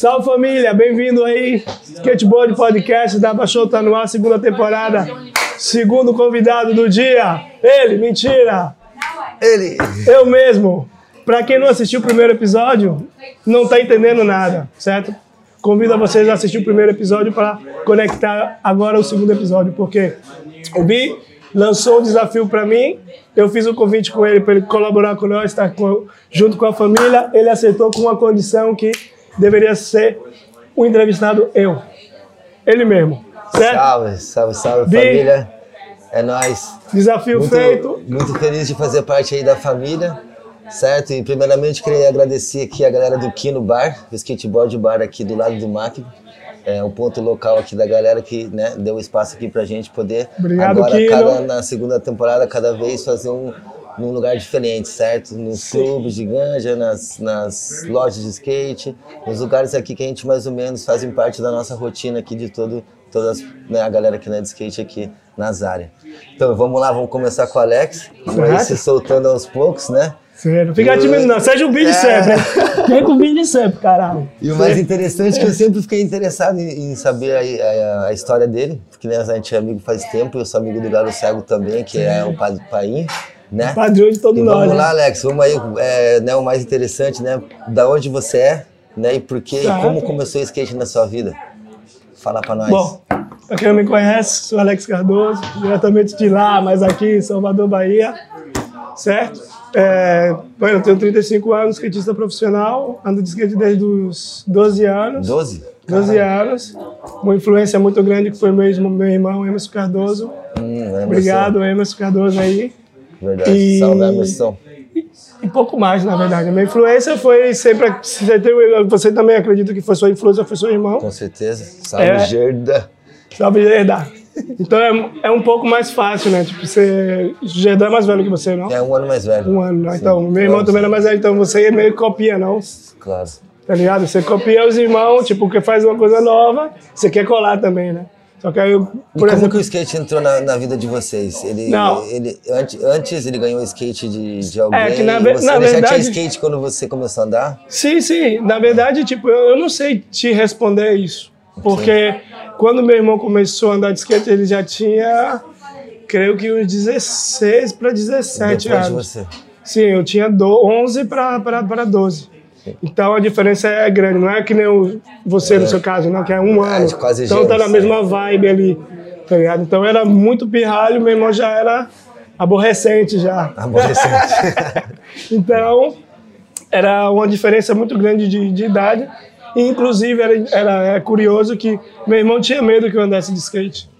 Salve família, bem-vindo aí. Skateboard Podcast da Baixou tá no ar, segunda temporada. Segundo convidado do dia, ele, mentira, Ele. eu mesmo. Pra quem não assistiu o primeiro episódio, não tá entendendo nada, certo? Convido a vocês a assistir o primeiro episódio para conectar agora o segundo episódio, porque o Bi lançou um desafio para mim, eu fiz o um convite com ele para ele colaborar com nós, estar com, junto com a família, ele aceitou com uma condição que deveria ser o entrevistado eu, ele mesmo, certo? Salve, salve, salve Bi. família. É nóis. Desafio feito. Muito, muito feliz de fazer parte aí da família, certo? E primeiramente queria agradecer aqui a galera do Kino Bar, o skateboard bar aqui do lado do MAC. É um ponto local aqui da galera que né, deu espaço aqui pra gente poder Obrigado, agora, Kino. cada, na segunda temporada, cada vez fazer um num lugar diferente, certo? Nos Sim. clubes de ganja, nas, nas lojas de skate, nos lugares aqui que a gente mais ou menos fazem parte da nossa rotina aqui de todo, todas né, a galera que é de skate aqui nas áreas. Então vamos lá, vamos começar com o Alex, Certo. se soltando aos poucos, né? Sério, não fica tímido não, seja o Bi de É. sempre. Vem com o de sempre, caralho. E o mais interessante é que eu sempre fiquei interessado em, em saber a, a- a história dele, porque né, a gente é amigo faz tempo, eu sou amigo do Galo Cego também, que é o pai do Paim, né? Padrão de todo E nós. vamos né? lá, Alex, vamos aí, é, né, o mais interessante, né? Da onde você é, né? E por quê, e Certo. como começou o skate na sua vida? Fala pra nós. Bom, pra quem não me conhece, sou Alex Cardoso, diretamente de lá, mas aqui em Salvador, Bahia, certo? É, eu tenho 35 anos, skatista profissional, ando de skate desde os 12 anos. 12? 12 anos. Uma influência muito grande que foi mesmo meu irmão Emerson Cardoso. Hum, Emerson. Obrigado, Emerson Cardoso aí. Verdade. E- Salve, Emerson. E pouco mais, na verdade. A minha influência foi sempre. Você, também acredita que foi sua influência, foi seu irmão. Com certeza. Salve, É. Gerda. Salve, Gerda. Então é, é um pouco mais fácil, né? Tipo, você. Gerda é mais velho que você, não? É um ano mais velho. Um ano, né? Então, meu irmão Claro. também era mais velho, então você meio que copia, não? Claro. Tá ligado? Você copia os irmãos, tipo, que faz uma coisa nova, você quer colar também, né? Só que aí, eu, E por como exemplo. que o skate entrou na, na vida de vocês? Ele, Não. ele antes, antes ele ganhou skate de, de alguém? É, que na ve- você, na ele já verdade- tinha skate quando você começou a andar? Sim, sim. Na verdade, tipo, eu, eu não sei te responder isso. Porque quando meu irmão começou a andar de skate, ele já tinha, creio que uns 16 para 17 Depois de anos. você. Sim, eu tinha do, 11 para 12. Então a diferença é grande, não é que nem o- você no seu caso, não, que é um ano. de quase então tá na mesma vibe ali, tá ligado? Então era muito pirralho, meu irmão já era aborrecente já. Aborrecente. Então, era uma diferença muito grande de, de idade. E, inclusive, era, era é curioso que meu irmão tinha medo que eu andasse de skate.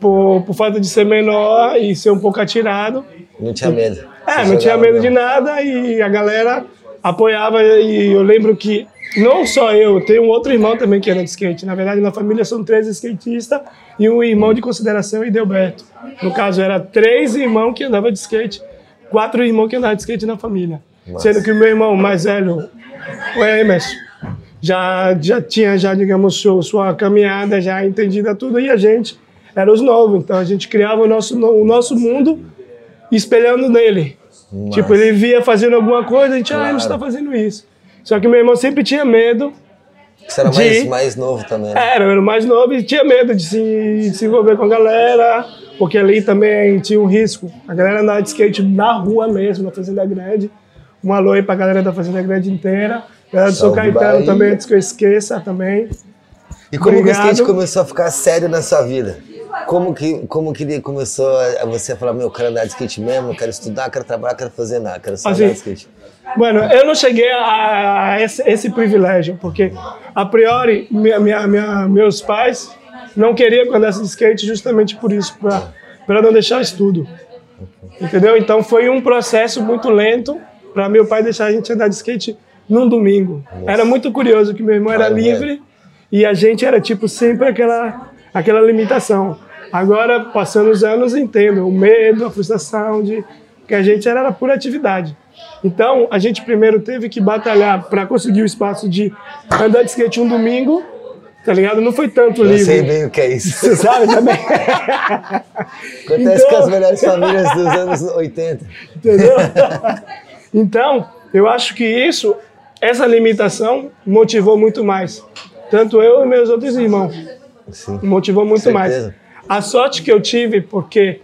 Por, por fato de ser menor e ser um pouco atirado. não tinha medo. É, não tinha medo não. de nada e a galera apoiava. E eu lembro que não só eu, tem um outro irmão também que anda de skate. Na verdade, na família são três skatistas e um irmão de consideração, Idelberto. No caso, era três irmãos que andavam de skate, quatro irmãos que andavam de skate na família. Sendo que o meu irmão mais velho, o Emerson, já, já tinha, já, digamos, sua, sua caminhada já entendida tudo e a gente era os novos. Então a gente criava o nosso, o nosso mundo espelhando nele. Tipo, ele via fazendo alguma coisa, a gente, ah, ele está fazendo isso. Só que meu irmão sempre tinha medo. Você era mais, de- mais novo também, né? Era, eu era mais novo e tinha medo de se, de se envolver com a galera, porque ali também tinha um risco. A galera andava de skate na rua mesmo, na Fazenda Grande. Um alô aí pra galera da Fazenda Grande inteira. Galera do São Caetano também, antes que eu esqueça também. E como que o Obrigado. skate começou a ficar sério na sua vida? Como que, como que ele começou a você a falar, meu, eu quero andar de skate mesmo, eu quero estudar, quero trabalhar, quero fazer nada, quero só Assim, andar de skate. Bueno, eu não cheguei a, a esse, esse privilégio, porque a priori minha, minha, minha- meus pais não queriam que eu andasse de skate justamente por isso, para não deixar estudo. Entendeu? Então foi um processo muito lento para meu pai deixar a gente andar de skate num domingo. Era muito curioso que meu irmão era Vai, vai. livre e a gente era tipo sempre aquela, aquela limitação. Agora, passando os anos, entendo o medo, a frustração de que a gente era pura atividade. Então, a gente primeiro teve que batalhar para conseguir o espaço de andar de skate um domingo, tá ligado? Não foi tanto Eu livre. sei bem o que é isso. Você sabe também? Acontece Então- com as melhores famílias dos anos 80. Entendeu? então, eu acho que isso essa limitação motivou muito mais. Tanto eu e meus outros irmãos. Sim. Motivou muito mais. A sorte que eu tive, porque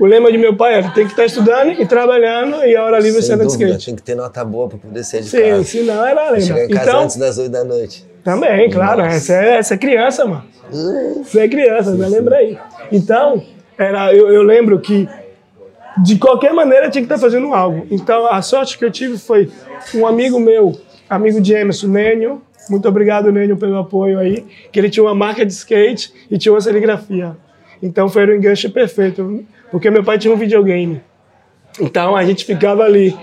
o lema de meu pai era tem que estar estudando e trabalhando e a hora livre anda de skate. tem que ter nota boa pra poder sair de Sim, casa. senão era Chegar lema. em casa Então, antes das 8 da noite. também, claro, essa é, essa é criança, mano. Você é criança, né? lembra aí. Então, era, eu, eu lembro que de qualquer maneira tinha que estar fazendo algo. Então, a sorte que eu tive foi um amigo meu, amigo de Emerson, Nênio. Muito obrigado, Nênio, pelo apoio aí. Que ele tinha uma marca de skate e tinha uma serigrafia. Então, foi um enganche perfeito. Porque meu pai tinha um videogame. Então, a gente ficava ali.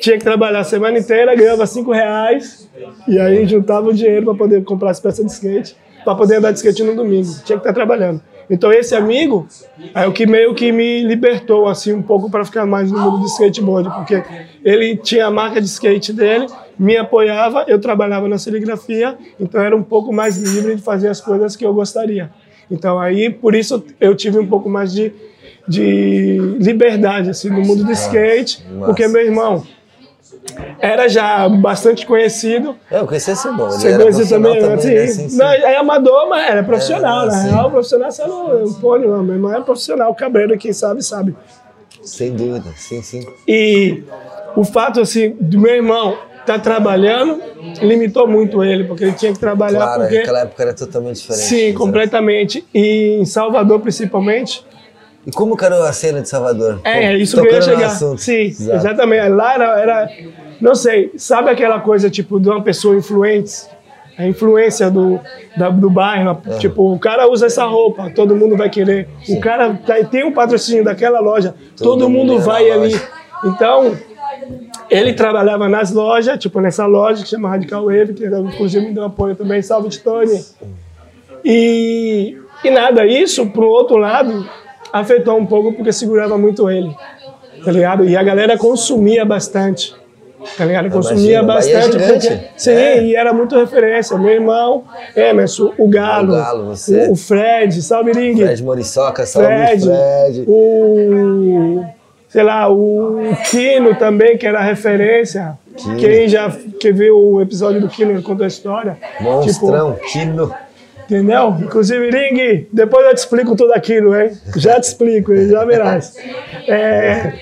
Tinha que trabalhar a semana inteira, ganhava cinco reais. E aí, juntava o dinheiro para poder comprar as peças de skate. Para poder andar de skate no domingo. Tinha que estar trabalhando. Então, esse amigo é o que meio que me libertou, assim, um pouco para ficar mais no mundo do skateboard. Porque ele tinha a marca de skate dele, me apoiava, eu trabalhava na serigrafia. Então, era um pouco mais livre de fazer as coisas que eu gostaria. Então, aí, por isso, eu tive um pouco mais de, de liberdade, assim, no mundo do skate. massa. Porque meu irmão era já bastante conhecido. É, eu conheci esse bom. Ele Você conhecia também, também, assim, né? Sim, sim. Não, é amador, mas era profissional, É, na real, profissional você não pode, não. Meu irmão é profissional, cabreiro, quem sabe, sabe. Sem dúvida, sim, sim. E o fato, assim, do meu irmão estar trabalhando limitou muito ele, porque ele tinha que trabalhar, Claro, porque... naquela época era totalmente diferente. Sim, completamente. E em Salvador, principalmente, E como que era a cena de Salvador? É, é isso que eu ia chegar. Sim, Exato. exatamente. Lá era, era- não sei, sabe aquela coisa tipo de uma pessoa influente? A influência do, da- do bairro, tipo, o cara usa essa roupa, todo mundo vai querer. O cara tá- tem um patrocínio daquela loja, todo, Todo mundo vai ali. loja. Então, ele trabalhava nas lojas, tipo nessa loja que chama Radical Wave, que inclusive me deu apoio também, salve de Tony. E, e nada, isso, pro outro lado, afetou um pouco porque segurava muito ele, tá ligado? E a galera consumia bastante, tá ligado? Consumia imagino, Bahia é bastante. porque- sim, É. e era muito referência. Meu irmão, Emerson, o Galo, O Galo, você. o, o Fred, salve Ring, Fred Moriçoca, salve Fred, Fred. o sei lá, o Kino também, que era referência. Kino. Quem já que viu o episódio do Kino, ele contou a história. Tipo, Monstrão, Kino. Entendeu? Inclusive, Ring, depois eu te explico tudo aquilo, hein? Já te explico, hein? já verás. É,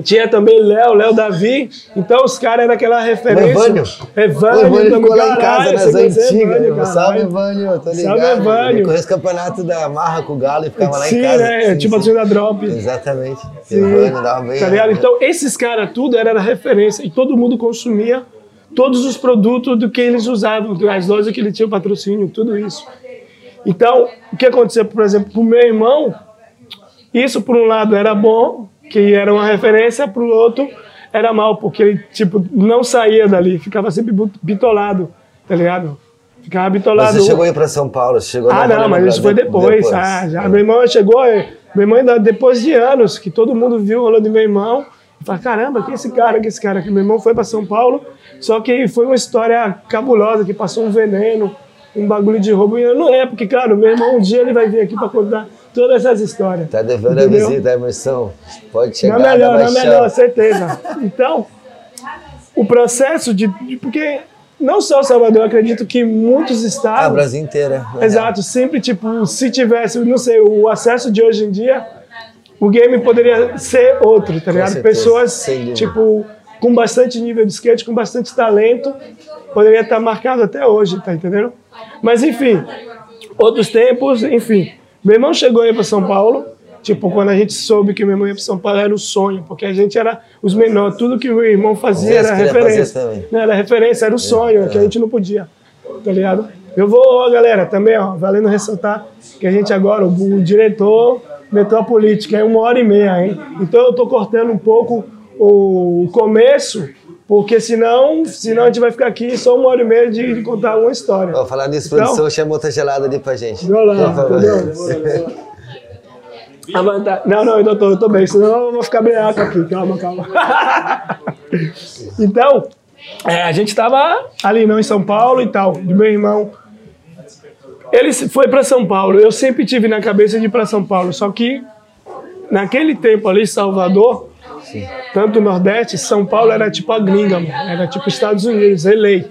tinha também Léo, Léo Davi. Então os caras eram aquela referência. Evânio. Evânio, O Evânio ficou lá em casa nas você conhece antigas. Evânio, Salve. Evânio, tô ligado. Salve, Evânio. Ele correu os campeonatos da Marra com o Galo e ficava lá em casa. né? Sim, tipo sim. assim da Drop. Exatamente. Sim. Evânio dava bem. Tá ligado? Então, esses caras tudo era referência e todo mundo consumia todos os produtos do que eles usavam, as lojas que ele tinha patrocínio, tudo isso. Então, o que aconteceu, por exemplo, pro meu irmão, isso por um lado era bom, que era uma referência, pro outro era mal, porque ele tipo não saía dali, ficava sempre bitolado, tá ligado? Ficava bitolado. Você chegou aí pra São Paulo, chegou Ah, não, mas isso foi depois. Ah, já. Meu irmão chegou, eh, meu irmão ainda depois de anos, que todo mundo viu o rolê do meu irmão, e fala, caramba, que esse cara, que esse cara, que meu irmão foi para São Paulo, só que foi uma história cabulosa, que passou um veneno, um bagulho de roubo, e eu não é, porque, claro, meu irmão um dia ele vai vir aqui para contar todas essas histórias. Tá devendo a Entendeu? visita, Emerson. Pode chegar, Não é melhor, não mais é melhor, certeza. Então, o processo de, de- Porque não só Salvador, eu acredito que muitos estados. o Brasil inteiro. né? Exato, sempre tipo, se tivesse, não sei, o acesso de hoje em dia, o game poderia ser outro, tá ligado? certeza, Pessoas, tipo, com bastante nível de skate, com bastante talento, poderia estar marcado até hoje, tá entendendo? Mas enfim, outros tempos, enfim. Meu irmão chegou aí para São Paulo, tipo, quando a gente soube que meu irmão ia para São Paulo era o sonho, porque a gente era os menores, tudo que o meu irmão fazia era referência. Não, era referência, era o sonho, que a gente não podia, tá ligado? Eu vou, ó, galera, também, ó, valendo ressaltar que a gente agora, o, o diretor meteu a política, é uma hora e meia, hein? Então eu tô cortando um pouco o começo, porque senão, senão a gente vai ficar aqui só uma hora e meia de, de contar uma história. Ó, falar nisso, Então- produção, chama outra gelada ali pra gente. Vou lá, Por favor. entendeu? A vantagem- Não, não, eu tô, eu tô bem, senão eu vou ficar breaco aqui. Calma, calma. então, é, a gente tava ali não em São Paulo e tal, de meu irmão. Ele foi para São Paulo. Eu sempre tive na cabeça de ir para São Paulo, só que naquele tempo ali, Salvador, Tanto o Nordeste, São Paulo era tipo a gringa, mano. Era tipo Estados Unidos, LA.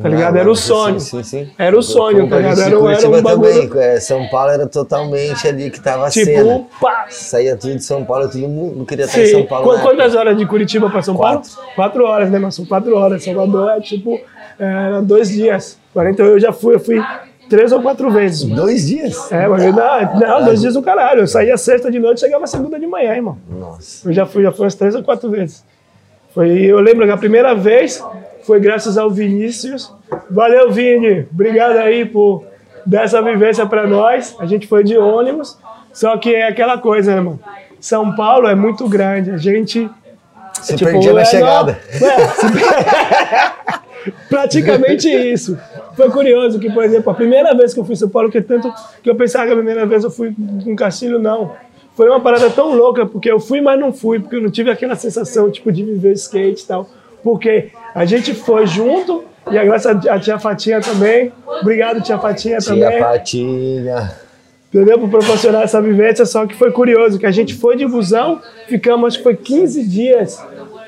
Tá ligado? Era o sonho. Sim, sim, sim. Era o sonho, tá pra ligado? Era, era um bagulho. também. é, São Paulo era totalmente ali que tava cena. Tipo, pá! Saía tudo de São Paulo, todo mundo queria estar em. São Paulo. Qu- Quantas horas de Curitiba para São Paulo? Quatro. Quatro horas, né, mas são quatro horas. Salvador é tipo, era dois dias. 40 eu já fui, eu fui três ou quatro vezes. mano. Dois dias? É, mas não, não, dois dias no caralho. Eu saía sexta de noite, chegava segunda de manhã, irmão. Nossa. Eu já fui, já fui umas três ou quatro vezes. Foi, eu lembro que a primeira vez foi graças ao Vinícius. Valeu, Vini. Obrigado aí por dar essa vivência para nós. A gente foi de ônibus. Só que é aquela coisa, né, mano? São Paulo é muito grande. A gente. Se tipo, perdia na é, chegada. não- é, se- Praticamente isso. Foi curioso que, por exemplo, a primeira vez que eu fui em São Paulo, que tanto que eu pensava que a primeira vez eu fui com Castilho, não. Foi uma parada tão louca, porque eu fui, mas não fui, porque eu não tive aquela sensação, tipo, de viver skate e tal. Porque a gente foi junto, e a graça a tia Fatinha também. Obrigado, tia Fatinha Tia também Patinha. entendeu? Por proporcionar essa vivência, só que foi curioso, que a gente foi de busão, ficamos, acho que foi 15 dias,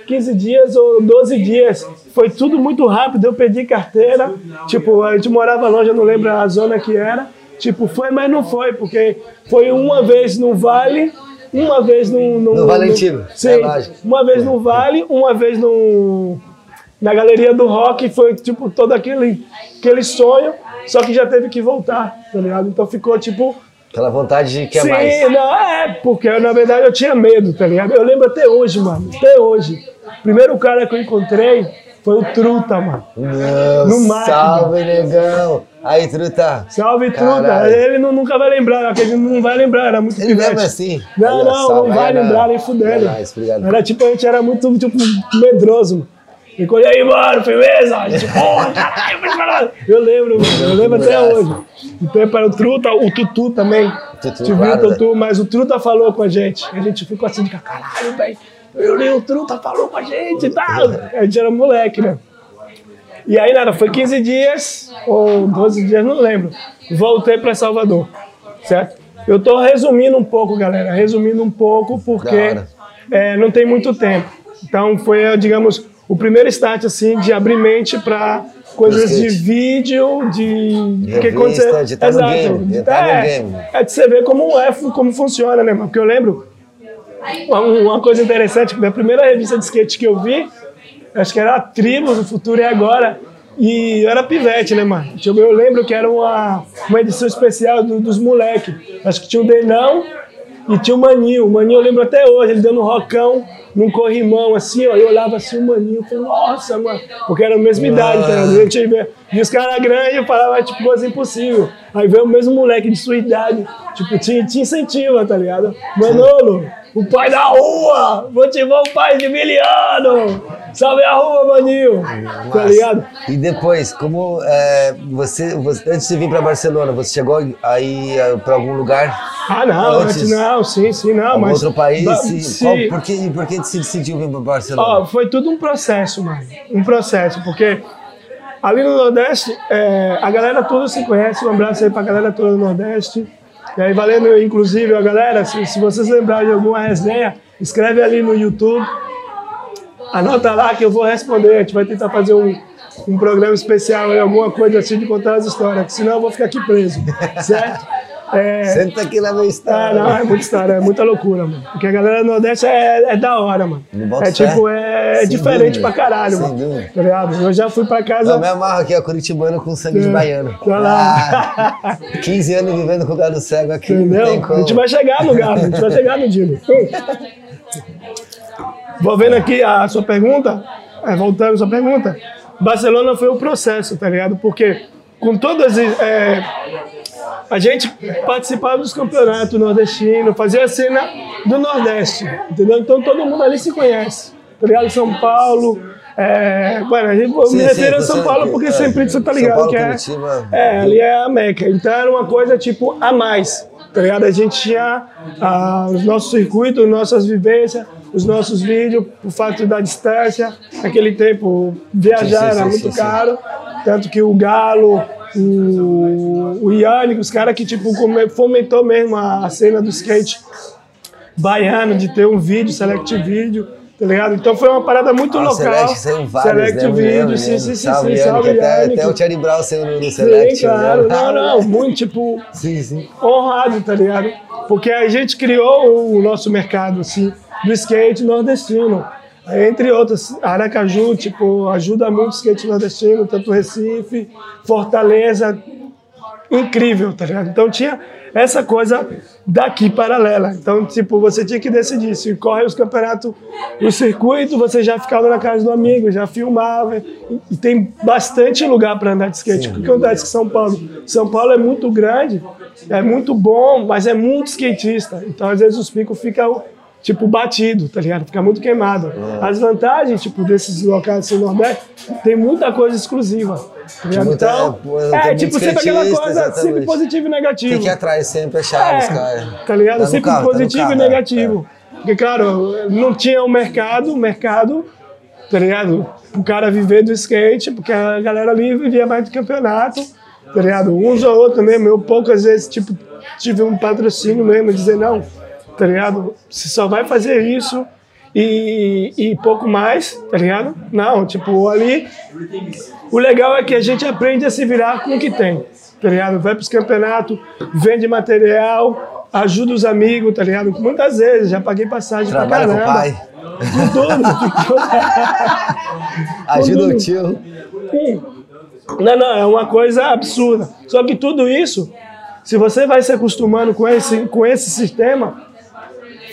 15 dias ou 12 dias, foi tudo muito rápido, eu pedi carteira, tipo, a gente morava longe, eu não lembro a zona que era, tipo, foi, mas não foi, porque foi uma vez no Vale, uma vez no... No Valentino, sim, é lógico. uma vez no Vale, uma vez no na galeria do rock foi tipo todo aquele aquele sonho, só que já teve que voltar, tá ligado? Então ficou tipo Aquela vontade de quer Sim, mais. não, é, porque na verdade eu tinha medo, tá ligado? Eu lembro até hoje, mano, até hoje. O primeiro cara que eu encontrei foi o Truta, mano. Não, No mar, salve, negão. Aí, truta. Salve, Truta. Caralho. Ele não, nunca vai lembrar, porque ele não vai lembrar, era muito Ele pivete. lembra assim? Não, Olha, não, não vai aí, lembrar nem É fudendo. obrigado. Era tipo, a gente era muito, tipo, medroso, mano. Quando aí, mano, firmeza? A gente, porra, caralho. Eu lembro, mano, eu lembro até hoje. Então, para o Truta, o Tutu também. Tutu, Te viu claro, o Tutu, mas o Truta falou com a gente. A gente ficou assim de caralho, velho. Eu li o Truta falou com a gente e tal. A gente era moleque, né? E aí, nada, foi 15 dias ou 12 dias, não lembro. Voltei para Salvador, certo? Eu tô resumindo um pouco, galera, resumindo um pouco, porque é, não tem muito tempo. Então, foi, digamos, o primeiro start, assim, de abrir mente para coisas de vídeo, de... De quando revista, de tá no game, de tá no é, game. é de você ver como é, como funciona, né, mano? Porque eu lembro uma, uma coisa interessante, que a primeira revista de skate que eu vi, acho que era a Tribos, o Futuro é Agora, e eu era pivete, né, mano? Tipo, eu lembro que era uma, uma edição especial do- dos moleques. Acho que tinha o Denão e tinha o Maninho. O Maninho eu lembro até hoje, ele dando um rocão num corrimão, assim, ó. Eu olhava assim o Maninho, eu falei, nossa, mano. Porque era a mesma idade, tá ligado? Eu tinha- E os caras grandes, eu falava, tipo, coisa impossível. Aí veio o mesmo moleque de sua idade, tipo, te, te incentiva, tá ligado? Manolo, o pai da rua, motivou o pai de Miliano. Salve a rua, Maninho. Tá ligado? E depois, como é, você, você- antes de vir para Barcelona, você chegou aí para algum lugar? Ah, não, Antes? antes, não, sim, sim, não, mas... outro país? Qual- por, que, por que você decidiu vir para Barcelona? Ó, foi tudo um processo, mano. Um processo, porque ali no Nordeste, é, a galera toda se conhece. Um abraço aí pra galera toda do Nordeste. E aí, valendo, inclusive, a galera, se, se vocês lembrarem de alguma resenha, escreve ali no YouTube. Anota lá que eu vou responder. A gente vai tentar fazer um, um programa especial, alguma coisa assim de contar as histórias, senão eu vou ficar aqui preso, certo? É, Senta aqui minha ah, história. não, é muita história, é muita loucura, mano. Porque a galera do Nordeste é, é da hora, mano. É tipo, é Sem diferente dúvida. pra caralho, Sem mano. dúvida. Tá ligado? Eu já fui pra casa. Eu me amarro aqui, ó, curitibano com sangue de baiano. Tá lá. Ah, 15 anos vivendo com o gado cego aqui, não tem Entendeu? A gente vai chegar no galo, a gente vai chegar no Dino. Vou vendo aqui a sua pergunta, é, voltando à sua pergunta. Barcelona foi o processo, tá ligado? Porque com todas. É, a gente participava dos campeonatos nordestinos, fazia a cena do Nordeste, entendeu? Então todo mundo ali se conhece, tá ligado? São Paulo. É, bueno, a gente, eu Sim, me sim, refiro a você- São Paulo porque é, sempre você tá ligado Paulo, que é, Curitiba. é, ali é a Meca. Então era uma coisa tipo a mais, tá ligado? A gente tinha ah, os nossos circuitos, nossas vivências, os nossos vídeos, por fato da distância. Naquele tempo, viajar Sim, sim, era muito caro. Tanto que o Galo, o, o Yannick, os caras que tipo, fomentou mesmo a, cena do skate baiano, de ter um vídeo, select vídeo. tá ligado? Então foi uma parada muito Ah, local. Select saiu vários, Select né? Vídeo, sim, sim, sim, Salve, sim, salve, até, até o Charlie Brown saiu no, no Select. Sim, claro, né? não, não, muito, tipo, Sim, sim. honrado, tá ligado? Porque a gente criou o nosso mercado, assim, do skate nordestino. Entre outros, Aracaju, tipo, ajuda muito o skate nordestino, tanto Recife, Fortaleza, incrível, tá ligado? Então tinha essa coisa daqui paralela. Então, tipo, você tinha que decidir se corre os campeonatos, o circuito, você já ficava na casa do amigo, já filmava. E, tem bastante lugar para andar de skate. O que acontece com São Paulo? São Paulo é muito grande, é muito bom, mas é muito skatista. Então, às vezes, os picos ficam tipo batido, tá ligado? Fica muito queimado. As vantagens, tipo, desses locais assim, Nordeste, tem muita coisa exclusiva. Tá ligado? muita- então, é, muito tipo, sempre aquela coisa, sempre exatamente. positivo e negativo. Tem que atrás sempre, achar, buscar. É, tá ligado? Tá Sempre carro, tá positivo carro, e né? negativo. Porque, claro, não tinha o mercado, o mercado, tá ligado? O cara viver do skate, porque a galera ali vivia mais do campeonato, tá ligado? Uns ou outros mesmo. Eu poucas vezes, tipo, tive um patrocínio mesmo, dizer, não, tá ligado? Você só vai fazer isso e, e pouco mais, tá ligado? Não, tipo, ali o legal é que a gente aprende a se virar com o que tem, tá ligado? Vai pros campeonatos, vende material, ajuda os amigos, tá ligado? Muitas vezes, já paguei passagem Trabalha pra com o caramba. pai, Com tudo. ajuda o tio. Sim. Não, não, é uma coisa absurda. Só que tudo isso, se você vai se acostumando com esse, com esse sistema,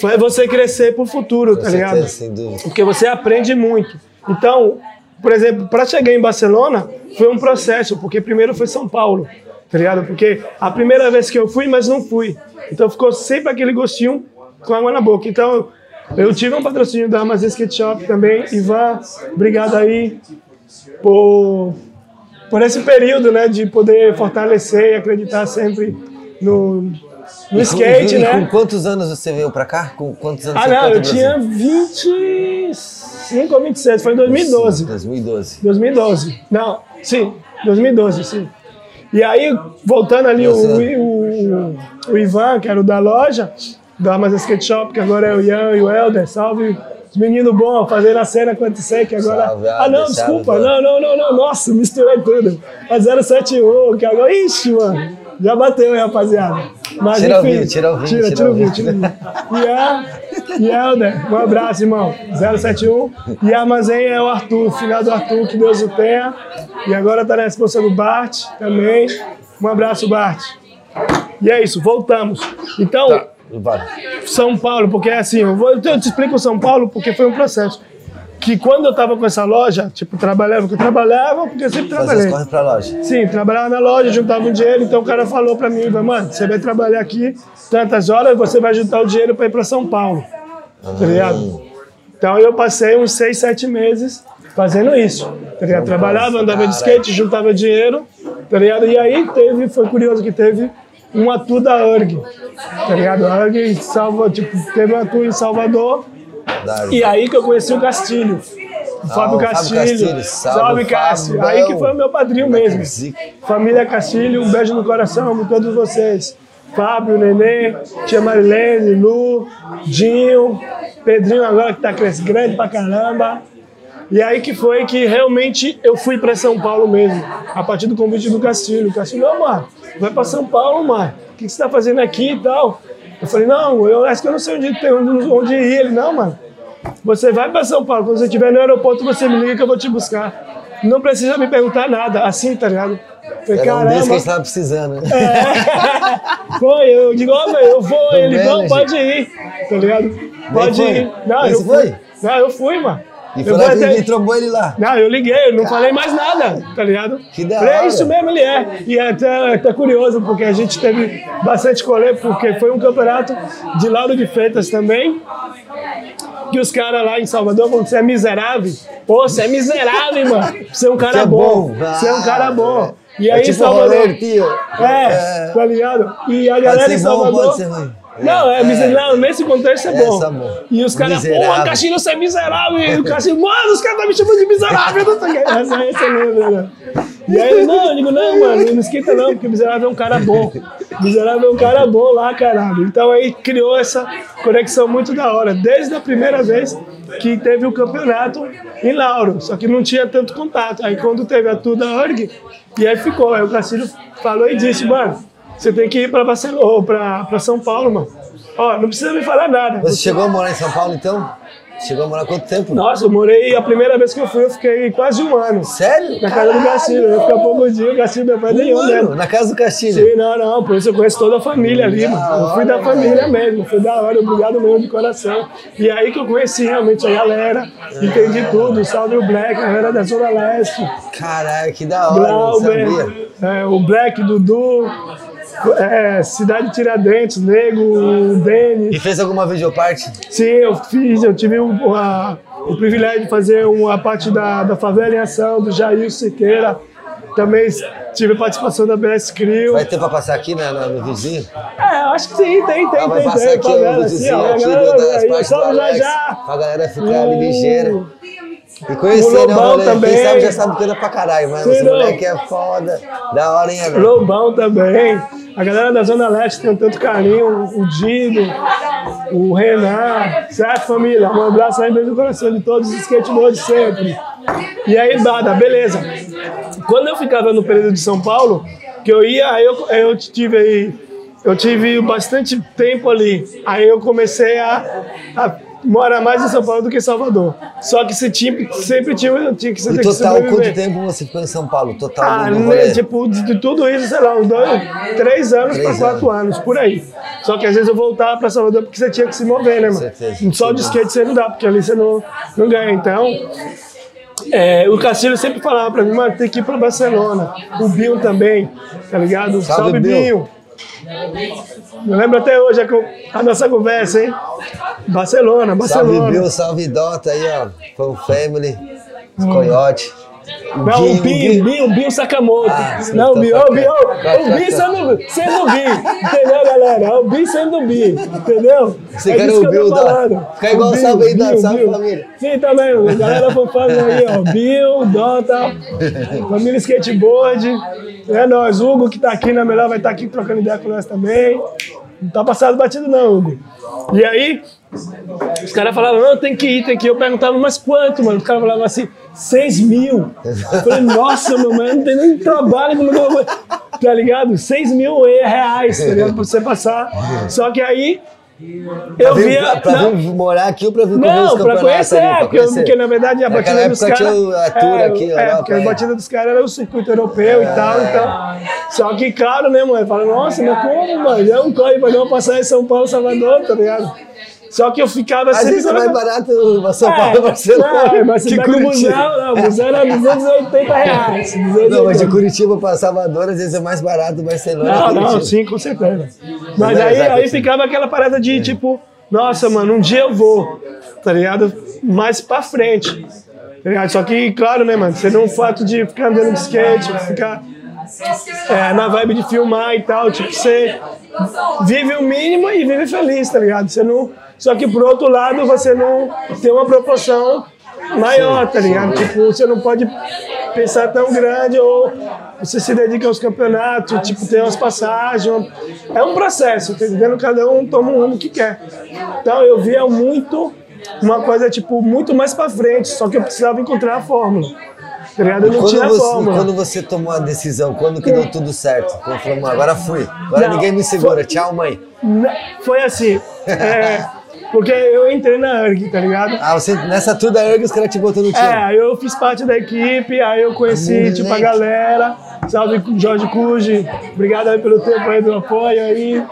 vai você crescer pro futuro, tá Com ligado? certeza, sem dúvida. porque você aprende muito. Então, por exemplo, para chegar em Barcelona foi um processo, porque primeiro foi São Paulo, tá ligado? Porque a primeira vez que eu fui, mas não fui. Então ficou sempre aquele gostinho com água na boca. Então, eu tive um patrocínio da Amazon Skate Shop também. Ivan, obrigado aí por, por esse período, né, de poder fortalecer e acreditar sempre no, no skate, e, né? Com quantos anos você veio pra cá? Com quantos anos Ah, você não, eu tinha Brasil? 25 ou 26, foi em 2012. 2012. 2012. Não, sim, 2012, sim. E aí, voltando ali, o, o, o Ivan, que era o da loja, do Amazon Skate Shop, que agora é o Ian e o Helder, salve. Os meninos bons, fazendo a cena com o que agora. Salve, ah, não, desculpa, salve, não, não, não, não, nossa, misturei tudo. A 071, que agora. Ixi, mano, já bateu aí, rapaziada. Mas, Tira o enfim, vinho, tira o vinho, Tira, tira o o vinho, tira o vinho. E Helder, um abraço, irmão. 071. E a Armazém é o Arthur, final do Arthur, que Deus o tenha. E agora tá na responsa do Bart também. Um abraço, Bart. E é isso, voltamos. Então, Vai. São Paulo, porque é assim, eu, vou, eu te explico São Paulo porque foi um processo. Que quando eu tava com essa loja, tipo, trabalhava, porque eu trabalhava, porque eu sempre trabalhei. as corre pra loja. Sim, trabalhava na loja, juntava um dinheiro, então o cara falou pra mim, mano, você vai trabalhar aqui tantas horas, você vai juntar o dinheiro pra ir pra São Paulo. Tá ligado? Então eu passei uns seis, sete meses fazendo isso. Tá ligado? Trabalhava, andava de skate, juntava dinheiro, tá ligado? E aí teve, foi curioso que teve um atu da URG, tá ligado? A URG salva, tipo, teve um atu em Salvador, E aí que eu conheci o Castilho. O Fábio o Fábio Castilho. Castilho, salve, Salve, Cássio. Fábio. Aí que foi o meu padrinho mesmo. Família Castilho, um beijo no coração de todos vocês. Fábio, Nenê, tia Marilene, Lu, Dinho, Pedrinho agora que tá crescendo grande pra caramba. E aí que foi que realmente eu fui pra São Paulo mesmo, a partir do convite do Castilho. O Castilho, ô, mano, vai pra São Paulo, mano. O que, que você tá fazendo aqui e tal? Eu falei, não, eu acho que eu não sei onde, tem, onde, onde ir. Ele, não, mano. Você vai para São Paulo, quando você estiver no aeroporto, você me liga que eu vou te buscar. Não precisa me perguntar nada, assim, tá ligado? Falei, Era um desse que a caramba. gente tava precisando, né? É. Foi, eu digo, ó, velho, eu vou. Ele, não, pode ir, tá ligado? Pode foi? ir. Não, eu fui. foi? Não, eu fui, mano. E foi lá que trombou ele lá. Não, eu liguei, eu não falei mais nada, tá ligado? Que da é hora. isso mesmo, ele é. E é até, até curioso, porque a gente teve bastante colê, porque foi um campeonato de Lauro de Freitas também. Que os caras lá em Salvador que você é miserável. Pô, você é miserável, mano. Você é um cara é bom. bom. Você é um cara Ah, bom. E é aí, tipo Salvador. rolê, tio. É, tá ligado? E a Pode galera em bom Salvador. pode ser ruim? Não, é, miserável. Nesse contexto é É, bom. tá. E os caras, porra, Caxinho, você é miserável. E o Caxinho, mano, os caras estão me chamando de miserável. Não sei. Essa, eu lembro, né? E aí não, eu digo, não, mano, não esquenta não, porque miserável é um cara bom. Miserável é um cara bom lá, caralho. Então aí criou essa conexão muito da hora. Desde a primeira vez que teve o campeonato em Lauro, só que não tinha tanto contato. Aí quando teve a Tuda Org, e aí ficou. Aí o Castilho falou e disse, mano, você tem que ir pra Barcelona, pra São Paulo, mano. Ó, não precisa me falar nada. Você chegou a morar em São Paulo, então? Chegou a morar quanto tempo? Nossa, eu morei, a primeira vez que eu fui, eu fiquei quase um ano. Sério? Na casa do Castilho. Eu fiquei pouco dia, o Castilho meu pai Um nenhum ano? mesmo. Na casa do Castilho? Sim, não, não, por isso eu conheço toda a família ali, mano. Eu fui da família mesmo, fui da hora, obrigado mesmo de coração. E aí que eu conheci realmente a galera, entendi tudo, salve o Black, a galera da Zona Leste, Caralho, que da hora, sabia. Glauber, é, o Black, Dudu, é, Cidade Tiradentes, Nego, Denis. E fez alguma videoparte? Sim, eu fiz, eu tive o, a- o privilégio de fazer uma parte da, da Favela em Ação, do Jair Siqueira. Também tive participação da BS Crio. Vai ter pra passar aqui na- no vizinho? É, eu acho que sim, tem, tem, Ah, vai tem, passar tem. aqui o favela, videozinho ó, a aqui galera das aí, partes do salve já Alex, já. pra galera ficar ali ligeira. E conhecer, O né, o rolê? também. Quem sabe já sabe que era pra caralho, mas esse moleque é foda. Da hora, hein, agora? Lobão também. A galera da Zona Leste tem tanto carinho, o Dido, o Renan, certo, família? Um abraço aí beijo no coração de todos os skateboards sempre. E aí, Bada, beleza. Quando eu ficava no período de São Paulo, que eu ia, aí eu, eu tive aí, eu tive bastante tempo ali. Aí eu comecei a, a morar mais em São Paulo do que em Salvador. Só que você tinha, sempre tinha, tinha que você E total, quanto tempo você ficou em São Paulo? Total Ah, né, tipo, de, tudo isso, sei lá, uns dois, três anos pra quatro anos. por aí. Só que às vezes eu voltava pra Salvador porque você tinha que se mover, né, mano? Só de skate você não dá, porque ali você não, não ganha. Então, é, o Castilho sempre falava pra mim, mano, tem que ir pra Barcelona. O Binho também, tá ligado? Salve, Salve, Binho. Binho. Eu lembro até hoje a, co- a nossa conversa, hein? Barcelona, Salve Barcelona. Bill, salve Dota aí, ó. Fan Family, os Coyote. O Não, o Binho, Binho Sakamoto. Ah, sim, não, o tô Binho, o Binho, tocando. o Binho sendo, sendo Binho, entendeu, galera? O Binho sendo Binho, entendeu? Você É quer o Bill da-. Fica igual O o salve aí da Salve. Família. Sim, também, galera fanfame aí, ó, Bill, Dota, família skateboard, é nós, Hugo que tá aqui, na melhor vai estar aqui trocando ideia com nós também. Não tá passado batido não, Hugo. E aí, os caras falavam, não, tem que ir, tem que ir. Eu perguntava, mas quanto, mano? Os caras falavam assim, 6 mil. Eu falei, nossa, meu mano, não tem nem trabalho como eu vou. Tá ligado? 6 mil reais, tá ligado? Pra você passar. Só que aí, eu Pra vir- via. pra, não, vir morar aqui ou pra vir correr os não, pra conhecer, ali? Pra porque, conhecer? porque na verdade a Naquela batida dos caras. a tour é, aqui, é, Europa, porque a é. batida dos caras era o circuito europeu e tal, então. Só que, claro, né, mano? Fala, nossa, mas como, mano? Já não corre pra não passar em São Paulo, Salvador, tá ligado? Só que eu ficava Às sempre. vezes é mais barato São É, Paulo e Barcelona é, mas você que pega o Curitiba. busão, não, o busão era 280 reais. 280. Não, mas de Curitiba pra Salvador, às vezes é mais barato Barcelona Não, não, sim, com certeza. Mas Mas é, aí, aí ficava aquela parada de tipo, nossa, mano, um dia eu vou, tá ligado? Mais pra frente. Tá ligado? Só que, claro, né, mano, você não o fato de ficar andando de skate, ficar é, na vibe de filmar e tal, tipo, você vive o mínimo e vive feliz, tá ligado? Você não. Só que por outro lado, você não tem uma proporção maior, tá ligado? Tipo, você não pode pensar tão grande ou você se dedica aos campeonatos, tipo, tem umas passagens. É um processo, tá entendendo? Cada um toma um rumo que quer. Então eu via muito uma coisa, tipo, muito mais pra frente, só que eu precisava encontrar a fórmula. Tá ligado? Eu não Quando tinha você, fórmula. quando você tomou a decisão, quando que deu tudo certo? Quando falou, "Mano, agora fui, agora Não, ninguém me segura, foi- tchau mãe. Foi assim, é, porque eu entrei na ERG, tá ligado? Ah, você, nessa tour da ERG os caras te botou no É, time. aí eu fiz parte da equipe, aí eu conheci, tipo, a galera. Salve Jorge Cuji, obrigado aí pelo tempo aí do apoio aí.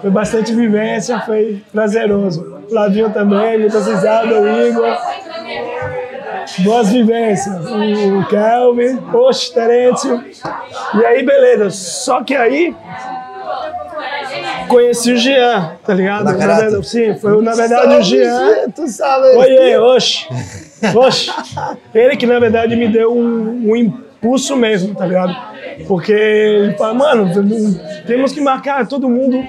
Foi bastante vivência, foi prazeroso. Flavinho também, muitas risadas, o Igor. Boas vivências. O Kelvin, Oxe, Terêncio. E aí, beleza. Só que aí conheci o Jean, tá ligado? Na verdade, sim, foi na verdade o Jean. Tu sabe. Oiê, oxe, oxe. Ele que na verdade me deu um, um impulso mesmo, tá ligado? Porque ele fala, mano, temos que marcar todo mundo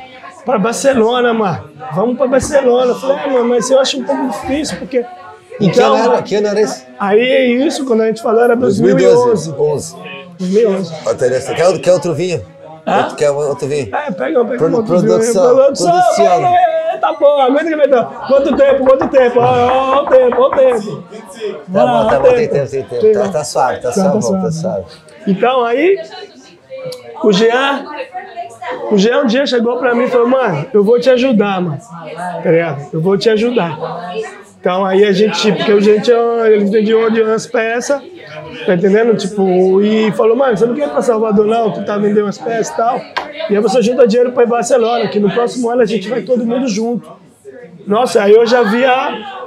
para Barcelona, mano. Vamos para Barcelona. Eu falei, ah, mano, mas eu acho um pouco difícil, porque. E que ano era, que ano era esse? Aí é isso, quando a gente falou, era 2012. 2011. 11. 2011. Ó, Teresa, Quer, outro- quer outro vinho? Outro, quer outro vinho? É, pega, pega Produ- um outro vinho produção, Produção, produção. é, tá bom, aguenta que vai dar. Quanto tempo, quanto tempo? Ó, ó, ó o tempo, ó o tempo. Tá lá, bom, tá bom, tem tempo, tem tempo. Tá, tá suave, tá Tá, suave, tá tá suave. suave. Então aí, o Jean, o Jean um dia chegou pra mim e falou, mano, eu vou te ajudar, mano. Tá ligado? Eu vou te ajudar. Então aí a gente, porque o gente, ó, ele vendia de umas peças, tá entendendo? Tipo, e falou, mano, você não quer ir pra Salvador não, tu tá vendendo umas peças e tal. E aí você junta dinheiro pra ir Barcelona, que no próximo ano a gente vai todo mundo junto. Nossa, aí eu já via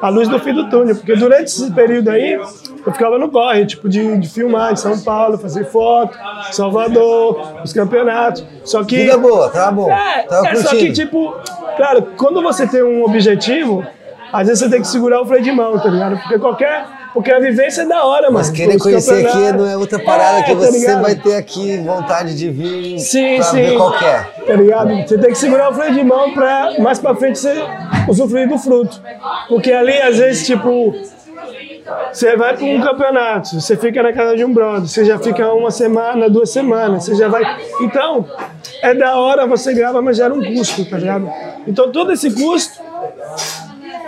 a luz do fim do túnel, porque durante esse período aí, eu ficava no corre, tipo, de, de filmar em São Paulo, fazer foto, Salvador, os campeonatos. Só que. Vida boa, tá bom. É, Tava é, só curtindo. que, tipo, claro, quando você tem um objetivo, às vezes você tem que segurar o freio de mão, tá ligado? Porque qualquer. Porque a vivência é da hora, mano. Mas querer Os conhecer aqui não é outra parada É, que tá você ligado? vai ter aqui vontade de vir Sim, pra sim. ver qualquer. Tá ligado? Você tem que segurar o freio de mão pra mais pra frente você usufruir do fruto. Porque ali, às vezes, tipo, você vai pra um campeonato, você fica na casa de um brother, você já fica uma semana, duas semanas, você já vai. Então, é da hora, você grava, mas gera um custo, tá ligado? Então, todo esse custo,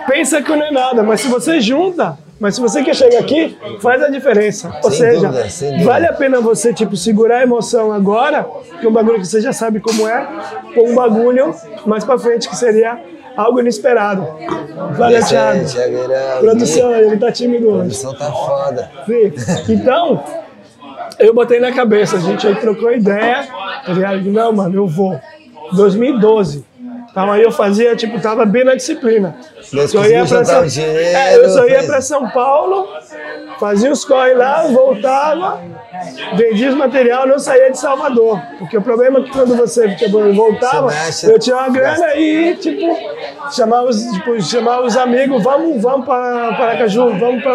pensa que não é nada, mas se você junta. Mas se você quer chegar aqui, faz a diferença. Ou Sem seja, dúvida, vale a pena você, tipo, segurar a emoção agora, que é um bagulho que você já sabe como é, ou um bagulho mais pra frente, que seria algo inesperado. Valeu, Thiago. Irão. Produção, ele tá tímido hoje. produção tá foda. Sim. Então, eu botei na cabeça, a gente aí trocou ideia, tá ligado? Não, mano, eu vou. 2012. Então aí eu fazia, tipo, tava bem na disciplina. Mas conseguiu ia pra São... dinheiro, É, eu só ia pra São Paulo, fazia os corre lá, voltava, vendia os material, não saía de Salvador. Porque o problema é que quando você tipo, voltava, Você eu tinha uma grana e, tipo, chamava os, tipo, chamava os amigos, vamos, vamos para Paracaju, vamos para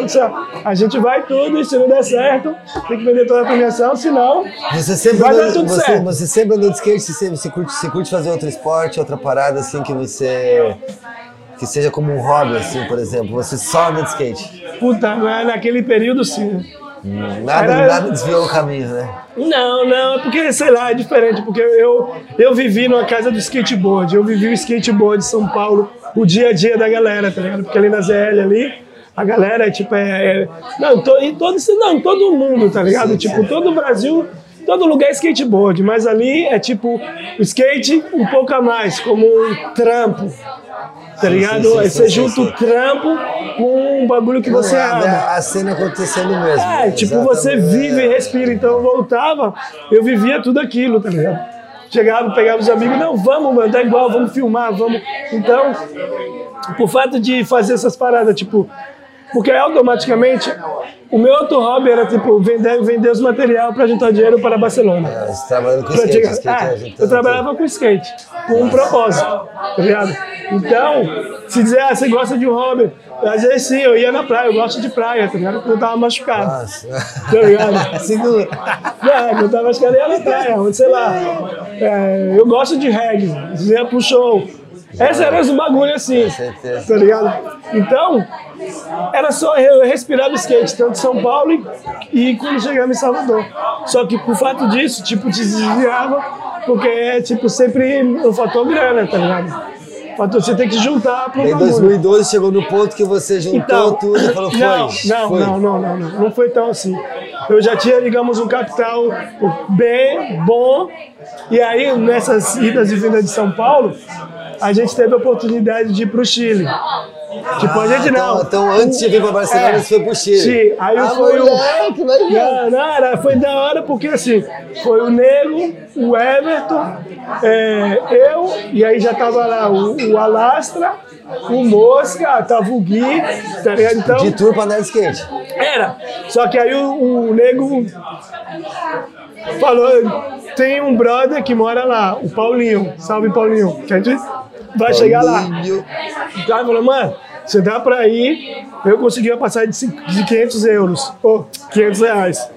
A gente vai tudo e se não der certo, tem que vender toda a premiação, senão. Você sempre, Vai dar andou, tudo você, certo. você sempre andou de skate, você, você, curte, você curte fazer outro esporte, outra parada assim que você. que seja como um hobby, assim, por exemplo. Você só anda de skate. Puta, na- naquele período sim. Nada, Era- nada desviou o caminho, né? Não, não, é porque, sei lá, é diferente, porque eu, eu vivi numa casa do skateboard, eu vivi o skateboard de São Paulo, o dia a dia da galera, tá ligado? Porque ali na ZL ali, a galera, tipo, é. é- não, to, em todo, não, todo mundo, tá ligado? tipo, todo o Brasil, todo lugar é skateboard, mas ali é tipo o skate um pouco a mais, como um trampo. Tá ligado? sim, Aí sim, você sim, junta sim. o trampo com um bagulho que você a, ama. a- cena acontecendo mesmo. É, tipo, você Exatamente. vive e respira. Então eu voltava, eu vivia tudo aquilo, tá ligado? Chegava, pegava os amigos, não, vamos, mano, tá igual, vamos filmar, vamos. Então, por fato de fazer essas paradas, tipo, porque automaticamente o meu outro hobby era, tipo, vender, vender os materiais para juntar dinheiro para Barcelona. É, Você trabalhando com Pra skate, skate Ah, é, eu trabalhava com skate, com um propósito, tá ligado? Então, se dizer, ah, você gosta de um hobby, às vezes sim, eu ia na praia, eu gosto de praia, tá ligado? Porque eu tava machucado. Nossa. tá ligado? Segura. É, quando eu tava machucado, eu ia na praia, sei lá. É, eu gosto de reggae, ia pro show. Esse era os bagulho assim, certeza. tá ligado? Então, era só eu respirava skate, tanto em São Paulo e, e quando chegava em Salvador. Só que por fato disso, tipo, desviava, porque é, tipo, sempre o fator grana, tá ligado? O fator você tem que juntar pro Em bagulho. 2012 chegou no ponto que você juntou Então, tudo e falou, foi. não, não, foi. não, não, não, não, não foi tão assim. Eu já tinha, digamos, um capital bem bom, e aí nessas idas e vindas de São Paulo, a gente teve a oportunidade de ir pro Chile. Tipo, a gente então- não. então antes de vir pra Barcelona, É, você foi pro Chile. Sim, aí Ah, foi o. moleque, ver. Não, não, era, foi da hora porque assim, foi o Nego, o Everton, é, eu, e aí já tava lá o, o Alastra, o Mosca, tava o Gui, tá ligado? Então, De tour pra andar de skate. era. Só que aí o, o nego falou: tem um brother que mora lá, o Paulinho. Salve Paulinho. Que a gente vai chegar lá. Paulinho. Então ele falou, mano, você dá pra ir. Eu consegui uma passagem de cinco- de 500 euros, ou 500 reais.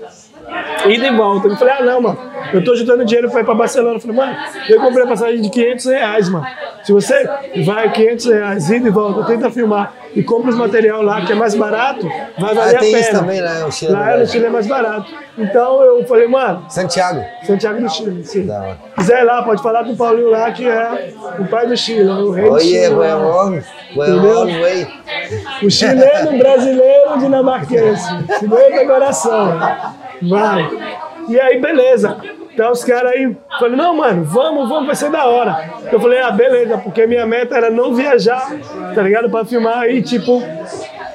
Ida e volta. Eu falei, ah, não, mano. Eu tô juntando dinheiro pra ir pra Barcelona. Eu falei, mano, eu comprei a passagem de 500 reais, mano. Se você vai 500 reais, ida e volta, tenta filmar e compra os material lá, que é mais barato, vai valer Ah, tem a pena. isso também lá no Chile, Lá né? no Chile é mais barato. Então eu falei, mano, Santiago. Santiago do Chile, sim. Hora. Quiser ir lá, pode falar com o Paulinho lá, que é o pai do Chile, o rei do Oye, Chile. huevón. Huevón, güey. O chileno brasileiro dinamarquense. Cinquenta coração. Vai. E aí, beleza. Então os caras aí falaram, não, mano, vamos, vamos, vai ser da hora. Eu falei, ah, beleza, porque minha meta era não viajar, tá ligado? Pra filmar e tipo,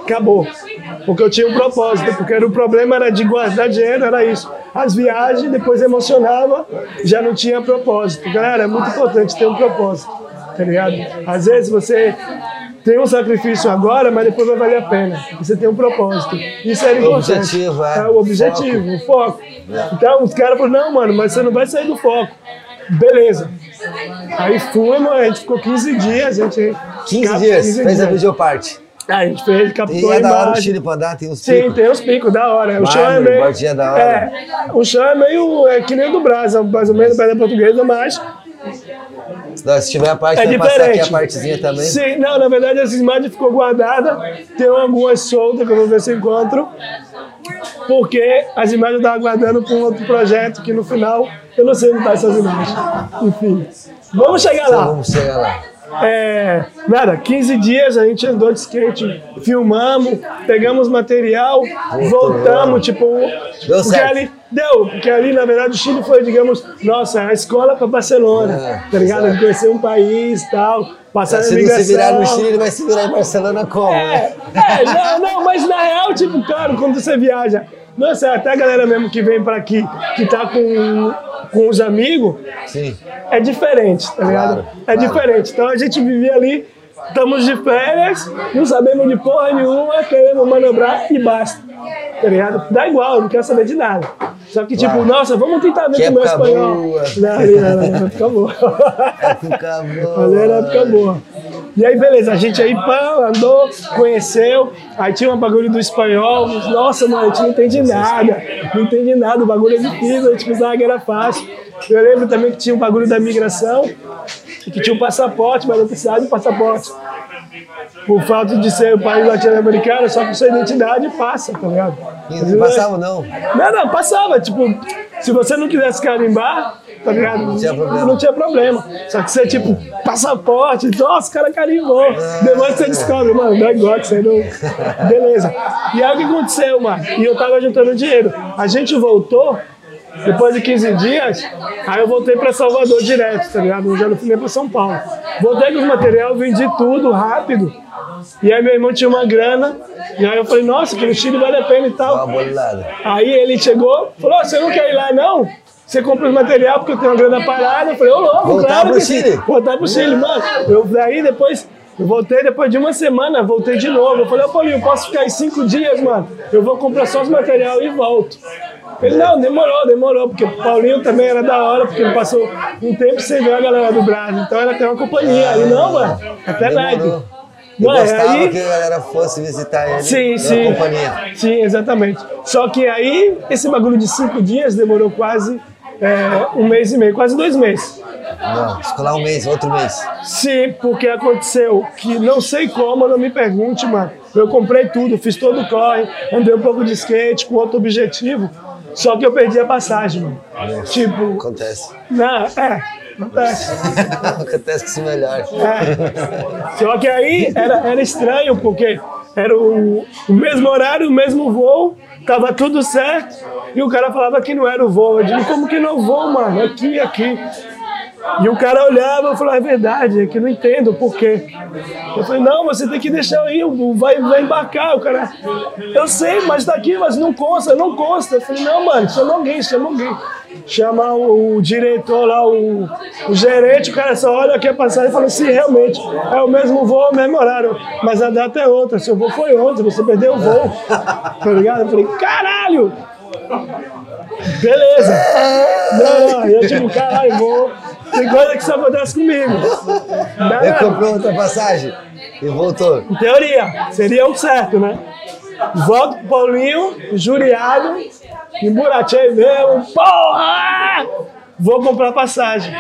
acabou. Porque eu tinha um propósito, porque era, o problema era de guardar dinheiro, era isso. As viagens, depois emocionava, já não tinha propósito. Galera, é muito importante ter um propósito, tá ligado? Às vezes você tem um sacrifício agora, mas depois vai valer a pena. Você tem um propósito. Isso era importante. Objetivo, é. o objetivo, o foco. Então os caras falaram, não, mano, mas você não vai sair do foco. Beleza. Aí fomos, a gente ficou 15 dias, a gente. 15 cap- dias, 15 fez a dias. videoparte. Aí a gente fez, captou E a é da hora o. Chile pra andar, tem os Sim, picos. tem os picos, da hora. O chão é meio. da hora. É, o chão é meio. É que nem o do Brasa, mais ou menos, perto da portuguesa, mas Não, se tiver a parte, é vai passar aqui diferente. a partezinha também. Sim, não, na verdade essa imagem ficou guardada. Tem algumas soltas que eu vou ver se encontro. Porque as imagens eu estava guardando para um outro projeto que no final eu não sei onde tá essas imagens. Enfim. Vamos chegar Então lá. vamos chegar lá. É, nada, 15 dias a gente andou de skate, filmamos, pegamos material, voltamos, tipo. Deu porque certo. ali deu, porque ali na verdade o Chile foi, digamos, nossa, a escola para Barcelona, É, tá ligado? exato. Conhecer um país e tal, passar Se não se virar no Chile, ele vai se virar em Barcelona como? né? É, é, não, não, mas na real, tipo, claro, quando você viaja, nossa, até a galera mesmo que vem pra aqui, que tá com, com os amigos, Sim. é diferente, tá ligado? Claro, é claro. diferente. Então a gente vivia ali, estamos de férias, não sabemos de porra nenhuma, queremos manobrar e basta. Tá ligado? Dá igual, não quero saber de nada. Só que, tipo, nossa, vamos tentar ver Que como é época espanhol. boa. Não, não, época boa. Fica bom. Ali era época boa. E aí, beleza, a gente aí pá, andou, conheceu, aí tinha um bagulho do espanhol, nossa, mano, a gente não entende nada, não entende nada, o bagulho é difícil, a gente pensava que era fácil. Eu lembro também que tinha um bagulho da migração, que tinha um passaporte, mas não precisava de passaporte. Por fato de ser o país latino-americano, só com sua identidade passa, tá ligado? Não passava, não. Não, não, passava. Tipo, se você não quisesse carimbar, tá ligado? Não tinha problema. Não tinha problema. Só que você, tipo, passaporte, nossa, o cara carimbou. Depois você descobre, mano, não é igual que você não. Beleza. E aí o que aconteceu, mano? E eu tava juntando dinheiro. A gente voltou. Depois de 15 dias, aí eu voltei pra Salvador direto, tá ligado? Eu já não fui nem pra São Paulo. Voltei com os material, vendi tudo rápido. E aí meu irmão tinha uma grana. E aí eu falei, nossa, que no Chile vale a pena e tal. Aí ele chegou, falou: "Ó, você não quer ir lá não? Você compra os material porque eu tenho uma grana parada. Eu falei, ô louco, Voltar claro pro. Chile? Voltar pro Chile, mano. Eu daí depois, eu voltei depois de uma semana, voltei de novo. Eu falei, ô Paulinho, posso ficar aí cinco dias, mano? Eu vou comprar só os material e volto. Ele, não, demorou, demorou, porque o Paulinho também era da hora, porque ele passou um tempo sem ver a galera do Brasil, então ela tem uma companhia. Ele, não, mano, até night. Demorou. Eu Mano, gostava aí- que a galera fosse visitar ele Sim, sim. companhia. Sim, exatamente. Só que aí, esse bagulho de cinco dias demorou quase é, um mês e meio, quase dois meses. Não, escolar um mês, outro mês. Sim, porque aconteceu que não sei como, não me pergunte, mano. Eu comprei tudo, fiz todo o corre, andei um pouco de skate com outro objetivo, só que eu perdi a passagem, mano. Tipo, Acontece. não, é, acontece. Acontece que isso melhor. É. Só que aí era, era estranho, porque era o, o mesmo horário, o mesmo voo, tava tudo certo, e o cara falava que não era o voo. Eu digo, como que não voo, mano? Aqui, aqui. E o cara olhava e falou, é verdade, é que não entendo por quê. Eu falei, não, você tem que deixar o- vai, vai embarcar. O cara, eu sei, mas tá aqui, mas não consta, não consta. Eu falei, não, mano, chama alguém, chama alguém. Chama o, o diretor lá, o, o gerente, o cara só olha aqui a passagem e fala, sim, realmente, é o mesmo voo, o mesmo horário, mas a data é outra. Seu voo foi ontem, você perdeu o voo. Tá ligado? Eu falei, caralho! Beleza. Não, eu tipo, caralho, vou. Tem coisa que só acontece comigo. Ele comprou outra passagem e voltou. Em teoria, seria o certo, né? Volto pro Paulinho, juriado, emburatei mesmo, porra! Vou comprar passagem.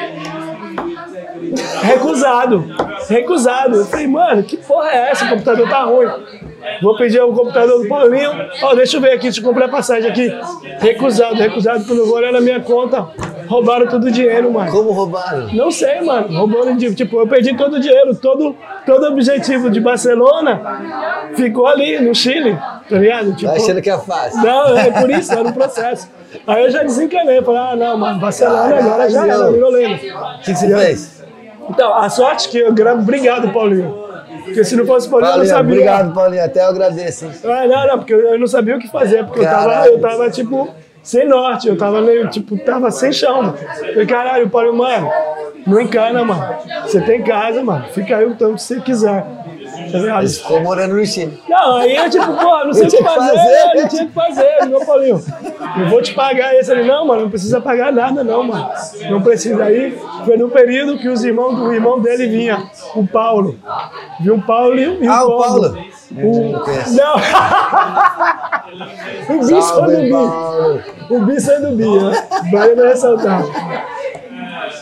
Recusado. Recusado. Eu falei, mano, que porra é essa? O computador tá ruim. Vou pedir o computador do Paulinho. Ó, deixa eu ver aqui, deixa eu comprar passagem aqui. Recusado, recusado. Quando eu vou olhar na minha conta, roubaram todo o dinheiro, mano. Como roubaram? Não sei, mano. Roubando de tipo, eu perdi todo o dinheiro, todo todo objetivo de Barcelona ficou ali no Chile, tá ligado? Tipo, Tá achando que é fácil. não, é por isso, era um processo. Aí eu já desencanei, falei, ah, não, mano, Barcelona agora já era, virou lenda. O que, que você fez? Então, a sorte que eu gravo, obrigado, Paulinho. Porque se não fosse o Paulinho, eu não Paulinho, sabia. obrigado, Paulinho. Até eu agradeço? Ah, não, não, porque eu não sabia o que fazer, porque eu tava, eu tava, tipo, sem norte, eu tava meio, tipo, tava sem chão, mano. Falei, caralho, Paulinho, mano, não encana, mano. Você tem casa, mano, fica aí o tanto que você quiser. Tá ficou morando no Chile. Não, aí eu tipo, pô, não sei o que fazer, fazer. não tinha que fazer, meu Paulinho. Eu vou te pagar esse ali, não, mano, não precisa pagar nada, não, mano. Não precisa. Aí foi no período que os irmãos, o irmão dele vinha, o Paulo. Viu o Paulo e, o- Ah, o Paulo. O... Não! o Bi saiu do Salve, Bi. Paulo. O Bi do Bi, né? Vale ressaltar.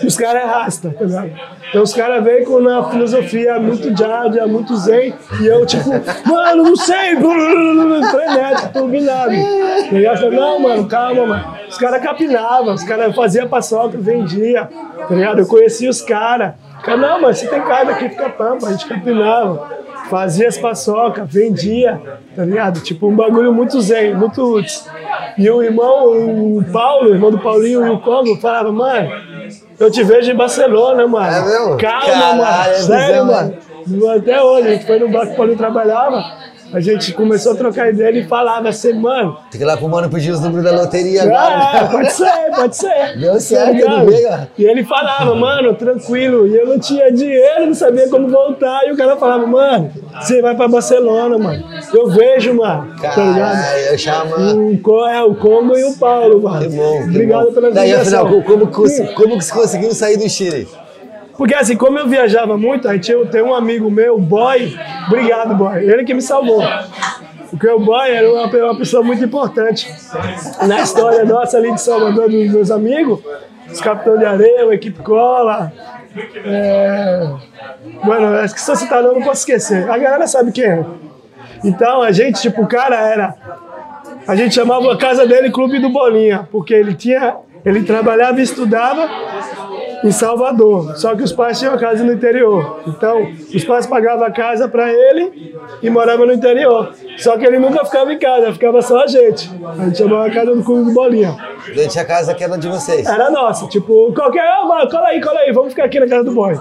Os caras é rasta, tá ligado? Então os caras vêm com uma filosofia muito Jadia, muito zen, e eu tipo, mano, não sei, frenético, turbinado. Tá ligado? Eu falei, Não, mano, calma, mano. Os caras capinavam, os caras faziam paçoca, vendia, tá ligado? Eu conhecia os caras. Cara, não, mas você tem casa aqui, fica pampa, a gente capinava. Fazia as paçoca, vendia, tá ligado? Tipo, um bagulho muito zen, muito roots. E o irmão, o Paulo, o irmão do Paulinho e o Congo, falava, mano, eu te vejo em Barcelona, mano. É mesmo? Calma, Caralho, mano. é Sério, visão, mano. Até hoje, a gente foi no bar que o Paulinho trabalhava, a gente começou a trocar ideia e ele falava assim, mano, Tem que ir lá pro mano pedir os números da loteria agora. pode ser, pode ser. Deu Tá certo, ele veio, ó. E ele falava, mano, tranquilo. E eu não tinha dinheiro, não sabia como voltar. E o cara falava, mano, você vai pra Barcelona, mano. Eu vejo, mano. Tá ligado? Eu chamo. O, é, o Congo e o Paulo, mano. Que bom. que Obrigado bom. pela Daí, afinal, como, como, como que você conseguiu sair do Chile? Porque assim, como eu viajava muito, aí tinha, tem um amigo meu, o Boy. Obrigado, Boy. Ele que me salvou. Porque o Boy era uma, uma pessoa muito importante na história nossa ali de Salvador, dos meus amigos. Os Capitão de Areia, a Equipe Cola. É... Mano, acho que se eu citar eu não posso esquecer. A galera sabe quem é. Então, a gente, tipo, o cara era a gente chamava a casa dele Clube do Bolinha, porque ele tinha, ele trabalhava e estudava em Salvador, só que os pais tinham a casa no interior. Então, os pais pagavam a casa para ele e morava no interior. Só que ele nunca ficava em casa, ficava só a gente. A gente chamava a casa do Clube do Bolinha. Durante a casa que era de vocês. Era nossa, tipo, qualquer, ah, mano, cola aí, cola aí, vamos ficar aqui na casa do boy.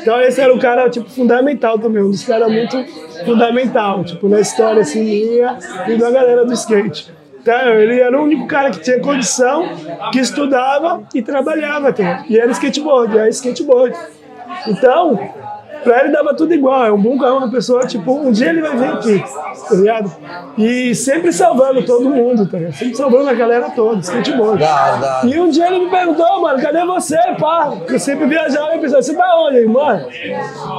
Então esse era um cara, tipo, fundamental também, um dos caras muito fundamental, tipo, na história, assim, minha e da galera do skate. Então, ele era o único cara que tinha condição, que estudava e trabalhava, tá? e era skateboard, era skateboard. Então, pra ele dava tudo igual, é um bom cara, uma pessoa, tipo, um dia ele vai vir aqui, tá ligado? E sempre salvando todo mundo, tá ligado? Sempre salvando a galera toda, skateboard. Da hora, da. E um dia ele me perguntou, mano, cadê você, pá? Porque eu sempre viajava e pensava, você tá onde, aí, mano?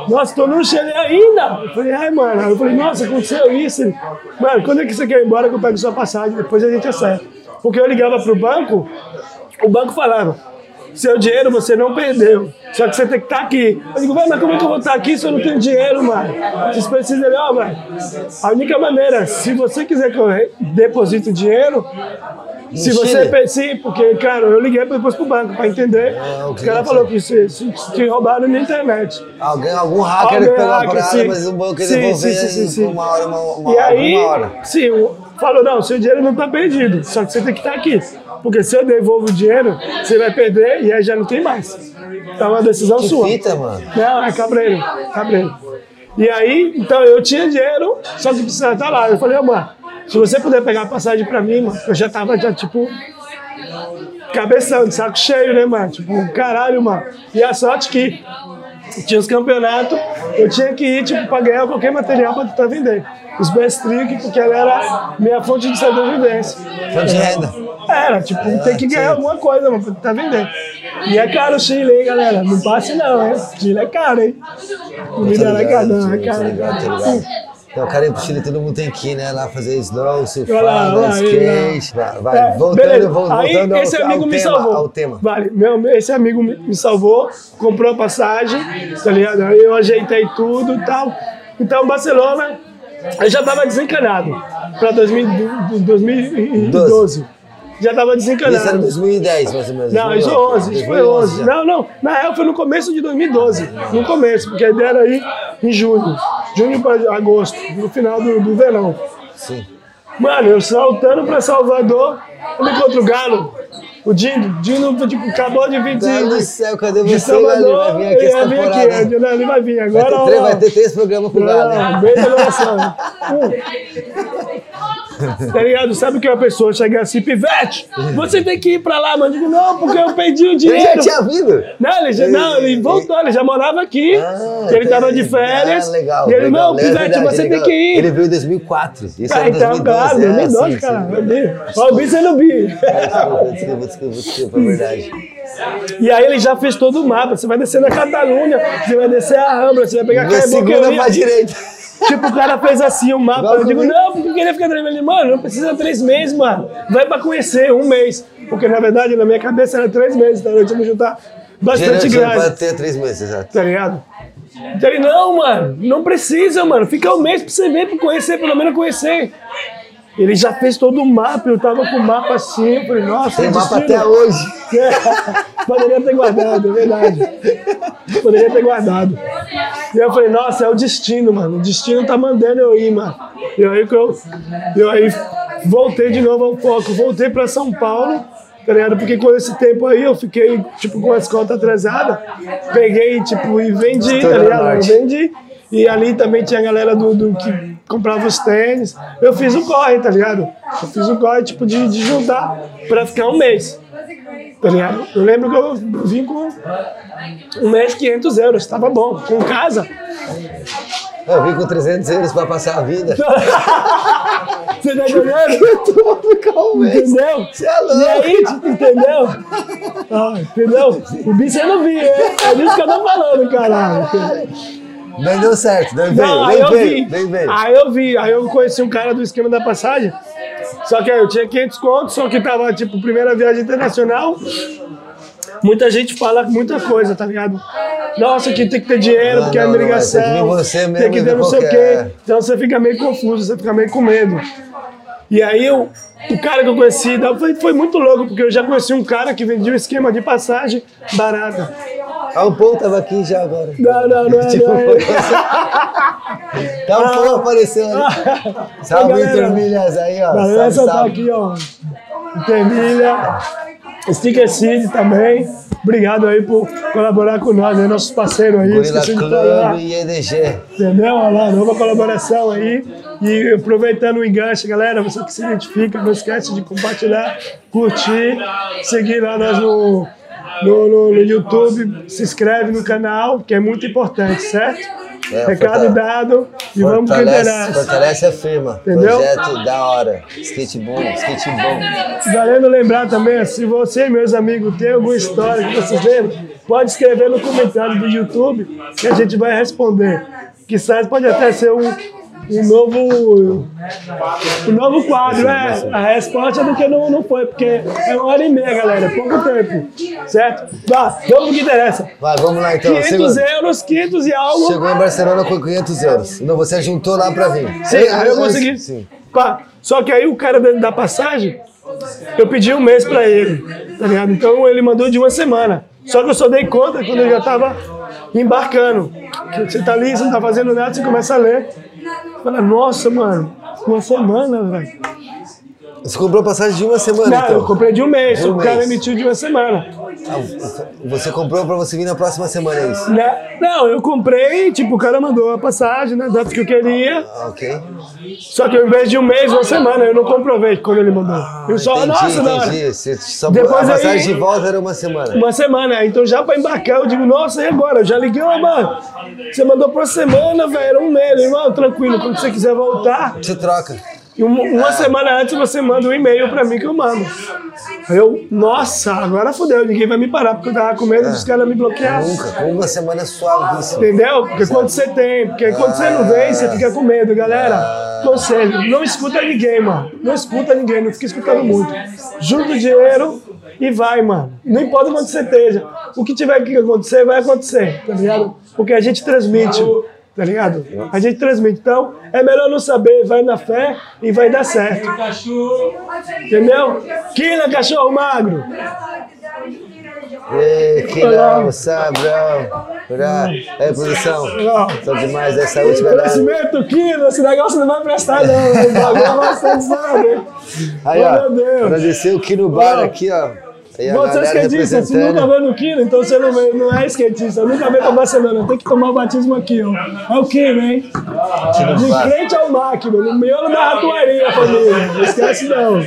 Nossa, tô no Chile ainda. Eu falei, ai, mano. Eu falei, nossa, aconteceu isso. Ele, Mano, quando é que você quer ir embora que eu pego sua passagem? Depois a gente acerta. Porque eu ligava pro banco, o banco falava, seu dinheiro você não perdeu. Só que você tem que estar aqui. Eu digo, mas como é que eu vou estar aqui se eu não tenho dinheiro, mano? Vocês precisam, ó, velho. A única maneira, se você quiser que eu deposite o dinheiro, se você. Sim, porque, cara, eu liguei depois pro banco pra entender. Ah, o o que cara falou que se, se, se roubaram na internet. Alguém, algum hacker Alguém pegou a parada, sim. mas o banco Sim, sim, sim, sim, uma hora, uma, uma, E aí, uma hora. sim, falou, não, seu dinheiro não tá perdido, só que você tem que estar aqui. Porque se eu devolvo o dinheiro, você vai perder e aí já não tem mais. Então é uma decisão Que sua. fita, mano. Não, é cabreiro, cabreiro. E aí, então eu tinha dinheiro, só que precisava estar lá. Eu falei, ô, mano, se você puder pegar a passagem pra mim, mano, eu já tava, já, tipo, cabeção, de saco cheio, né, mano? Tipo, caralho, mano. E a sorte que tinha os campeonatos, eu tinha que ir, tipo, pra ganhar qualquer material pra tentar vender. Os best trick, porque ela era minha fonte de sobrevivência. Fonte de renda. Era, tipo, tem que ganhar alguma coisa, mano, pra tentar vender. E é caro o Chile, hein, galera? Não passe não, hein? Chile é caro, hein? Comida Tá é caro, não, é caro. É. Não, cara, ir pro Chile todo mundo tem que ir, né? Lá fazer snow, surfar, lá, lá, skate. Vai, vai. É, voltando, beleza. Aí, voltando ao, esse amigo me tema, salvou. ao tema. Vale, meu, esse amigo me, salvou, comprou a passagem, tá ligado? Aí eu ajeitei tudo e tal. Então, Barcelona, eu já tava desencanado pra 2000 2012. Já tava desencanado. Isso era 2010, mais ou menos. Não, isso é 11, isso foi 11. já. Não, não, na real foi no começo de 2012. No começo, porque a ideia era ir em junho. Junho para agosto, no final do, do verão. Sim. Mano, eu saltando pra Salvador, eu encontro o Galo. O Dino, Dino tipo, acabou de vir Deus do de, céu, cadê de você, Gali? Salvador. Vai vir aqui ele vai vir aqui, ele- ele vai vir Vai agora. ter, três, vai ter três programas com o Galo. hein? Tá ligado? Sabe que uma pessoa chega assim, pivete, você tem que ir pra lá, mano. Eu digo, não, porque eu perdi o Ele dinheiro. já tinha vindo? Não, ele, já, não, ele voltou, ele já morava aqui. Ah, ele tava de férias. Ah, legal. e ele, legal. não, É Pivete, verdade, você ele tem que ir. Ele veio em 2004. Isso Ah, então, 2012. claro, é, 2012, sim, cara. sim. Eu vi. Ó, o bi você não vi. Desculpa, desculpa, desculpa, é verdade. E aí ele já fez todo o mapa. Você vai descer na Catalunha, você vai descer a Rambla, você vai pegar Caio segunda pra direita. Tipo, o cara fez assim o mapa. Igual Eu digo, não, porque queria ficar três meses. Mano, não precisa três meses, mano. Vai pra conhecer um mês. Porque na verdade, na minha cabeça era três meses, então eu tinha que juntar bastante grana. pode ter três meses, exato. Tá ligado? Então ele, não, mano, não precisa, mano. Fica um mês pra você ver, pra conhecer, pelo menos conhecer. Ele já fez todo o mapa, eu tava com o mapa assim, eu falei, nossa, Tem mapa até hoje. É, poderia ter guardado, é verdade. Poderia ter guardado. E eu falei, nossa, é o destino, mano. O destino tá mandando eu ir, mano. E aí que eu, eu aí voltei de novo ao foco. Voltei pra São Paulo, tá ligado? Porque com esse tempo aí eu fiquei, tipo, com as contas atrasadas. Peguei, tipo, e vendi, tá ligado? Eu vendi. E ali também tinha a galera do, do que comprava os tênis. Eu fiz o corre, tá ligado? Eu fiz o corre, tipo, de, de juntar pra ficar um mês. Tá ligado? Eu lembro que eu vim com um mês 500 euros, tava bom. Com casa. Eu vim com 300 euros pra passar a vida. Você tá entendendo? Eu um mês. Entendeu? Você é louco. E aí, tipo, entendeu? Ah, entendeu? O bicho eu não vi, hein? É disso que eu tô falando, caralho. Nem deu certo, nem veio, Não, aí nem eu veio, veio. Aí eu vi, aí eu conheci um cara do esquema da passagem. Só que aí eu tinha 500 contos, só que tava, tipo, primeira viagem internacional. Muita gente fala muita coisa, tá ligado? Nossa, que tem que ter dinheiro, Não, porque é não, não, obrigação. tem que você tem mesmo que e ter não sei o quê. que é. Então você fica meio confuso, você fica meio com medo. E aí eu, o cara que eu conheci, foi, foi muito louco, porque eu já conheci um cara que vendia um esquema de passagem barata. Ah, o Paul tava aqui já agora. Não, não, não. Tipo, Não o Paul apareceu ali. Salve, galera. Vitor Milhas aí, ó. Galera, Salve, tá aqui, ó. Termilha, Sticker City também. Obrigado aí por colaborar com nós, aí, nossos parceiros aí. Gorila. Club e EDG. Entendeu? Olha lá, nova colaboração aí. E aproveitando o enganche, galera, você que se identifica, não esquece de compartilhar, curtir, seguir lá nós no, no, no- no YouTube, se inscreve no canal, que é muito importante, certo? É, Recado dado e vamos que Fortalece, interessa. fortalece a firma. Entendeu? Projeto da hora. Skate bom, skate bom. Valendo lembrar também, se você meus amigos têm alguma história que vocês lembram, pode escrever no comentário do YouTube que a gente vai responder. Que pode até ser um, um novo um novo quadro, é. A resposta do que não, não foi, porque é uma hora e meia, galera, é pouco tempo, certo? Vá, vamos pro que interessa. Vai, vamos lá então. 500 Segura. euros, 500 e algo. Chegou em Barcelona com 500 euros. Não, você juntou lá pra vir. Sim, aí eu consegui. Sim. Pá. Só que aí o cara da, da passagem, eu pedi um mês pra ele, tá ligado? Então ele mandou de uma semana. Só que eu só dei conta quando eu já tava embarcando. Que Você tá ali, você não tá fazendo nada, você começa a ler. Fala, nossa, mano, uma semana, velho. Você comprou passagem de uma semana, Não, eu então? comprei de um mês, um o cara mês. emitiu de uma semana. Ah, Você comprou pra você vir na próxima semana, é isso? Né? Não, eu comprei, tipo, o cara mandou a passagem, né, data que eu queria. Ah, ok. Só que ao invés de um mês, uma semana, eu não comprovei quando ele mandou. Eu só, entendi, nossa, entendi. Você só Depois a passagem aí- de volta era uma semana. Uma semana, então já pra embarcar, eu digo, nossa, e agora? Eu já liguei, ô mano, você mandou pra semana, velho, era um mês, irmão, tranquilo, quando você quiser voltar, Você troca. E uma, semana antes você manda um e-mail pra mim que eu mando. Eu, nossa, agora fodeu, ninguém vai me parar, porque eu tava com medo dos caras me bloquear. Nunca, com uma semana suavíssima. Entendeu? Porque quando você tem, porque quando você não vem, você fica com medo, galera. Conselho, não escuta ninguém, mano. Não escuta ninguém, não fica escutando muito. Junta o dinheiro e vai, mano. Não importa onde você esteja. O que tiver que acontecer, vai acontecer, tá ligado? Porque a gente transmite, tá ligado? A gente transmite. Então, é melhor não saber, vai na fé e vai dar certo. Entendeu? Quina, cachorro magro. Ei, que não, sabrão. Pra... É, produção. Tô demais essa última data. Conhecimento, Quina, esse negócio não vai prestar, não. O bagulho vai ser desnado. Aí, Oh, ó. meu Deus. Agradecer o Kino Bar aqui, ó. Aí a Você é skatista, você nunca veio no Quino, então você não, veio, não é skatista. Nunca veio pra Barcelona, tem que tomar o batismo aqui, ó. É o Quino, hein? De frente ao máquina, no miolo da ratuaria, família. Não esquece não.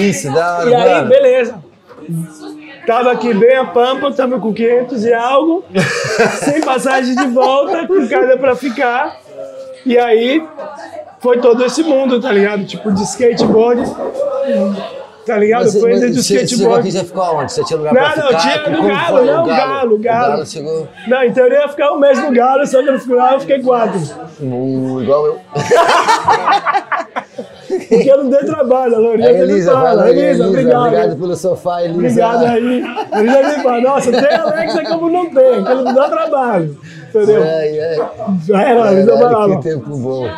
Isso, da hora, E aí, mano. beleza. Tava aqui bem a pampa, tava com 500 e algo, sem passagem de volta, com casa pra ficar. E aí, foi todo esse mundo, tá ligado? Tipo, de skateboard, tá ligado? Mas, foi mas desde o você skateboard. já ficou aonde? Você tinha lugar Não, pra não, ficar? tinha no Galo, foi? não, o Galo, O Galo. Galo chegou Não, então eu ia ficar um mês no Galo, só que no final eu fiquei quatro. uh, igual eu. Porque eu não dei trabalho, a É, Elisa, fala. Elisa, Elisa. obrigado. Obrigado pelo sofá, Elisa. Obrigado aí. Elisa sempre fala, nossa, tem Alexa como não tem, que ele não dá trabalho. Entendeu? Ai, ai. Já era, a Elisa Caralho, falava. que tempo bom.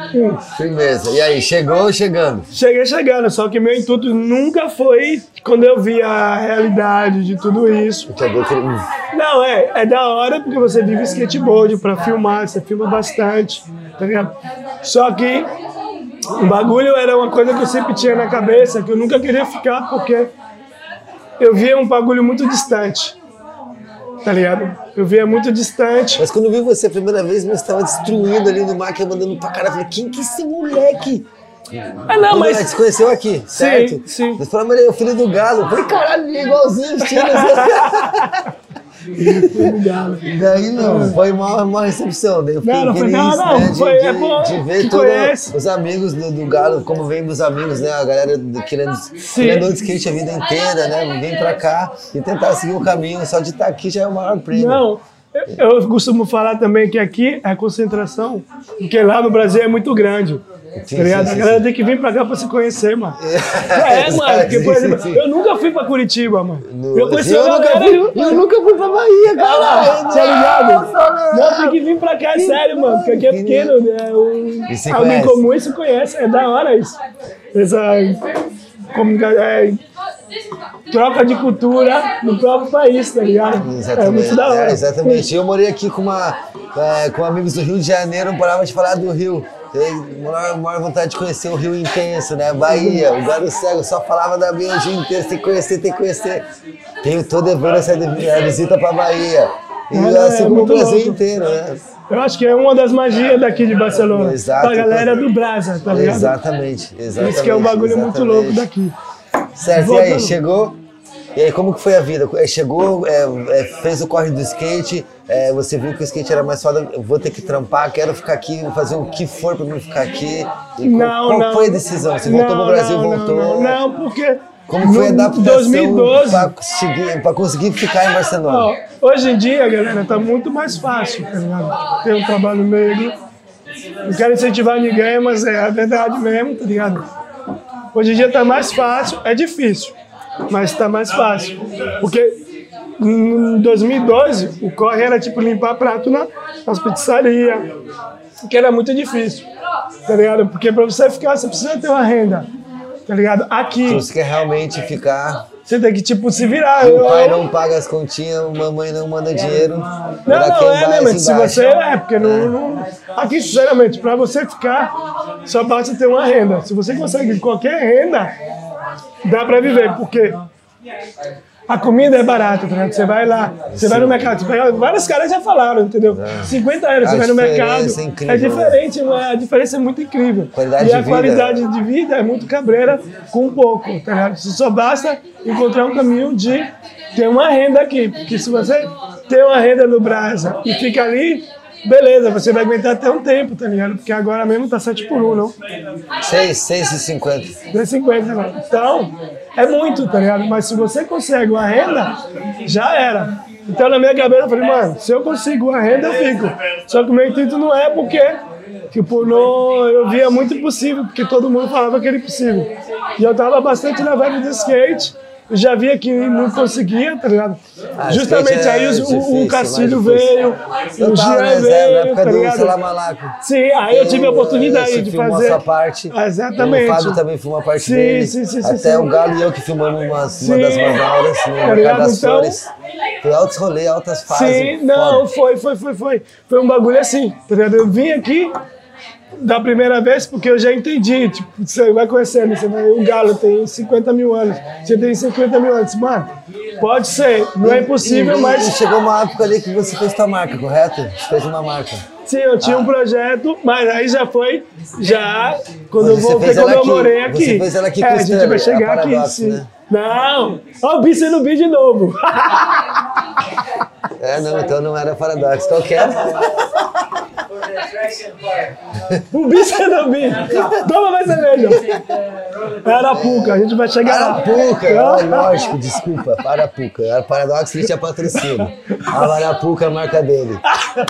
Firmeza. E aí, chegou ou chegando? Cheguei chegando, só que meu intuito nunca foi quando eu vi a realidade de tudo isso. Chegou aquele... Não, é, é da hora porque você vive skateboard pra filmar, você filma bastante, tá ligado? Só que o bagulho era uma coisa que eu sempre tinha na cabeça, que eu nunca queria ficar porque eu via um bagulho muito distante, tá ligado? Eu via muito distante. Mas quando eu vi você a primeira vez, você estava destruindo ali no mar, que mandando pra caralho. Eu falei, quem que é esse moleque? Ah, não, mas Você conheceu aqui, certo? sim. Você falou, mas ele é o filho do galo. Eu falei, caralho, ele é igualzinho os tiros. Daí não, foi uma, uma recepção. Daí eu fiquei Não, não feliz não, não, né, de, foi- de- é bom de ver todos os amigos do, do Galo, como vem dos amigos, né? A galera do, querendo, querendo de skate a vida inteira, né? Vem pra cá e tentar seguir o caminho. Só de estar aqui já é o maior prêmio. Não, eu, eu costumo falar também que aqui é concentração, porque lá no Brasil é muito grande. Sim, tá sim, a sim, galera tem que vir pra cá pra se conhecer, mano. É, mano, porque, por exemplo, eu nunca fui pra Curitiba, mano. No- Eu conheci eu, a nunca galera. fui, eu- nunca fui pra Bahia, cara. Tá ligado? Não, tem que vir pra cá, é sério, mano. Porque aqui é pequeno, E se alguém comum e se conhece. É da hora isso. Essa comunicação. É, troca de cultura no próprio país, tá ligado? É Exatamente. muito da hora. É, exatamente. Eu morei aqui com, uma, é, com amigos do Rio de Janeiro, não parava de falar do Rio. Tenho maior, maior vontade de conhecer o Rio intenso, né? Bahia, o Galo Cego, só falava da Bahia o dia inteiro, tem que conhecer, tem que conhecer. Tenho todo devendo essa a visita pra Bahia. E É, assim é como o muito Brasil louco. inteiro, né? Eu acho que é uma das magias daqui de Barcelona. Exato. Pra galera do Brasa, tá ligado? Exatamente, exatamente. Isso que é um bagulho muito exatamente. louco daqui. Certo, e aí, Voltando. chegou? E aí, como que foi a vida? É, Chegou, é, é, fez o corre do skate, é, você viu que o skate era mais foda, vou ter que trampar, quero ficar aqui, vou fazer o que for pra mim ficar aqui. E qual- Não, qual não. foi a decisão? Você voltou Não, pro Brasil, não, voltou? Não, não, porque. Como foi a adaptação 2012. pra conseguir, pra conseguir ficar em Barcelona? Ó, hoje em dia, galera, tá muito mais fácil, tá ligado? Ter um trabalho negro. Não quero incentivar ninguém, mas é a verdade mesmo, tá ligado? Hoje em dia tá mais fácil, é difícil, mas tá mais fácil. Porque em 2012, o corre era tipo limpar prato na, nas pizzarias, que era muito difícil, tá ligado? Porque pra você ficar, você precisa ter uma renda, tá ligado? Aqui, Se você quer realmente ficar, você tem que, tipo, se virar. o pai não paga as continhas, mamãe não manda dinheiro. Não, não, é, né, mas se embaixo. você. É, porque não, não- Aqui, sinceramente, pra você ficar, só basta ter uma renda. Se você consegue qualquer renda, dá pra viver, porque a comida é barata, tá? Você vai lá, você vai no mercado, vários caras já falaram, entendeu? 50 euros, você vai no mercado. é incrível, É diferente, a diferença é muito incrível. Qualidade e de a vida. qualidade de vida é muito cabreira com pouco, tá ligado? Só basta encontrar um caminho de ter uma renda aqui. Porque se você tem uma renda no Brasa e fica ali, beleza, você vai aguentar até um tempo, tá ligado? Porque agora mesmo tá 7 por 1, não? 6, 6,50. 250, não. Então, é muito, tá ligado? Mas se você consegue uma renda, já era. Então, na minha cabeça, eu falei, mano, se eu consigo uma renda, eu fico. Só que o meu intuito não é porque, tipo, não, eu via muito impossível, porque todo mundo falava que era impossível. E eu tava bastante na vibe do skate. Eu já via que não conseguia, tá ligado? Ah, Justamente é aí os- o, difícil, o difícil. veio, o reserva, na veio, época tá do ligado? Salamalaco. Sim, aí eu tive a oportunidade de fazer. essa parte. Exatamente. O Fábio também filmou a parte Sim, dele. sim, sim, sim, Até sim. o Galo e eu que filmamos uma Sim. das manauras no Tá ligado? das Então- Flores. Foi altos rolês, altas fases. Sim, não, Foda. foi, foi, foi, foi. Foi um bagulho assim, tá ligado? Eu vim aqui da primeira vez porque eu já entendi. Tipo, você vai conhecendo, você vai, o Galo tem 50 mil anos, você tem 50 mil anos. Mano, pode ser, não é impossível, E- e- mas E chegou uma época ali que você fez tua marca, correto? Você fez uma marca. sim, eu tinha um projeto, mas aí já foi, já, quando eu Mas voltei, quando eu aqui, morei aqui. você fez ela aqui é, a gente vai chegar é aqui, paradoxo, sim. né? Não, ó o Bice no bi de novo. É, não, então não era paradoxo. Qual que era? O Bice no bi. Toma mais cerveja. É Arapuca, a gente vai chegar lá. Arapuca, lógico, desculpa, Arapuca. Era paradoxo, ele tinha patrocínio. A Arapuca é a marca dele.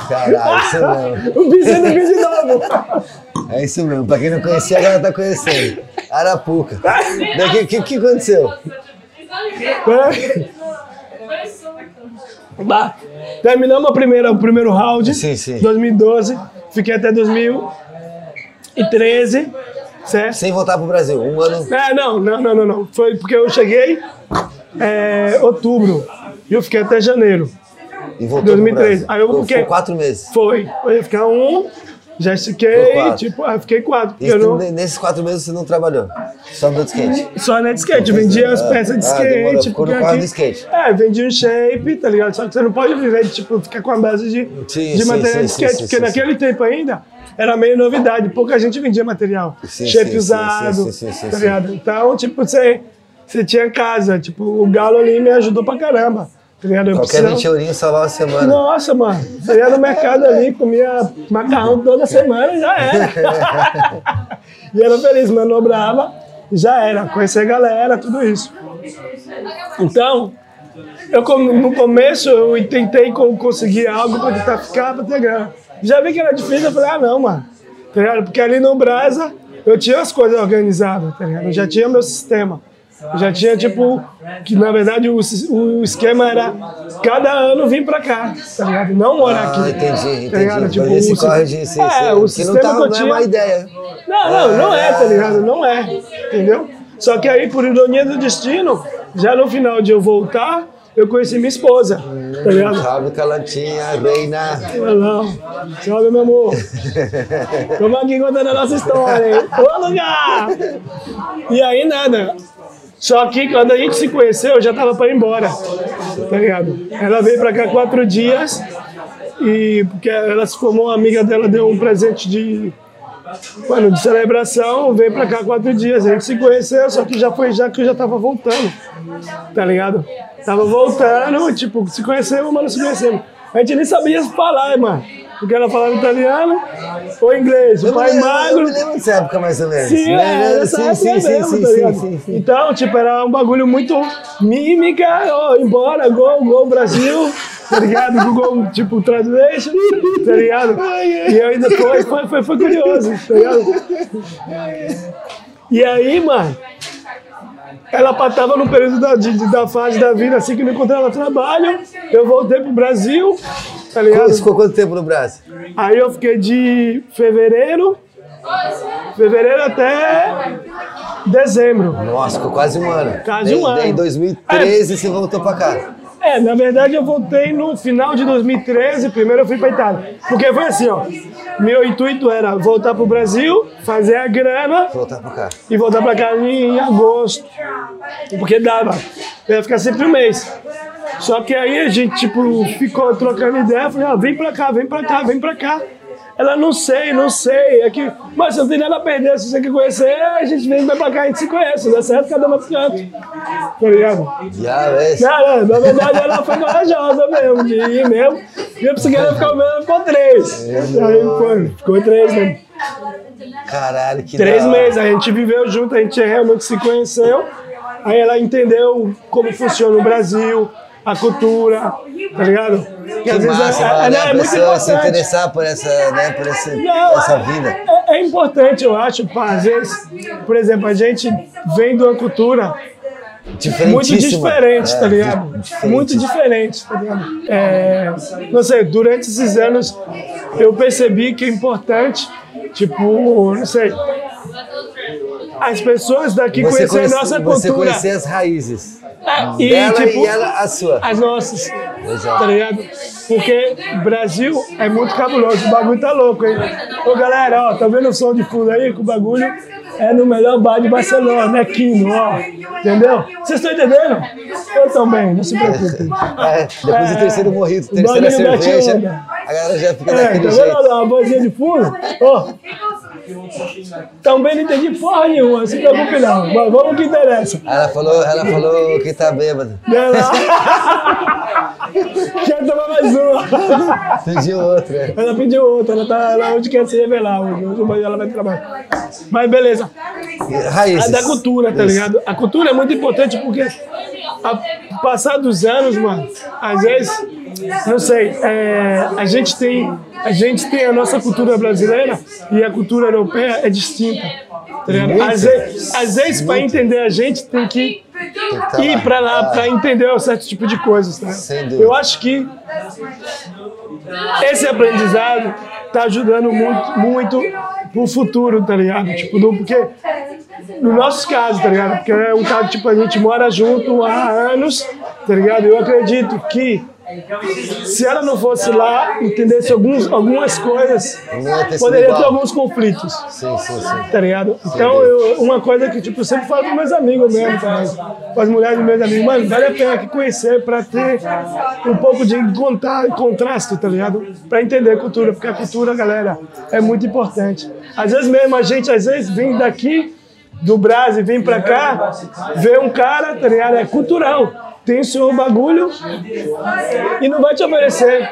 Caralho, isso mesmo. O Bice no bi de novo. É isso mesmo. Pra quem não conhecia, agora tá conhecendo. Arapuca. O que, que, que aconteceu? Bah, Terminamos a primeira, o primeiro round, Sim, sim. 2012. Fiquei até 2013, certo? Sem voltar pro Brasil. Um ano. É, não, não, não, não, não. Foi porque eu cheguei é, outubro e eu fiquei até janeiro. E voltou 2013. pro Brasil. Aí eu fiquei- ficou quatro meses. Foi. Eu ia ficar um, já estiquei, tipo, aí fiquei quatro. eu não, Nesses quatro meses você não trabalhou? Só andou de skate? Só na de skate, vendia as Ah, peças de ah, skate. demorou. Ficou no carro do skate. É, vendia um shape, tá ligado? Só que você não pode viver de tipo, ficar com a base de, Sim, de material sim, de skate, sim, porque naquele tempo ainda era meio novidade, pouca gente vendia material. Shape usado, sim, sim, sim, sim, tá ligado? Então, tipo, você, você tinha casa, tipo, o Galo ali me ajudou pra caramba, tá ligado? Eu Qualquer precisava- 20 eurinhos salvava a semana. nossa, mano. Você ia no mercado ali, comia macarrão toda semana e já era. e era feliz, manobrava e já era. Conhecer a galera, tudo isso. Então, eu no começo eu tentei co- conseguir algo para tentar ficar, para ter grana. Já vi que era difícil, eu falei, ah não, mano. Tá ligado? Porque ali no Brasa eu tinha as coisas organizadas, tá ligado? Eu já tinha meu sistema. Já tinha, tipo, que na verdade o, o esquema era cada ano vir pra cá, tá ligado? Não morar aqui. Ah, entendi, Tá ligado? entendi. Tipo, esse o corre de é, o sistema não, tá, que eu não é tinha- má ideia. não, não, não é, tá ligado? Não é, entendeu? Só que aí, por ironia do destino, já no final de eu voltar, eu conheci minha esposa, tá ligado? Salve, Calantinha, reina. Não. Salve, meu amor. Estamos aqui contando a nossa história, hein? Ô, lugar! E aí, nada. Só que quando a gente se conheceu, eu já tava pra ir embora, tá ligado? Ela veio pra cá quatro dias e porque ela se formou, uma amiga dela deu um presente de, mano, de celebração, veio pra cá quatro dias. A gente se conheceu, só que já foi já que eu já tava voltando, tá ligado? Tava voltando, tipo, se conhecemos, mas não se conhecemos. A gente nem sabia falar, mano. Porque ela falava italiano ou inglês. O Eu pai lembro- Eu magro. me lembro dessa época mais ou menos. Sim, Me é, nessa sim, sim, sim, mesmo, sim, tá sim, sim, sim. Então, tipo, era um bagulho muito mímica, ó, embora, gol, gol Brasil, tá ligado? Google, tipo, translation, tá ligado? E aí depois foi, foi, foi curioso, tá ligado? E aí, mano, ela tava no período da, de- de- da fase da vida, assim, que não encontrava trabalho, eu voltei pro Brasil, tá ligado? Ficou quanto tempo no Brasil? Aí eu fiquei de fevereiro, fevereiro até dezembro. Nossa, ficou quase um ano. Quase um em ano. 2013 você voltou pra cá. É, na verdade eu voltei no final de 2013, primeiro eu fui pra Itália. Porque foi assim, ó, meu intuito era voltar pro Brasil, fazer a grana Voltar pra cá. e voltar pra cá em agosto. Porque dava, eu ia ficar sempre um mês. Só que aí a gente, tipo, ficou trocando ideia, falei, ah, vem pra cá, vem pra cá, vem pra cá. Ela, não sei, não sei, é que, mas não tem nada a perder, se você quer conhecer, a gente vem, vai pra cá, a gente se conhece, dá certo, cada um pro canto. Tá ligado? Já, ves. Cara, na verdade ela foi corajosa mesmo, de ir mesmo. Minha psiquiatra ficou vendo, ficou três. Aí, pô, ficou três, né? Caralho, que Três meses, a gente viveu junto, a gente realmente se conheceu. Aí ela entendeu como funciona o Brasil, a cultura, tá ligado? Que Que massa, é, é, é muito pessoa se importante. interessar por essa, né, por esse, Não, essa vida. É, é importante, eu acho, pá, às vezes, por exemplo, a gente vem de uma cultura muito Diferentíssima. diferente, tá É, ligado? diferente. Muito diferente, tá ligado? É, não sei, durante esses anos eu percebi que é importante, tipo, não sei, as pessoas daqui Você, conhecerem a nossa você cultura. conhecer as raízes e, dela tipo, e ela a sua. as nossas, Exato. tá ligado? Porque Brasil é muito cabuloso, o bagulho tá louco, hein? Ô galera, ó, tá vendo o som de fundo aí? Que o bagulho é no melhor bar de Barcelona, né, Quino, ó. Entendeu? Vocês estão entendendo? Eu também, não se preocupem. É, depois É, do terceiro morrito, o terceira cerveja, onda. a galera já fica É, daquele tá jeito. vendo ó, a vozinha de fundo? Ó, também não entendi porra nenhuma, não se preocupe não. Mas vamos que interessa. Ela falou, ela falou que tá bêbada. Ela... Quer tomar mais uma. Pediu outra. Ela pediu outra, ela, tá, ela hoje quer se revelar, hoje, ela vai trabalhar. Mas beleza. Raízes. A da cultura, tá ligado? A cultura é muito importante porque, a passar dos anos, mano, às vezes, não sei, é, a gente tem a gente tem a nossa cultura brasileira e a cultura europeia é distinta. Tá. Às vezes, às vezes para entender a gente tem que ir para lá Ah. para entender um certo tipo de coisas. Tá? Eu acho que esse aprendizado tá ajudando muito, muito pro futuro, tá ligado? Tipo, do, porque no nosso caso, tá ligado? Porque é um caso, tipo, a gente mora junto há anos, tá ligado? Eu acredito que se ela não fosse lá, entendesse alguns, algumas coisas, poderia ter alguns conflitos Sim, sim, sim. tá ligado? Então, eu, uma coisa que tipo, eu sempre falo com meus amigos mesmo, tá com as mulheres dos meus amigos, mano, vale a pena aqui conhecer pra ter um pouco de conta- contraste, tá ligado? Pra entender a cultura, porque a cultura, galera, é muito importante. Às vezes mesmo a gente, às vezes, vem daqui, do Brasil, vem pra cá, vê um cara, tá ligado? É cultural. Tem o seu bagulho e não vai te oferecer.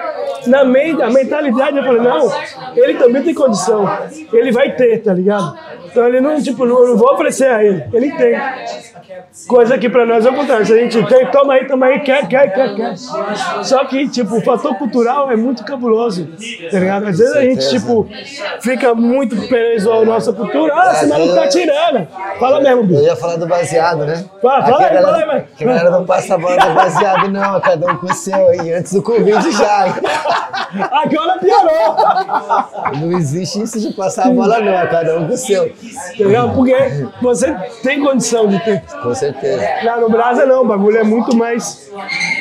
Na mente, a mentalidade, eu falei, não, ele também tem condição. Ele vai ter, tá ligado? Então ele não, tipo, não, eu não vou oferecer a ele. Ele tem. Coisa que pra nós é o contrário. Se a gente tem, toma aí, toma aí, quer, quer, quer, quer. Só que, tipo, o fator cultural é muito cabuloso, tá ligado? Às vezes a gente, tipo, fica muito preso à nossa cultura. Ah, esse maluco tá tirando. Fala mesmo, Eu bicho. ia falar do baseado, né? Fala, fala aí, fala aí, vai. que galera não passa a bola do baseado, não. Cada um com o seu aí. Antes do Covid já. Agora piorou. Não existe isso de passar a bola, não. É cada um com o seu. Entendeu? Porque você tem condição de ter. Com certeza. Lá no Brasa não, o bagulho é muito mais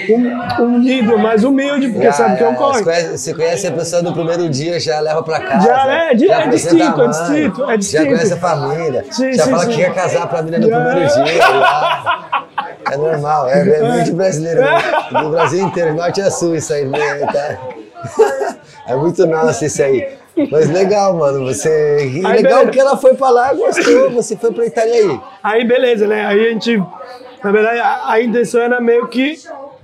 um, unido, mais humilde, porque sabe que é um você, corre. conhece, você conhece a pessoa do primeiro dia, já leva pra casa. Já é, é apresenta distinto, a é distinto, é distinto. Já conhece a família. Sim, já sim, fala sim. que quer casar pra menina no Já. primeiro dia. É normal, é, é muito brasileiro. né? Do Brasil inteiro, norte a sul, isso aí. Né? Tá? É muito nosso isso aí. Mas legal, mano. Você. Aí, legal beleza. que ela foi pra lá, gostou. Você foi pra Itália aí. Aí beleza, né? Aí a gente, na verdade, a, a intenção era meio que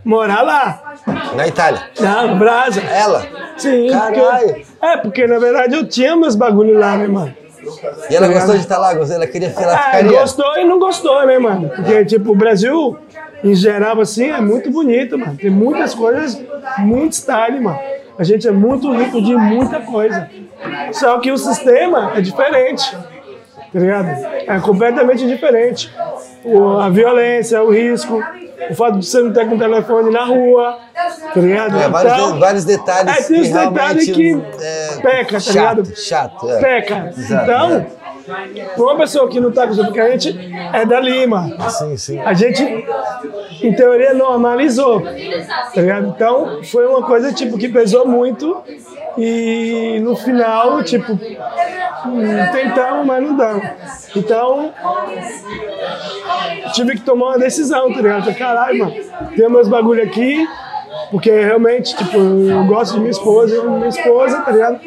morar lá, Na Itália. na Brasa. Ela. Sim, Caralho. porque, é, porque na verdade eu tinha meus bagulho lá, né, mano? E ela gostou de estar lá? Ela queria ela Ah, ficaria. gostou e não gostou, né, mano? Porque, tipo, o Brasil, em geral, assim, é muito bonito, mano. Tem muitas coisas, muito style, mano. A gente é muito rico de muita coisa. Só que o sistema é diferente, tá ligado? É completamente diferente. A violência, o risco, o fato de você não ter com o telefone na rua, tá ligado? É, vários, de- vários detalhes. É, tem os detalhes que é, peca, tá chato, ligado? Chato, é. Peca. Exato, Então, uma pessoa que não tá porque a gente é da Lima. Sim, sim. A gente, em teoria, normalizou. Tá ligado? Então, foi uma coisa tipo, que pesou muito. E no final, tipo, hum, tentamos, mas não damos. Então, tive que tomar uma decisão, tá ligado? Caralho, mano, tem meus bagulho aqui, porque realmente, tipo, eu gosto de minha esposa, eu minha esposa, tá ligado?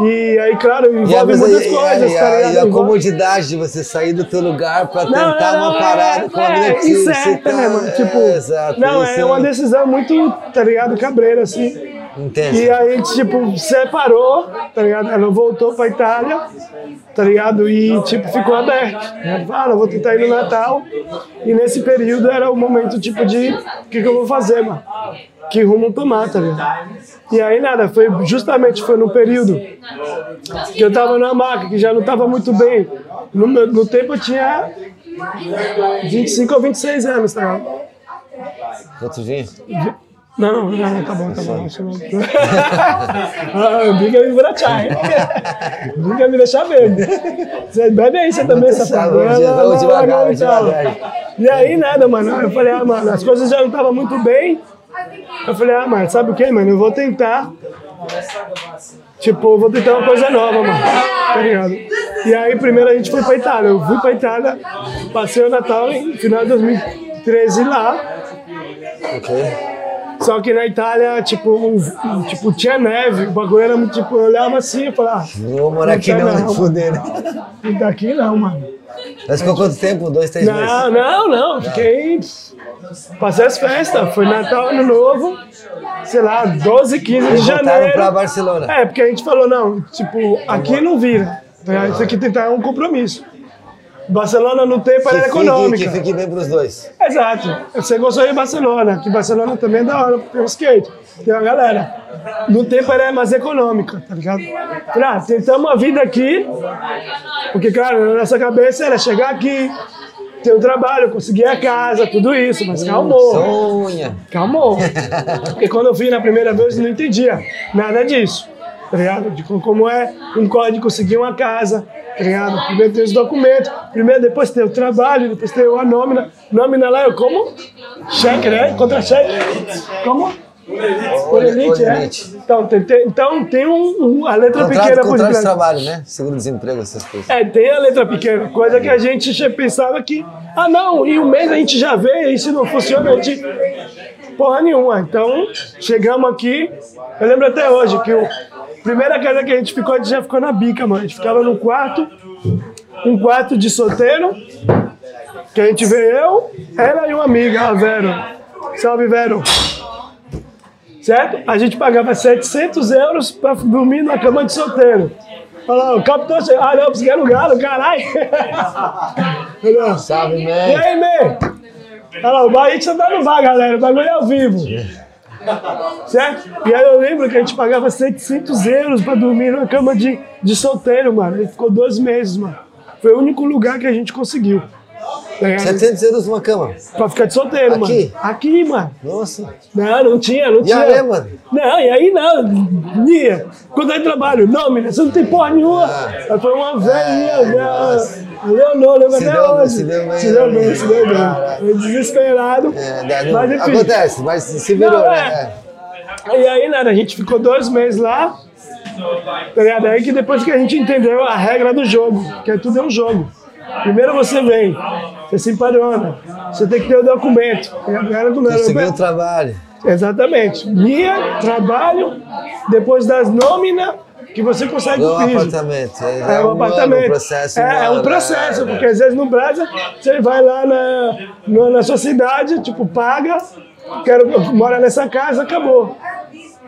E aí, claro, E a, envolve muitas aí- coisas, e a- tá e ligado? a Envolve- comodidade de você sair do teu lugar pra tentar uma parada é, com a mina que é, você incerta, tá- né, mano? é, Tipo, exato, não, é uma decisão muito, tá ligado, cabreira, assim. E aí tipo, separou, tá ligado? Ela voltou pra Itália, tá ligado? E, tipo, ficou aberto. Ah, eu vou tentar ir no Natal. E nesse período era o momento, tipo, de o que, que eu vou fazer, mano? Que rumo tomar, tá ligado? E aí nada, foi justamente foi no período que eu tava na maca, que já não tava muito bem. No, meu- no tempo eu tinha 25 ou 26 anos, tá ligado? Outro vinho? Não, não, tá bom, tá bom. Eu... ah, briga me brachar, hein? Briga me deixar bêbado. Você bebe aí, você também, safado. Vamos devagar, devagar. E aí, nada, mano. Eu falei, ah, mano, as coisas já não estavam muito bem. Eu falei, ah, mano, sabe o que, mano? Eu vou tentar. Tipo, eu vou tentar uma coisa nova, mano. Tá ligado? E aí, primeiro a gente foi pra Itália. Eu fui pra Itália, passei o Natal em final de 2013 lá. Ok. Só que na Itália, tipo, tipo, tinha neve, o bagulho era muito, tipo, eu olhava assim e falava, Não vou morar aqui não, Não. vai foder, né? ah, daqui não, mano. Mas ficou quanto tempo? Dois, três meses? Não, não, não, fiquei. Passei as festas, foi Natal, Ano Novo, sei lá, 12, 15 de Eles voltaram janeiro. pra Barcelona. É, porque a gente falou, não, tipo, aqui não vira. tá? Isso aqui que ter um compromisso. Barcelona no tempo era econômica. que fique bem pros dois. Exato. Você gostou de Barcelona, que Barcelona também é da hora, porque tem o skate. Tem uma galera. No tempo era mais econômica, tá ligado? Ah, tentamos a vida aqui, porque, claro, na nossa cabeça era chegar aqui, ter um trabalho, conseguir a casa, tudo isso, mas calmou. Sonha. Calmou. Porque quando eu fui na primeira vez, eu não entendia nada disso. Tá? De co- como é um código conseguir uma casa, tá? Primeiro tem os documentos, primeiro depois tem o trabalho, depois tem a nómina. Nómina lá eu como? Cheque, né? Contra-cheque. Como? Orelite, é? Orelite. Então tem, tem- então tem um, um- a letra Contrato, pequena por contrato de trabalho, né? Seguro-desemprego, essas coisas. É, tem a letra pequena, coisa que a gente pensava que, ah não, em um mês a gente já vê, e se não funciona, a gente. Porra nenhuma. Então, chegamos aqui, eu lembro até hoje que o primeira casa que a gente ficou, a gente já ficou na bica, mano. A gente ficava no quarto, um quarto de solteiro, que a gente veio eu, ela e uma amiga, a Vero. Salve, Vero. Certo? A gente pagava 700 euros pra dormir na cama de solteiro. Olha lá, o capitão chegou. Ah, não, você quer lugar, caralho. Salve, E man. aí, Mê? Olha lá, o bar, a gente tá no bar, galera. O bagulho é ao vivo. Certo? E aí eu lembro que a gente pagava 700 euros pra dormir numa cama de, de solteiro, mano. Ele ficou dois meses, mano. Foi o único lugar que a gente conseguiu. Tá ligado? 700 euros numa cama. Pra ficar de solteiro, mano. Aqui? Aqui, mano. Nossa. Não, não tinha, não E tinha. aí, mano? Não, e aí não. Nia, quando eu trabalho, não, menina, você não tem porra nenhuma. Ela foi uma velhinha, né? Leonor, lembra Se até deu- hoje. se deu bem, se deu né? bem, se deu bem. Desesperado. É, dá- não- mas enfim. acontece, mas se virou, Não, né? é. E aí, nada, a gente ficou dois meses lá. Tá ligado? Aí que depois que a gente entendeu a regra do jogo, que é tudo é um jogo. Primeiro você vem, você se empadrona, você tem que ter o documento. Meu- Conseguiu o trabalho. Exatamente. Minha, trabalho, depois das nóminas, que você consegue Do o piso. apartamento. É, É um apartamento. processo. é, um é um processo, é, porque às vezes no Brasil você vai lá na, na, na sua cidade, tipo, paga, quero morar nessa casa, acabou.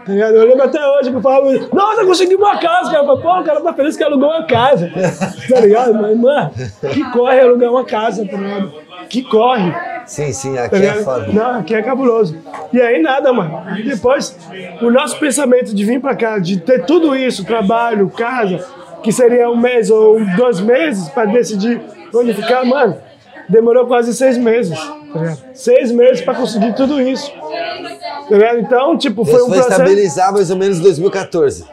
Tá? Eu lembro até hoje que eu falava, nossa, consegui uma casa, cara. Eu falei, Pô, o cara tá feliz que alugou uma casa. tá ligado? Mas, mano, que corre alugar uma casa, tá ligado? Que corre. Sim, sim, Tá aqui é ligado? foda. Não, aqui é cabuloso. E aí nada, mano. Aí depois, o nosso pensamento de vir pra cá, de ter tudo isso, trabalho, casa, que seria um mês ou dois meses pra decidir onde ficar, mano, demorou quase seis meses. Tá? Seis meses pra conseguir tudo isso. Tá ligado? Então, tipo, foi Isso um foi processo. estabilizar mais ou menos em 2014.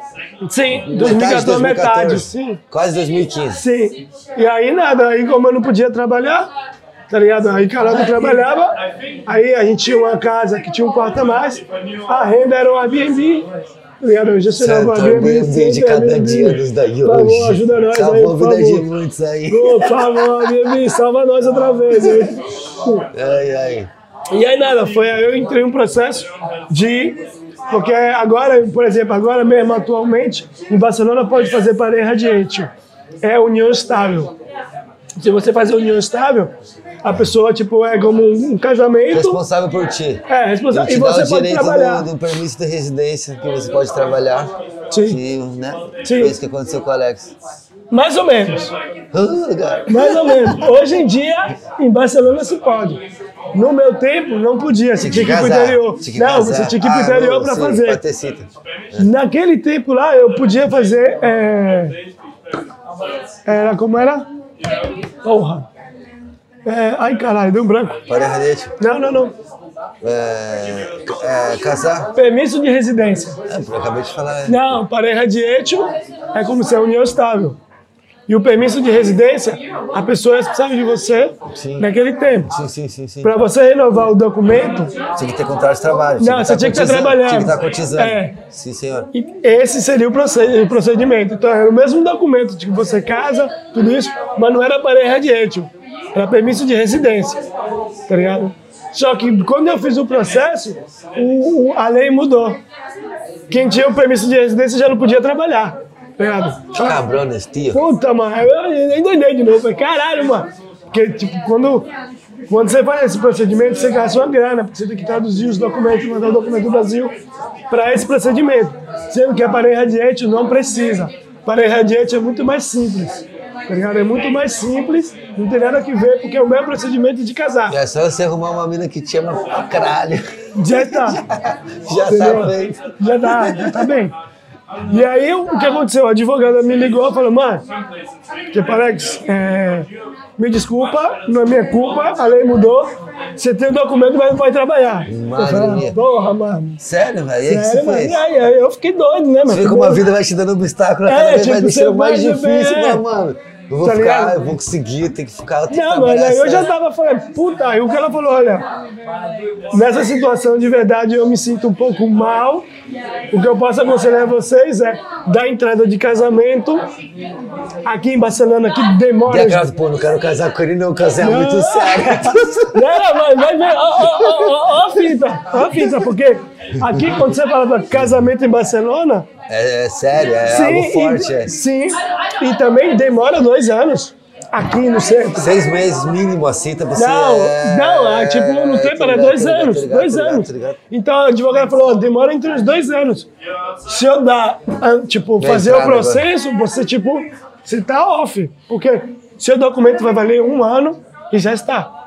Sim, Metade de 2014, metade, sim. Quase 2015. Sim. E aí nada, aí como eu não podia trabalhar, tá ligado? Aí Carol não trabalhava, aí a gente tinha uma casa que tinha um quarto a mais, a renda era um Airbnb. tá ligado? Eu gestionava o Santo Airbnb de cada dia nos daí Por favor, hoje. ajuda nós aí, Salvou a por vida de favor. muitos aí. Por favor, Airbnb, salva nós outra vez. aí. Ai, ai. E aí nada, foi aí eu entrei um processo de. Porque agora, por exemplo, agora mesmo atualmente, em Barcelona pode fazer pareja radiante. É união estável. Se você fazer união estável, a pessoa, tipo, é como um casamento. Responsável por ti. É, responsável. E dá você pode trabalhar. do, do permisso de residência que você pode trabalhar. Sim. Que, né? Sim. Foi isso que aconteceu com o Alex. Mais ou menos. Mais ou menos. Hoje em dia, em Barcelona se pode. No meu tempo, não podia. Você tinha que ir pro interior. Não, você tinha que ir pro Ah, interior sim, fazer. Naquele tempo lá, eu podia fazer. é, Era como era? Porra. É, Ai, caralho, deu um branco. Não, não, não. É, é, casar. Permisso de residência. É, acabei de falar. é. Não, pareja de é como se é união estável. E o permisso de residência, a pessoa é responsável de você Sim. naquele tempo. Sim, sim, sim, sim. Para você renovar o documento, Tinha que ter contrato de trabalho. Não, você tinha que estar cotizando, trabalhando. Tinha que estar cotizando. É. Sim, senhor. E esse seria o proced- o procedimento. Então, era o mesmo documento de que você casa, tudo isso, mas não era pareja de étimo. Era permisso de residência. Tá ligado? Só que quando eu fiz o processo, o- o- a lei mudou. Quem tinha o permisso de residência já não podia trabalhar. Ligado? Cabrones, tio. Puta, mano, eu endoidei de novo. Falei, caralho, mano. Porque, tipo, quando, quando você faz esse procedimento, você gasta uma grana, porque você tem que traduzir os documentos, mandar o documento do Brasil para esse procedimento. Sendo que a parede radiante não precisa. A parede radiante é muito mais simples. Tá ligado? É muito mais simples, não tem nada que ver, porque é o mesmo procedimento de casar. É só você arrumar uma mina que te ama pra caralho. Já tá. Já Entendeu? tá feito. Já tá, já tá bem. E aí, o que aconteceu? A advogada me ligou e falou, mano, tipo, Alex, é, me desculpa, não é minha culpa, a lei mudou, você tem o documento, mas não pode trabalhar. Falei, minha. porra, mano. Sério, velho? E aí, Sério, mano. E aí, eu fiquei doido, né, mano? Você vê como a vida vai te dando obstáculo, É, cada vez tipo, vai deixando mais difícil, né, mano? Eu vou Tá ficar, ligado? eu vou conseguir, tem que ficar, que Não, mas aí eu já tava falando, puta, aí o que ela falou, olha, nessa situação de verdade eu me sinto um pouco mal. O que eu posso aconselhar a vocês é dar entrada de casamento aqui em Barcelona, que demora. E aquela, pô, não quero casar com ele, não, casar é muito sério. Não, vai, vai ver, ó, ó, ó, ó, ó a fita, ó a fita, porque aqui quando você fala de casamento em Barcelona, É, é sério, é algo forte, e, é. sim, e também demora dois anos aqui no centro. Seis meses mínimo assim, tá você. Não, é... não, é, tipo, no tô tempo era dois ligado, anos, ligado, dois ligado, anos. Então a advogada falou, demora entre os dois anos. Se eu dar, ah, tipo, fazer o agora. processo, você, tipo, você tá off. Porque seu documento vai valer um ano e já está.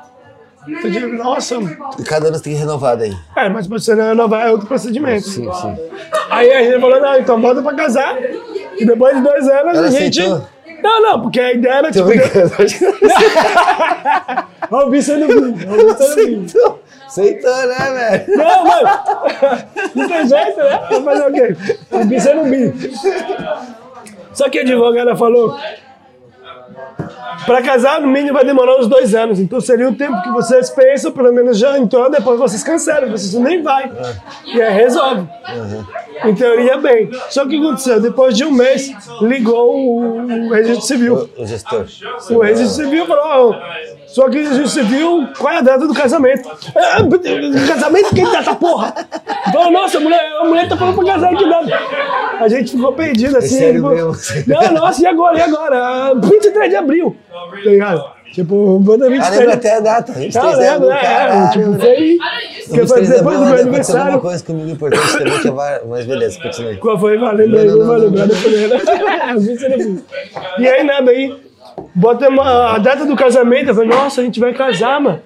Então, eu digo, nossa, E cada ano você tem que renovar daí. é, mas pra você não renovar é outro procedimento. Sim, sim. Aí a gente falou, não, então bota pra casar. E depois de dois anos Ela a gente. aceitou? Não, não, porque a ideia era tipo. Ó, o bicho no vídeo. Ó, o bicho no vídeo. aceitou. Aceitou, né, velho? Não, mano. Não tem jeito, né? Vou fazer o quê? O bicho é no bicho. Só que a advogada falou. Para casar, no mínimo, vai demorar uns dois anos. Então seria o tempo que vocês pensam, pelo menos já entrou, depois vocês cancelam, vocês nem vai. E aí resolve. Em teoria, bem. Só que o que aconteceu? Depois de um mês, ligou o, o registro civil. O gestor. O registro civil falou, ó, só que o registro civil, qual é a data do casamento? Ah, casamento? Que data, porra? Falou, nossa, a mulher, a mulher tá falando pra casar, que data? A gente ficou perdido assim. sério tipo? Não, nossa, e agora, e agora? Ah, 23 de abril, tá ligado? Tipo, Ah, 23 lembra até a data. 23 Não, de abril, é, caralho, tipo, foi... Que foi 23 de depois do meu aniversário. coisa comigo importante também, que é var- mas beleza, continua aí. Qual foi? Vai, vai? Isso era bom. E aí, nada, aí, botamos a a data do casamento, eu falei, nossa, a gente vai casar, mano.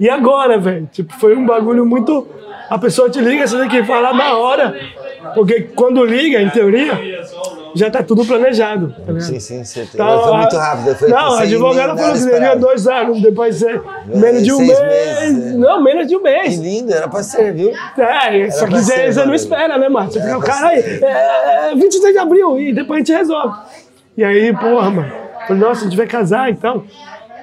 E agora, velho? Tipo, foi um bagulho muito... A pessoa te liga, você tem que falar na hora. Porque quando liga, em teoria, já tá tudo planejado. Tá? Sim, sim, sim. Então, foi muito rápido. Foi não, a advogada falou que seria dois anos, depois ser menos de um mês. meses, é. Não, menos de um Que mês. lindo, era pra ser, viu? É, só que ser, você não espera, né, mano? Você fica, Era cara aí, é, 23 de abril, e depois a gente resolve. E aí, porra, mano, falei, nossa, a gente vai casar então.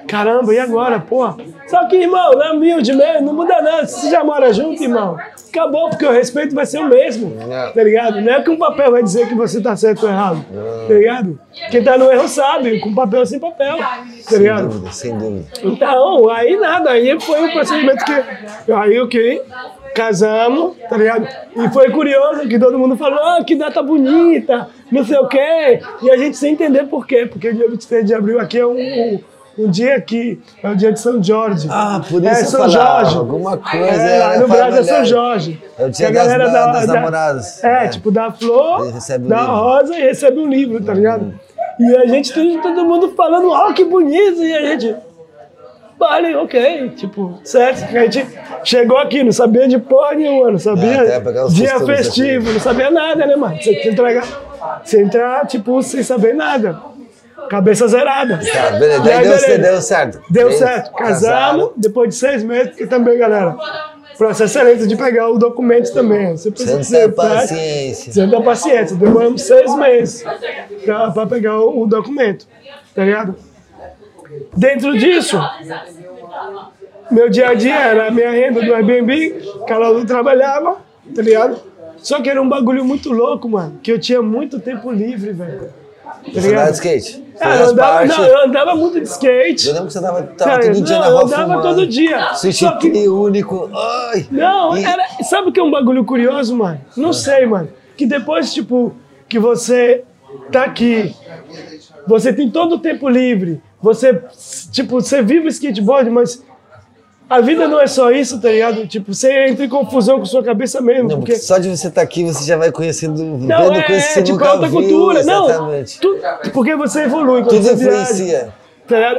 Caramba, e agora, porra? Só que, irmão, na humilde mesmo, não muda nada. Você já mora junto, irmão. Acabou, porque o respeito vai ser o mesmo. É. Tá ligado? Não é que um papel vai dizer que você tá certo ou errado. Tá ligado? Quem tá no erro sabe, com papel ou sem papel. Tá Sem ligado? dúvida, sem dúvida. Então, aí nada, aí foi o procedimento que. Aí o que? Casamos, tá ligado? E foi curioso que todo mundo falou, ah, que data bonita, não sei o quê. E a gente sem entender por quê, porque dia 23 de abril aqui é um, um dia que é o dia de São Jorge. Ah, por é isso eu São falava, Jorge. alguma coisa, É, lá é, no Brasil é São. Jorge. É o dia a das galera ba- das namoradas. É, É. tipo, dá flor, E recebe o dá livro. rosa e recebe um livro, tá ligado? E a gente, todo, todo mundo falando, ó, que bonito, e a gente. Vale, ok, tipo, certo? A gente chegou aqui, não sabia de porra nenhuma, não sabia É, dia festivo, não sabia nada, né, mano? Você entrega, você entrar, tipo, sem saber nada. Cabeça zerada. Tá, beleza. Aí, deu, beleza. deu certo. Deu certo. Casamos, depois de seis meses, porque também, galera, processo é lento de pegar o documento também. Você precisa ser prático. paciência. Santa paciência. Demoramos seis meses pra, pra pegar o, o documento, tá ligado? Dentro disso, meu dia a dia era a minha renda do Airbnb, Carol trabalhava, tá ligado? Só que era um bagulho muito louco, mano, que eu tinha muito tempo livre, velho. Tá Você andava de skate? Ah, eu, andava, não, eu andava muito de skate. Eu lembro que você tava, tava todo dia não, na eu rua andava fumando. todo dia. Só que- único. Ai. Não, E- era, sabe o que é um bagulho curioso, mano? Não sei, mano. Que depois, tipo, que você tá aqui, você tem todo o tempo livre, você, tipo, você vive o skateboard, mas a vida não é só isso, tá ligado? Tipo, você entra em confusão com sua cabeça mesmo, Não, porque... porque só de você estar aqui, você já vai conhecendo, Não, vendo é, coisas que é você tipo, nunca é outra viu, cultura. Não, Exatamente. tu- porque você evolui. Tudo você viaja. influencia. Tá ligado?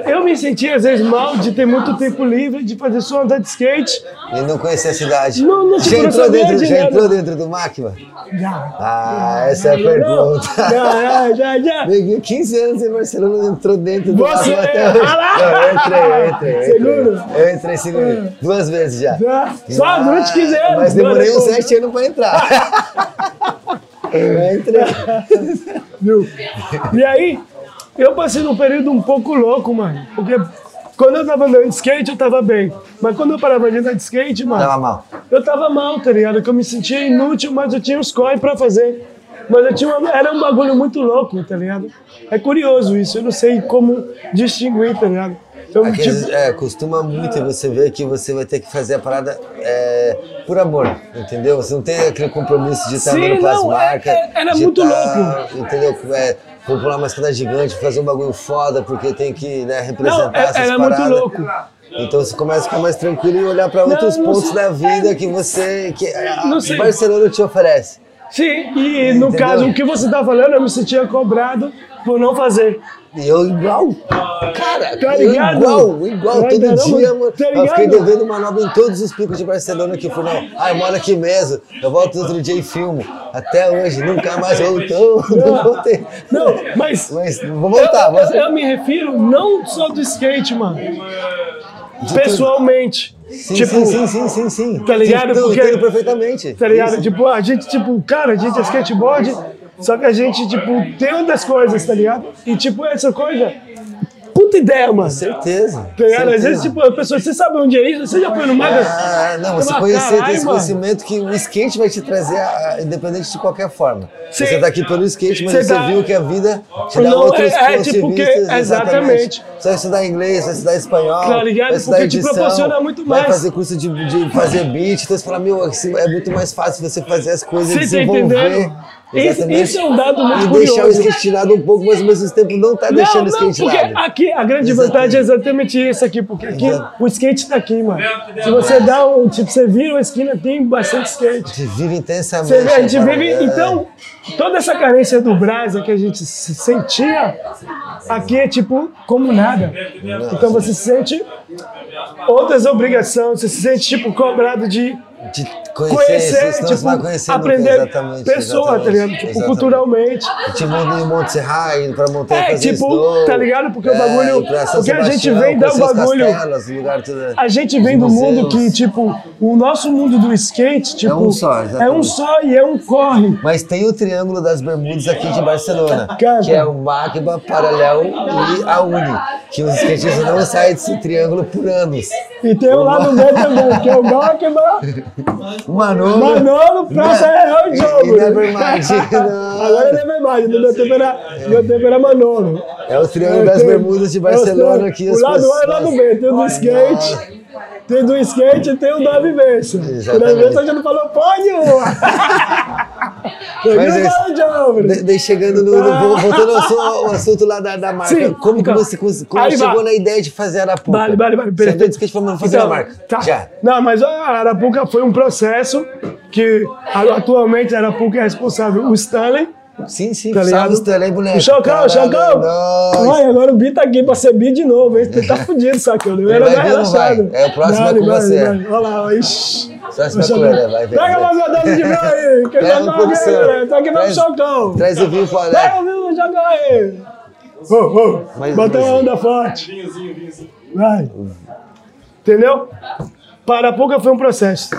Eu me sentia às vezes mal de ter muito tempo livre, de fazer só andar de skate. E não conhecer a cidade. Não, não, tipo, já entrou dentro, de já nada. entrou dentro do Máquina? Já. Ah, essa é a pergunta. Já, já, já. Neguinho, 15 anos em Barcelona, entrou dentro do Você- Máquina até hoje. Ah eu entrei, eu entrei. eu entrei. Seguro? Eu entrei seguro. Duas vezes já. Já. Só durante 15 anos. Mas demorei uns Durante- 7 anos pra entrar. eu entrei. Viu? E aí, eu passei num período um pouco louco, mano. Porque quando eu tava andando de skate, eu tava bem. Mas quando eu parava de andar de skate, mano, Tava mal. eu tava mal, tá ligado? Que eu me sentia inútil, mas eu tinha os corre pra fazer. Mas eu tinha uma, era um bagulho muito louco, tá ligado? É curioso isso, eu não sei como distinguir, tá ligado? Então, Aqueles, tipo, é, costuma muito e você vê que você vai ter que fazer a parada é, por amor, entendeu? Você não tem aquele compromisso de estar Sim, andando com as é- marcas. é- era muito tá, Entendeu? É, popular uma escada gigante, fazer um bagulho foda, porque tem que né, representar Não, é- essas era muito paradas. louco. Então você começa a ficar mais tranquilo e olhar para outros não pontos da vida que você. que. Barcelona te oferece. sim, e no Entendeu? caso, o que você tá falando, eu me sentia cobrado por não fazer. Eu igual. Cara, Tá eu ligado? igual, igual. Tá todo ligado? dia, mano. Tá eu fiquei devendo manobra em todos os picos de Barcelona que fui, não. Ah, eu moro aqui mesmo. Eu volto outro dia e filmo. Até hoje, nunca mais voltou. Não voltei. Não, mas. Mas vou voltar. eu, vou eu, eu me refiro não só do skate, mano. De Pessoalmente. Sim, tipo, sim, sim, sim, sim, sim. Tá ligado? Sim, Porque- Entendo perfeitamente. Tá ligado? Isso. Tipo, a gente, tipo, cara, a gente é skateboard, só que a gente, tipo, tem outras coisas, tá ligado? E, tipo, essa coisa. Puta ideia, mano. Certeza. Tá ligado? Às vezes, tipo, a pessoa, você sabe onde é isso? Você já foi no Magas? Ah, não, você conhecer, "Caralho, esse mano." conhecimento que o skate vai te trazer, a- independente de qualquer forma. Sim. Você tá aqui pelo skate, mas Você tá- viu que a vida te dá Não, outros é- é, tipo que- vista. exatamente. Você vai estudar inglês, vai estudar espanhol, Tá ligado? vai estudar Porque te edição, proporciona muito vai mais. fazer curso de, de fazer beat, então você fala, meu, assim, é muito mais fácil você fazer as coisas, Você tá desenvolver. entendendo? Isso- Exatamente. isso é um dado muito E deixar o curioso. skate de lado um pouco, mas ao mesmo tempo não tá deixando o não, skate de porque lado. aqui a grande Exatamente. vantagem é exatamente isso aqui, porque aqui Exato. o skate tá aqui, mano. Se você dá um, tipo, você vira uma esquina, tem bastante skate. A gente vive intensamente. Você a gente cara. vive, É. então, toda essa carência do Brasa que a gente se sentia, aqui é tipo como nada. Então você se sente outras obrigações, você se sente tipo cobrado de de conhecer, conhecer, tipo, aprender exatamente, pessoa, tá ligado? Tipo, exatamente. culturalmente. Tipo, indo em Monte Serra, indo pra montanha É, fazer tipo, snow, tá ligado? Porque o bagulho- porque a gente vem os bagulho- castelos, lugar tudo, A gente vem do mundo museus. que, tipo, o nosso mundo do skate, tipo, um só, exatamente. é um só e é um corre. Mas tem o Triângulo das Bermudas aqui de Barcelona, Cara. que é o Magba, Paralel e a Uni, que os skatistas não saem desse triângulo por anos. E tem o lado B também, que é o Gokba, Manolo, Manolo, Praça é o jogo. Nevermind. Agora é Nevermind, no meu tempo era, meu tempo era Manolo. é o Triângulo das Tem- Bermudas de é o Barcelona, que O lado A e o pessoas- lado B, tem o do skate, tem do skate e tem o da vivência. O da vivência a gente não falou pô nenhuma. Mas é- fala de Daí chegando no. no- voltando ao, assu- ao assunto lá da, da marca. Sim, como que então, você como chegou vai. na ideia de fazer Arapuca? Vale, vale, vale. Você de skate falando fazer Então, a marca. tá. Já. Não, mas a Arapuca foi um processo que a- atualmente a Arapuca é responsável. O Stanley, Sim, sim. tá ligado? Stanley, boneco. O Chocão, Chocão. Ai, agora o Bi tá aqui pra ser Bi de novo. hein? Ele tá fudido, sacando. Ele era vai mais vai? relaxado. É, o próximo é Vale, com vale, você. vale. Olha lá, ixi. É Chocão. ele, vai, vai, Pega vai. mais uma dose de mel aí. Que Traz já tá pouco, aqui, galera. Tá aqui Traz- Chocão. Traz o vinho pro Pega Alex. o vinho, Chocão aí. Ô, uma onda forte. Vai. Entendeu? Para a Arapuca foi um processo.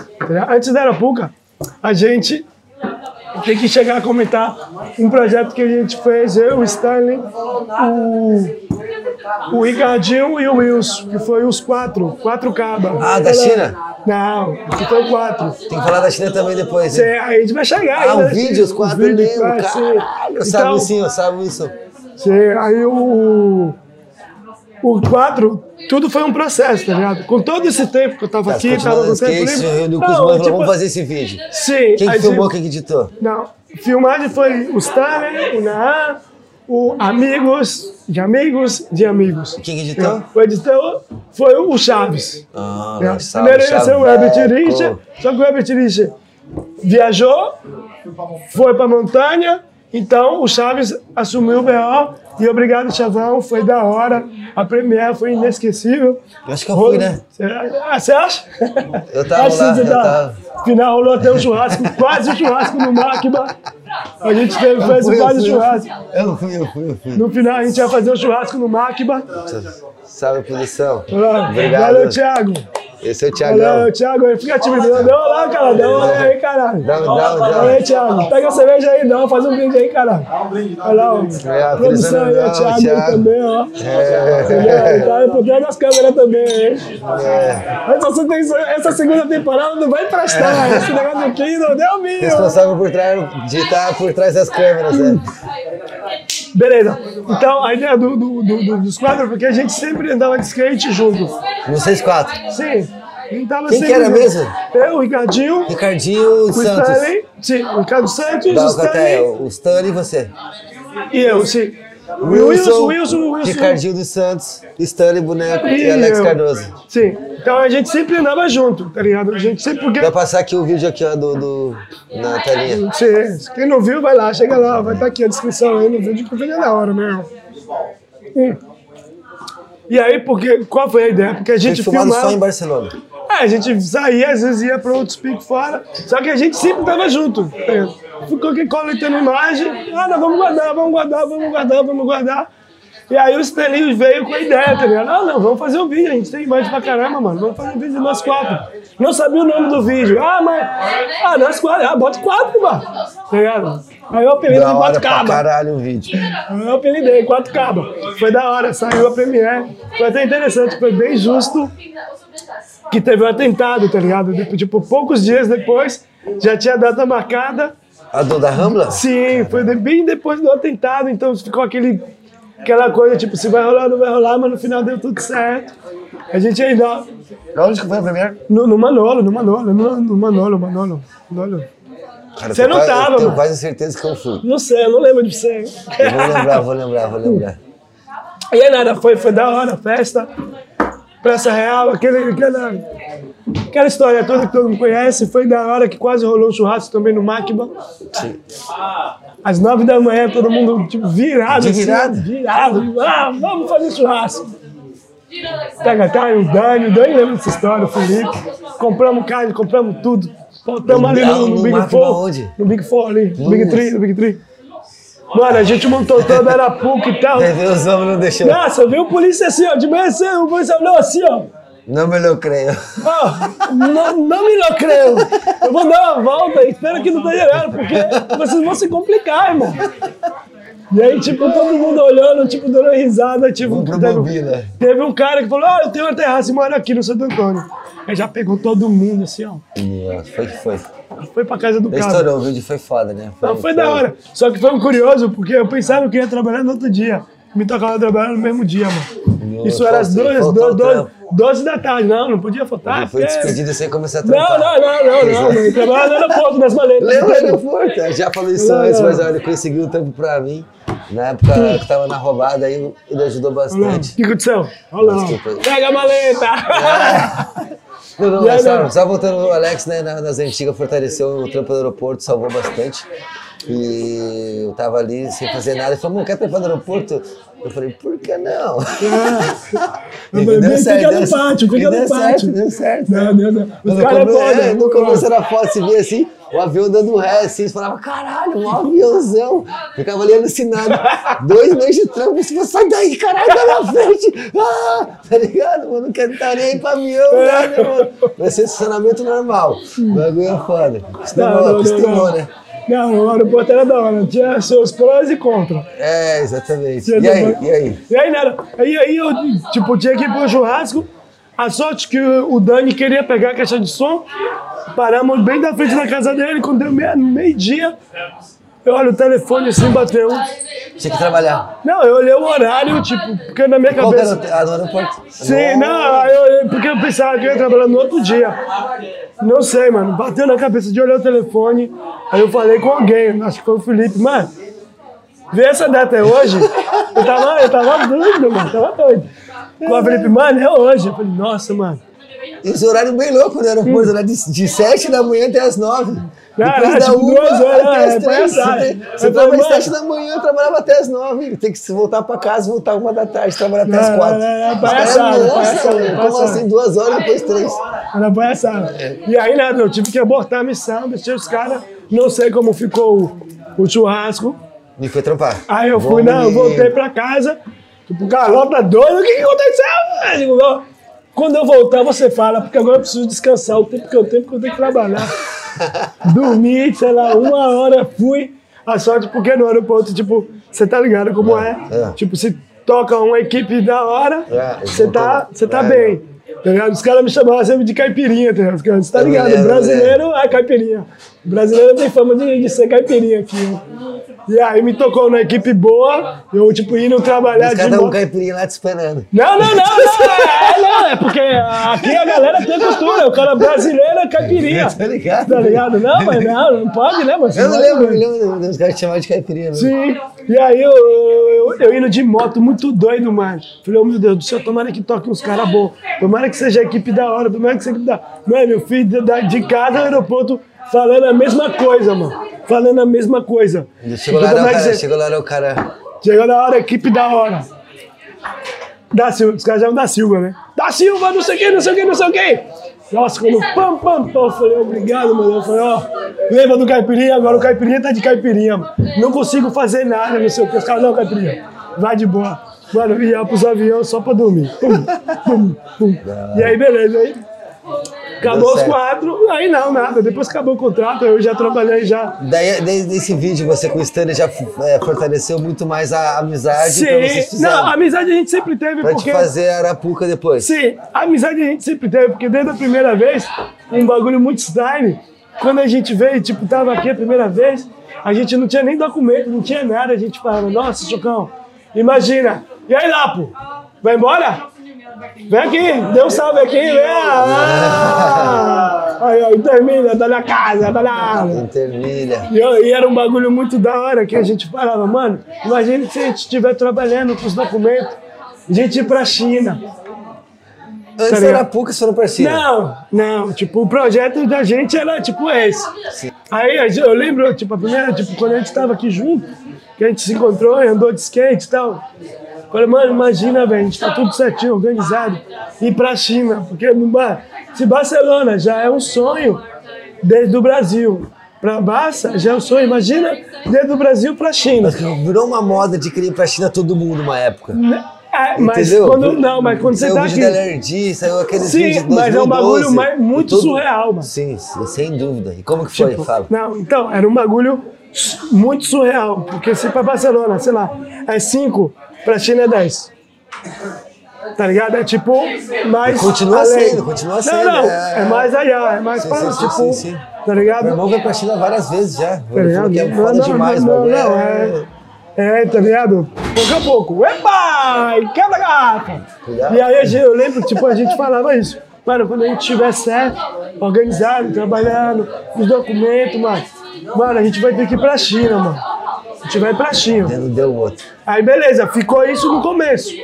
Antes da Arapuca, a gente tem que chegar a comentar um projeto que a gente fez, eu, o Stanley, o, o Ricardinho e o Wilson, que foi os quatro, quatro cabas. Ah, da China? Não, que foi quatro. Tem que falar da China também depois, hein? Cê, aí a gente vai chegar Ah, ainda, o vídeo, os quatro vídeo, mesmo, vai, sim. caralho. Sabe Então, sim, eu sabe isso. Sim, aí o. O 4, tudo foi um processo, tá ligado? Com todo esse tempo que eu tava Tá, aqui, tava com tempo se livre. reuniu com os Não, manos tipo, vamos fazer esse vídeo. Sim. Quem que filmou, quem que editou? Não, filmagem foi o Stanley, o Naan, o Amigos de Amigos de Amigos. Quem que editou? O editor foi o Chaves. Ah, É, salve, Primeiro ia ser o Herbert. Richard, só que o Herbert Richard viajou, foi pra montanha, então o Chaves assumiu o BO e obrigado, Chavão, foi da hora. A Premiere foi inesquecível. Eu acho que eu fui, né? Ah, você acha? Eu tava Acho lá, eu tá. tava. Final rolou até um churrasco, quase um churrasco no Máquina. A gente teve, fez fui, quase um fui, churrasco. Eu fui, eu fui, eu fui. No final a gente ia fazer um churrasco no Máquina. Salve, produção. Valeu, Obrigado. Thiago. Esse é o Thiagão. Thiago, aí fica tímido. Dá uma lá, cara. Dá uma olhada aí, caralho. Dá, dá, Olha dá. aí, Thiago. Pega a cerveja aí, dá, faz um brinde aí, caralho. Olha lá, ó. É, Produção aí, o Thiago, Thiago. também, ó. É. Entendeu? Tá aí por trás das câmeras também, hein? Essa, segunda- essa segunda temporada não vai prestar. Esse negócio aqui não deu mil. Responsável por trás, de estar por trás das câmeras, né? Beleza. Então, a ideia do, do- do- do- dos quadros, porque a gente sempre andava de skate junto. No 6-4. Sim. Tava Quem que era junto. mesmo? Eu, o Ricardinho, Ricardinho o Santos. Stanley, sim, o Ricardo Santos, Da o Stanley o Stanley e você. e eu, sim. Wilson, Wilson, o Wilson. Ricardinho dos Santos, Stanley Boneco e, E Alex eu. Cardoso. Sim. Então a gente sempre andava junto, tá ligado? A gente sempre porque. Vai passar aqui o vídeo aqui, ó, do, do, na telinha. Sim, quem não viu, vai lá, chega lá, vai estar aqui a descrição aí no vídeo que o vídeo é da hora mesmo. Hum. E aí, porque, qual foi a ideia? Porque a gente filmava. só em Barcelona. É, a gente saía, às vezes ia para outros picos fora, só que a gente sempre tava junto. tá aqui coletando imagem, ah, não, vamos guardar, vamos guardar, vamos guardar, vamos guardar. E aí o Stanley veio com a ideia, tá ligado? Ah, não, vamos fazer um vídeo, a gente tem imagem pra caramba, mano, vamos fazer um vídeo de nós quatro. Não sabia o nome do vídeo. Ah, mas, ah, nós quatro, ah, bota quatro, mano, tá ligado? Aí eu apelido Da de quatro cabas. caralho o vídeo. Eu apelidei, quatro cabas. Foi da hora, saiu a Premiere. Foi até interessante, foi bem justo que teve um atentado, tá ligado? Tipo, tipo, poucos dias depois, já tinha data marcada. A do da Rambla? Sim, foi bem depois do atentado, então ficou aquele, aquela coisa, tipo, se vai rolar, não vai rolar, mas no final deu tudo certo. A gente ainda. Onde que foi a primeira? No, no Manolo, no Manolo, no, no Manolo, Manolo. Manolo. Cara, Você não quase- tava, Eu tenho mano. quase certeza que eu fui. Não sei, eu não lembro de você. Eu vou lembrar, vou lembrar, vou lembrar. E aí nada, foi, foi da hora festa. Praça Real, aquele, aquela, aquela história toda que todo mundo conhece. Foi da hora que quase rolou um churrasco também no Máquina. Às nove da manhã, todo mundo tipo, virado. De assim, virado. Ah, vamos fazer churrasco. Pega, tá, o Dani, o Dani lembra dessa história, o Felipe. Compramos carne, compramos tudo. Voltamos ali no, no No Big Four. onde? No Big Four ali, no Big. Tree, no Big Tree. Mano, a gente montou toda a Arapuca e tal. Meus homens não deixou. Nossa, viu o polícia assim, ó, de manhã cedo, o polícia olhou assim, ó. Não me lo creio. Ó, não, não me lo creio. Eu vou dar uma volta e espero que não esteja errado, porque vocês vão se complicar, irmão. E aí, tipo, todo mundo olhando, tipo, dando risada, tipo... Teve, teve um cara que falou, ah, eu tenho uma terraça e moro aqui no Santo Antônio. Aí já pegou todo mundo, assim, ó. Nossa, foi que foi. Foi pra casa do cara. Estourou, o vídeo foi foda, né? Não, foi da hora. Só que foi um curioso, porque eu pensava que ia trabalhar no outro dia. Me tocava trabalhar no mesmo dia, mano. Isso era às faltou- duas, faltou duas, o duas, trampo. 12 da tarde. Não, não podia faltar. Ele foi porque- despedido sem começar a Não, trampar. não, não, não, não. não. Eu trabalhava no aeroporto, nas maletas. Lembra do aeroporto? Já falou isso Não, antes, não. mas olha, ele conseguiu um tempo pra mim. Na época que eu tava na roubada, aí ele ajudou O bastante. que aconteceu? Olha lá. Pega a maleta. Não, não, só, não? só voltando no Alex, né, na- nas antigas, fortaleceu o trampo do aeroporto, salvou bastante. E eu tava ali sem fazer nada. Ele falou, quer trampar no aeroporto? Eu falei, por que não? Eu E falei, deu "Bem, certo, fica deu no certo. pátio, fica deu no certo, pátio. deu certo. Não, Deus, Deus. Os caras é, no começo da foto, você via assim, o avião dando ré, assim, você falava, caralho, um aviãozão. Ficava ali alucinado. Dois meses de trampo, você falou, sai daí, caralho, tá na frente. Ah, tá ligado, mano? Não quero estar nem aí pra avião, É. né, mano? Vai ser estacionamento normal. O bagulho é foda. Não, Acostumou, não, não, acostumou, não. né? Não, o aeroporto era da hora. Tinha seus prós e contras. É, exatamente. E aí, e aí? E aí, nada. Aí, aí eu, tipo, tinha que ir pro churrasco. A sorte que o Dani queria pegar a caixa de som. Paramos bem da frente da casa dele. Quando deu meio-dia, eu olho o telefone assim, bateu. Tinha que trabalhar. Não, eu olhei o horário, tipo, porque na minha Qual que era cabeça. o... Aeroporto? Sim, não, eu olhei, porque eu pensava que eu ia trabalhar no outro dia. Não sei, mano. Bateu na cabeça de olhar o telefone. Aí eu falei com alguém, acho que foi o Felipe, mano. Vê essa data é hoje? Eu tava, eu tava doido, mano. Tava doido. Com o Felipe, mano, é hoje. Eu falei, nossa, mano. Esse horário bem louco no aeroporto, né? De, de 7 da manhã até as 9. Não, Depois da tipo, uma duas horas, até é, as 3. palhaçada. Você, tava às. 7 da manhã, eu trabalhava até as 9. Tem que voltar pra casa, voltar uma da tarde, trabalhar até as Não, 4. não, não, Os palhaçada, Nossa, como assim? Duas horas, depois três. Era palhaçada. E aí, nada, eu tive que abortar a missão, deixei os caras. Não sei como ficou o, o churrasco. E foi trampar. Aí eu fui, não, voltei pra casa. Tipo, tá doido, o que, que aconteceu? Eu digo, "Não, Quando eu voltar, você fala, porque agora eu preciso descansar o tempo que eu tenho, porque eu tenho que trabalhar. Dormi, sei lá, uma hora, fui. A sorte, porque no aeroporto, tipo, você tá ligado como é. é. Tipo, se toca uma equipe da hora, É, você tá, você tá é. bem. Tá ligado? Os caras me chamavam sempre de caipirinha, tá ligado? Você tá ligado? Brasileiro é caipirinha. O brasileiro tem fama de, de ser caipirinha aqui. E aí me tocou na equipe boa, eu, tipo, indo trabalhar Os de estavam um caipirinha lá te esperando. Não, não, não, não, é, não, é porque aqui a galera tem cultura, o cara brasileiro é caipirinha. Tá ligado? Tá ligado? Não, mas não, não pode, né, mano? Eu não lembro, me lembro dos caras que chamavam de caipirinha. né? Sim, e aí eu, eu, eu indo de moto muito doido, mano. Falei, oh meu Deus do céu, tomara que toque uns caras bons. Tomara que seja a equipe da hora, tomara que seja a equipe da. Mano, eu fui de, de casa ao aeroporto falando a mesma coisa, mano. Falando a mesma coisa. Chegou lá, era o como é que cara, você- chegou lá, o cara. Chegou na hora, equipe da hora. Da Silva, os caras chamam da Silva, né? Da Silva, não sei o que, não sei o que, não sei o que. Nossa, quando pam, pam, pam, eu falei, obrigado, mano. Eu falei, ó, lembra do caipirinha? Agora o caipirinha tá de caipirinha, mano. Não consigo fazer nada, não sei o que. Os caras, não, caipirinha, vai de boa. Mano, ia pros aviões só pra dormir. Pum, pum, pum. E aí, beleza, aí. Acabou os quatro, aí não, nada. Depois acabou o contrato, eu já trabalhei já. Daí, desde esse vídeo, você com o Stanley já é, fortaleceu muito mais a amizade vocês Sim, fizeram. não, a amizade a gente sempre teve, Pra porque... te fazer Arapuca depois. Sim, a amizade a gente sempre teve, porque desde a primeira vez, um bagulho muito style, quando a gente veio, tipo, tava aqui a primeira vez, a gente não tinha nem documento, não tinha nada, a gente falava, nossa, Chocão, imagina, e aí, Lapo, vai embora? Vem aqui, dê um salve aqui, vem! Ah! Aí, ó, termina, tá na casa, tá na área. Intermilha. E, eu- e era um bagulho muito da hora que a gente falava, mano, imagina se a gente estiver trabalhando com os documentos, a gente ir pra China. Antes Tá era você foi no Parceiro. Não, não, tipo, o projeto da gente era tipo esse. Aí a gente- eu lembro, tipo, a primeira, tipo, quando a gente tava aqui junto, que a gente se encontrou e andou de skate e tal. Falei, mano, imagina, velho, a gente tá tudo certinho, organizado, ir pra China, porque se Barcelona já é um sonho desde o Brasil. Pra Barça já é um sonho, imagina, desde o Brasil pra China. Virou uma moda de querer ir pra China todo mundo uma época. É, mas Entendeu? quando, não, mas quando você saiu tá o vídeo aqui... da LRD, saiu aqueles Sim, vídeos mas é um 2012, bagulho mais- muito surreal, mano. Sim, sim, sem dúvida. E como que foi? Tipo, Fala. Não, então, era um bagulho muito surreal. Porque se pra Barcelona, sei lá, é 5, pra China é 10. Tá ligado? É tipo, mais. Continua além. sendo, continua Não, sendo, não, é. é, mais allá, é mais Sim, para, sim, tipo, sim, sim. tá Meu ligado? irmão foi pra China várias vezes já. Tá ligado? que é Não, foda não, demais, não, mano. não, é... é- É, tá ligado? Pouco a pouco. Epa! E quebra garrafa! E aí eu lembro, tipo, a gente falava isso. Mano, quando a gente estiver certo, organizado, trabalhando, os documentos, mano. Mano, a gente vai ter que ir pra China, mano. A gente vai pra China. Não deu outro. Aí beleza, ficou isso no começo.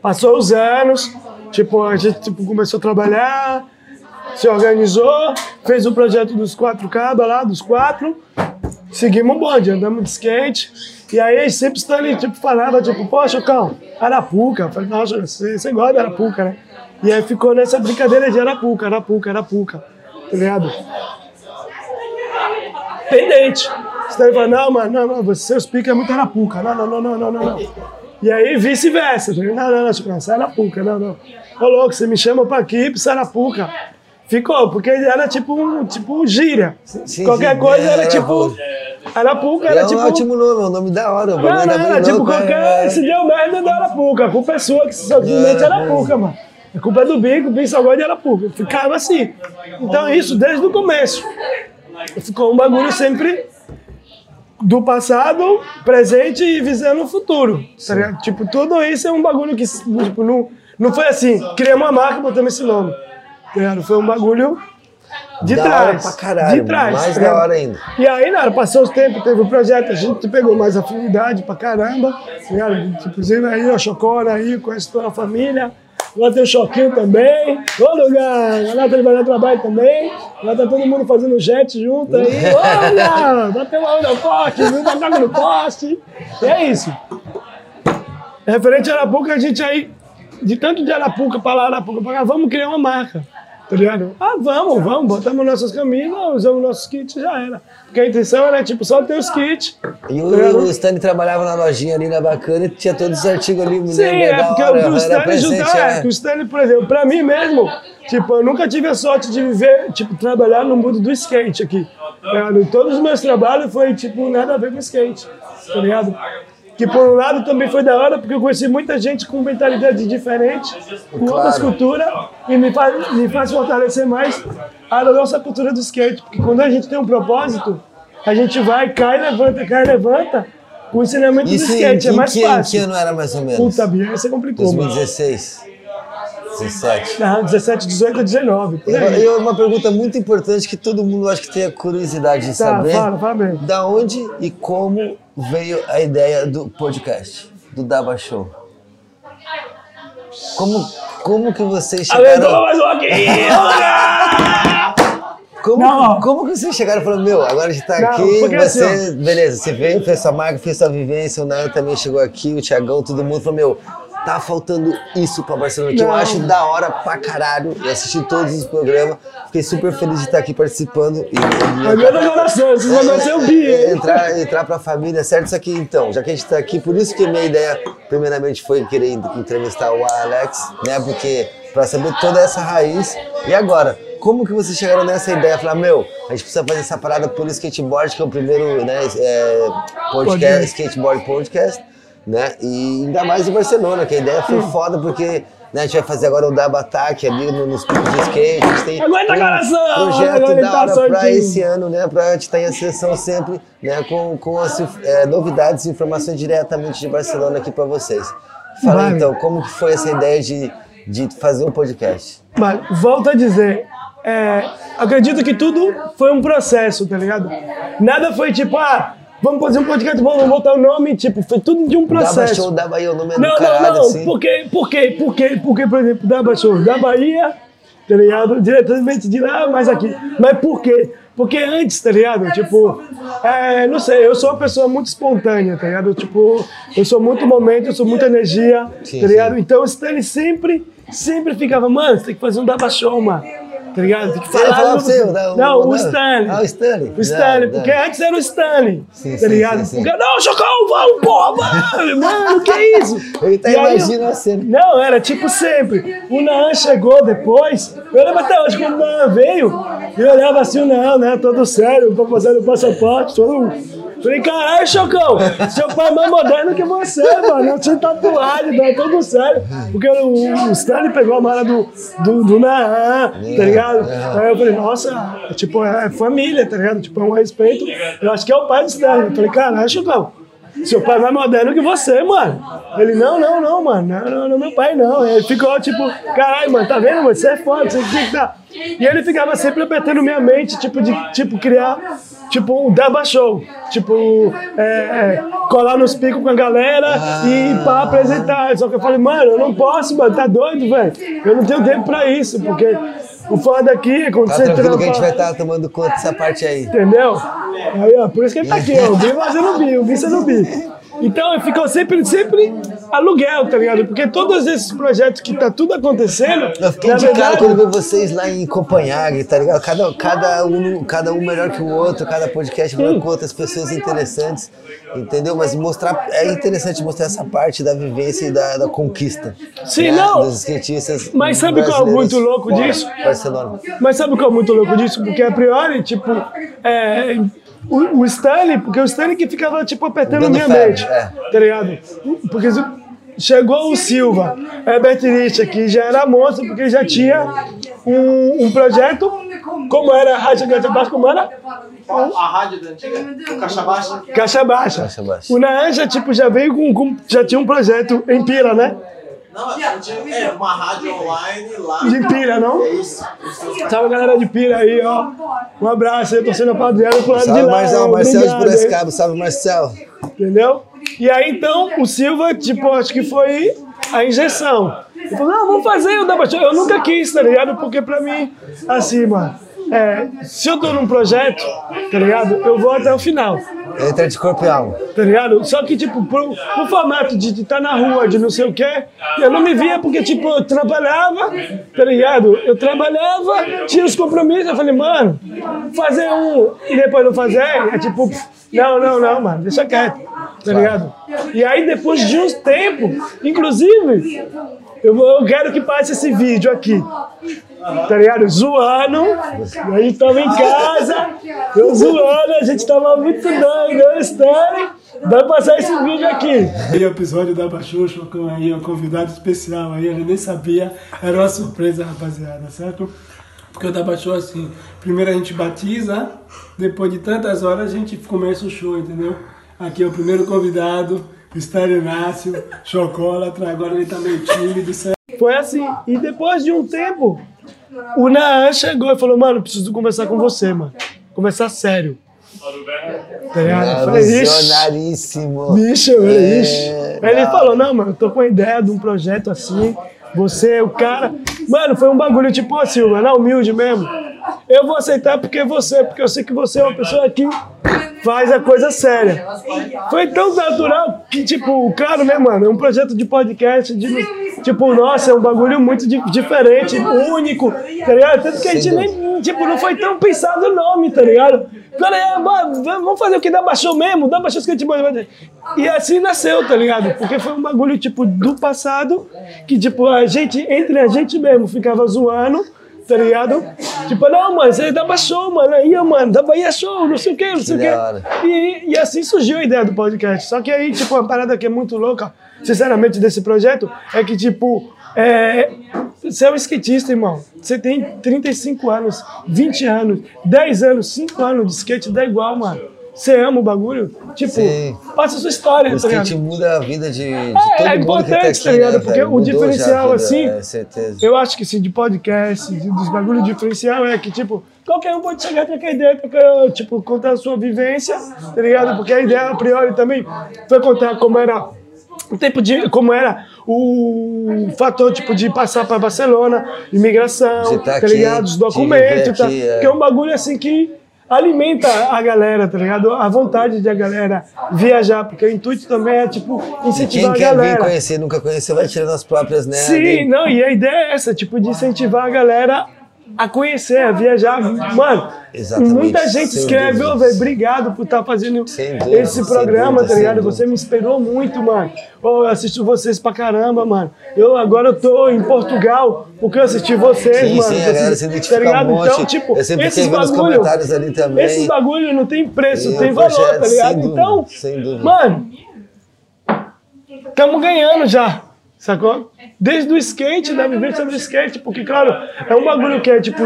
Passou os anos, tipo, a gente tipo, começou a trabalhar, se organizou, fez o projeto dos quatro cabas lá, dos quatro, seguimos o bonde, andamos de skate. E aí sempre Stanley tipo, falava, tipo, poxa, Cão, Arapuca. Eu falei, nossa, você, você gosta de Arapuca, né? E aí ficou nessa brincadeira de Arapuca, Arapuca, Arapuca, tá ligado? pendente. Você tá falando, não, mano, não, não, você, seus piques é muito arapuca. Não, não, não, não, não, não, não. E aí vice-versa. Não, não, não, Chico, sai arapuca, não, não. Ô louco, você me chama pra aqui, pra ser arapuca. Ficou, porque era tipo um, tipo gíria. sim, Qualquer sim, coisa é, era era tipo. Arapuca era é um tipo. ótimo nome, é um nome da hora. Não, não, tá era tipo qualquer. é. Se deu merda, deu arapuca. A culpa é sua, que simplesmente É, era arapuca, mano. A culpa é do bico, o bico só gosta de arapuca. Ficava assim. Então, isso desde o começo. Ficou um bagulho sempre do passado, presente e visando o futuro. Tá? Tipo, tudo isso é um bagulho que tipo, não, não foi assim, criamos uma marca e botamos esse nome. Tá? Foi um bagulho de Da hora trás. pra caralho, de trás. mais tá da hora ainda. E aí, na hora, passou os tempos, teve o projeto, a gente pegou mais afinidade pra caramba. tá? Tipo, aí, o Chocona aí, conhece toda a família. Lá tem o Choquinho também. Ô lugar, lá tem o trabalho também. Lá tá todo mundo fazendo jet junto aí. Olha, bateu uma onda forte, viu? Tá no poste. E é isso. Referente a Arapuca, a gente aí, de tanto de Arapuca pra lá, Arapuca pra cá, vamos criar uma marca. Tá ligado? Ah, vamos, vamos, botamos nossas camisas, usamos nossos kits já era. Porque a intenção era, tipo, só ter os kits. E tá o, ligado? o Stanley trabalhava na lojinha ali na bacana e tinha todos os artigos ali. Sim, é porque hora, o era Stanley ajudar, é. o Stanley, por exemplo, pra mim mesmo, tipo, eu nunca tive a sorte de viver, tipo, trabalhar no mundo do skate aqui. tá ligado? Todos os meus trabalhos foi, tipo, nada a ver com skate, tá ligado? Que por um lado também foi da hora, porque eu conheci muita gente com mentalidade diferente, com outras culturas, e me faz, me faz fortalecer mais a nossa cultura do skate. Porque quando a gente tem um propósito, a gente vai, cai, levanta, cai, levanta. O ensinamento do em, skate é em mais que, ano- que fácil. ano era mais ou menos? Puta, Bia, você complicou, mano. 2016. 17. Não, 17, 18, 19. Por E aí. uma pergunta muito importante que todo mundo acho que tem a curiosidade de Tá, saber. fala, fala mesmo. Da onde e como veio a ideia do podcast, do Daba Show? Como, como que vocês chegaram... mais! Como, Não. como que vocês chegaram e falaram, meu, agora a gente tá Não, aqui, você, assim, beleza, você veio, fez sua marca, fez sua vivência, o Nayan também chegou aqui, o Thiagão, todo mundo falou, meu, tá faltando isso pra Barcelona, que eu Não. acho da hora pra caralho, eu assisti todos os programas, fiquei super feliz de estar aqui participando e, e- A minha coração, esse negócio é o Bia, hein? entrar, entrar pra família, certo? Isso aqui então, já que a gente tá aqui, por isso que minha ideia, primeiramente, foi querer entrevistar o Alex, né? Porque pra saber toda essa raiz. E agora, como que vocês chegaram nessa ideia? Falar, meu, a gente precisa fazer essa parada pelo skateboard, que é o primeiro, né? é, Podcast. skateboard podcast, né? E ainda mais em Barcelona, que a ideia foi foda, porque. Né, a gente vai fazer agora o Daba Ataque ali no- nos picos de skate. A gente tem Aguenta, coração! projeto da tá hora pra soltinho. esse ano, né? Pra gente estar em ascensão sempre, né? Com, com as é, novidades e informações diretamente de Barcelona aqui pra vocês. Fala Vai. então, como que foi essa ideia de, de fazer um podcast? Mas, volto a dizer, é, acredito que tudo foi um processo, tá ligado? Nada foi tipo, ah, vamos fazer um podcast, vamos botar o nome, tipo, foi tudo de um Daba processo. show da Bahia, o nome é Não, do caralho, não, não. assim. Por quê? Por quê? Por quê? Porque, por exemplo, da Bahia, da Bahia, tá ligado? Diretamente de lá, mas aqui. Mas por quê? Porque antes, tá ligado? Tipo, é, não sei, eu sou uma pessoa muito espontânea, tá ligado? Tipo, eu sou muito momento, eu sou muita energia, Sim, tá ligado? sim. Então o Stanley sempre, sempre ficava, mano, você tem que fazer um Daba Show, mano. Tá ligado? Tem que falar. falar você, o da- não, o o Stanley. Ah, o Stanley. O Stanley, Não, porque não. antes era o Stanley. Sim, tá ligado? sim, sim. Porque, não, Chocão, vamos, porra, mano, mano, que isso? Ele tá imaginando a cena. Não, era tipo sempre. O Naan chegou depois. Eu lembro até hoje quando o Naan veio. E eu olhava assim, o Naan, né? Todo sério, fazer o passaporte, todo. Falei, caralho, Chocão, seu pai é mais moderno que você, mano. Sem tatuagem, tá tudo sério. Porque o, o Stanley pegou a mala do, do, do Naan, tá ligado? Aí eu falei, nossa, tipo, é família, tá ligado? Tipo, é um respeito. Eu acho que é o pai do Stanley. Eu falei, caralho, Chocão. seu pai é mais moderno que você, mano. Ele, não, não, não, mano, não, não, não meu pai não. Ele ficou tipo, caralho, mano, tá vendo, mano, você é foda, você tem que tá. E ele ficava sempre apertando minha mente, tipo, de tipo, criar, tipo, um Daba Show. Tipo, é, é, colar nos picos com a galera e ir pra apresentar. Só que eu falei, mano, eu não posso, mano, tá doido, velho. Eu não tenho tempo pra isso, porque o foda aqui é quando Tá você tranquilo que a gente vai trampa. estar tomando conta dessa parte aí. Entendeu? Aí, ó, por isso que ele tá aqui, ó. O Bi fazendo bi, o Bi sendo bi. Então ficou sempre, sempre aluguel, tá ligado? Porque todos esses projetos que tá tudo acontecendo. Eu fiquei de cara quando vi vocês lá em Copenhague, tá ligado? Cada, cada, um, cada um melhor que o outro, cada podcast melhor com outras pessoas interessantes, entendeu? Mas mostrar, é interessante mostrar essa parte da vivência e da, da conquista. Sim, né? não. Dos skatistas Mas sabe qual é muito louco fora disso? Barcelona. Mas sabe o que é muito louco disso? Porque a priori, tipo, é, o, o Stanley, porque o Stanley que ficava, tipo, apertando minha ferro, mente, é. tá ligado? Porque chegou o Silva, Herbert Richa, que já era monstro, porque já tinha um, um projeto, como era a Rádio Gata era? A rádio da antiga? Caixa Baixa? Caixa Baixa. Caixa Baixa. O Naan já, tipo, já veio com, com- já tinha um projeto em Pira, né? Não, a gente é uma rádio online lá. De Pira, não? Isso. Salve galera de Pira aí, ó. Um abraço aí, torcendo pra Adriano pro lado de Salve lá. Marcelo. Marcelo de Obrigado, hein? Piracicaba, salve Marcelo. Entendeu? E aí então o Silva, tipo, acho que foi a injeção. Ele falou, não, vamos fazer o Show. Eu nunca quis, tá ligado? Porque pra mim, assim, mano, é, se eu tô num projeto, tá ligado? Eu vou até o final. Entra de corpo e alma. Tá ligado? Só que, tipo, pro, pro formato de estar na rua, de não sei o quê, eu não me via porque, tipo, eu trabalhava, tá ligado? Eu trabalhava, tinha os compromissos, eu falei, mano, fazer um e depois não fazer, é tipo, não, não, não, mano, deixa quieto, tá ligado? E aí, depois de uns tempos, inclusive, eu, eu quero que passe esse vídeo aqui. Tá ligado? Zoando. A gente tava em casa, eu zoando, a gente tava muito doido, eu Stanley. Vai passar esse vídeo aqui. Aí o episódio da Baixoxo com aí um convidado especial aí, gente nem sabia, era uma surpresa, rapaziada, certo? Porque o Baixoxo, assim, primeiro a gente batiza, depois de tantas horas a gente começa o show, entendeu? Aqui é o primeiro convidado, Estéreo Inácio, Chocólatra, agora ele tá meio tímido, certo? Foi assim. E depois de um tempo, o Naan chegou e falou, mano, preciso conversar com você, mano. Conversar sério. Tá. Visionaríssimo. Bicho, É, ixi. Aí ele falou, não, mano, eu tô com a ideia de um projeto assim, você é o cara. Mano, foi um bagulho tipo assim, mano, na humilde mesmo. Eu vou aceitar porque é você, porque eu sei que você é uma pessoa que faz a coisa séria. Foi tão natural que, tipo, claro, né, mano, é um projeto de podcast, de, tipo, nossa, é um bagulho muito di- diferente, único, tá ligado? Tanto que a gente nem, tipo, não foi tão pensado o nome, tá ligado? Falei, é, mano, vamos fazer o que dá baixou mesmo, dá baixou que a gente. E assim nasceu, tá ligado? Porque foi um bagulho, tipo, do passado, que, tipo, a gente, entre a gente mesmo, ficava zoando, tá ligado? Tipo, não, mano, você dá show, mano, aí, mano, dá Bahia show, não sei o quê, não sei o quê. E, e assim surgiu a ideia do podcast. Só que aí, tipo, uma parada que é muito louca, sinceramente, desse projeto, é que, tipo, é, você é um skatista, irmão. Você tem 35 anos, 20 anos, 10 anos, 5 anos de skate, dá igual, mano. Você ama o bagulho? Tipo, Sim. passa a sua história, O tá ligado? muda a vida de, de É, todo é mundo que tá importante, aqui, tá ligado? né, Porque o diferencial, vida, assim, É, certeza. Eu acho que sim, de podcast, de- dos bagulhos diferencial é que, tipo, qualquer um pode chegar, trocar ideia, trocar, tipo, contar a sua vivência, tá ligado? Porque a ideia, a priori, também foi contar como era o tempo de, como era o fator, tipo, de passar para Barcelona, imigração, De tá tá aqui, ligado? Os documentos, tá? aqui, é. Que é um bagulho, assim, que alimenta a galera, tá ligado? A vontade de a galera viajar, porque o intuito também é, tipo, Quem incentivar a quer vir galera. conhecer, nunca conheceu, vai tirando as próprias, né? Sim, não, e a ideia é essa, tipo, de incentivar a galera a conhecer, a viajar. Mano, Exatamente, muita gente escreve, ô, velho, obrigado por estar fazendo Sem dúvida, esse programa, tá ligado? Você me inspirou muito, mano. Ô, eu assisto vocês pra caramba, mano. Eu agora eu tô em Portugal porque eu assisti vocês, Sim, mano. sim, a galera se tá ligado? um. Então, tipo, Eu sempre esses bagulho, comentários ali também. Esses bagulho não tem preço, E tem valor, tá ligado? dúvida, então, mano, estamos ganhando já, sacou? Desde o skate, da vivência do skate, porque, claro, é um bagulho que é tipo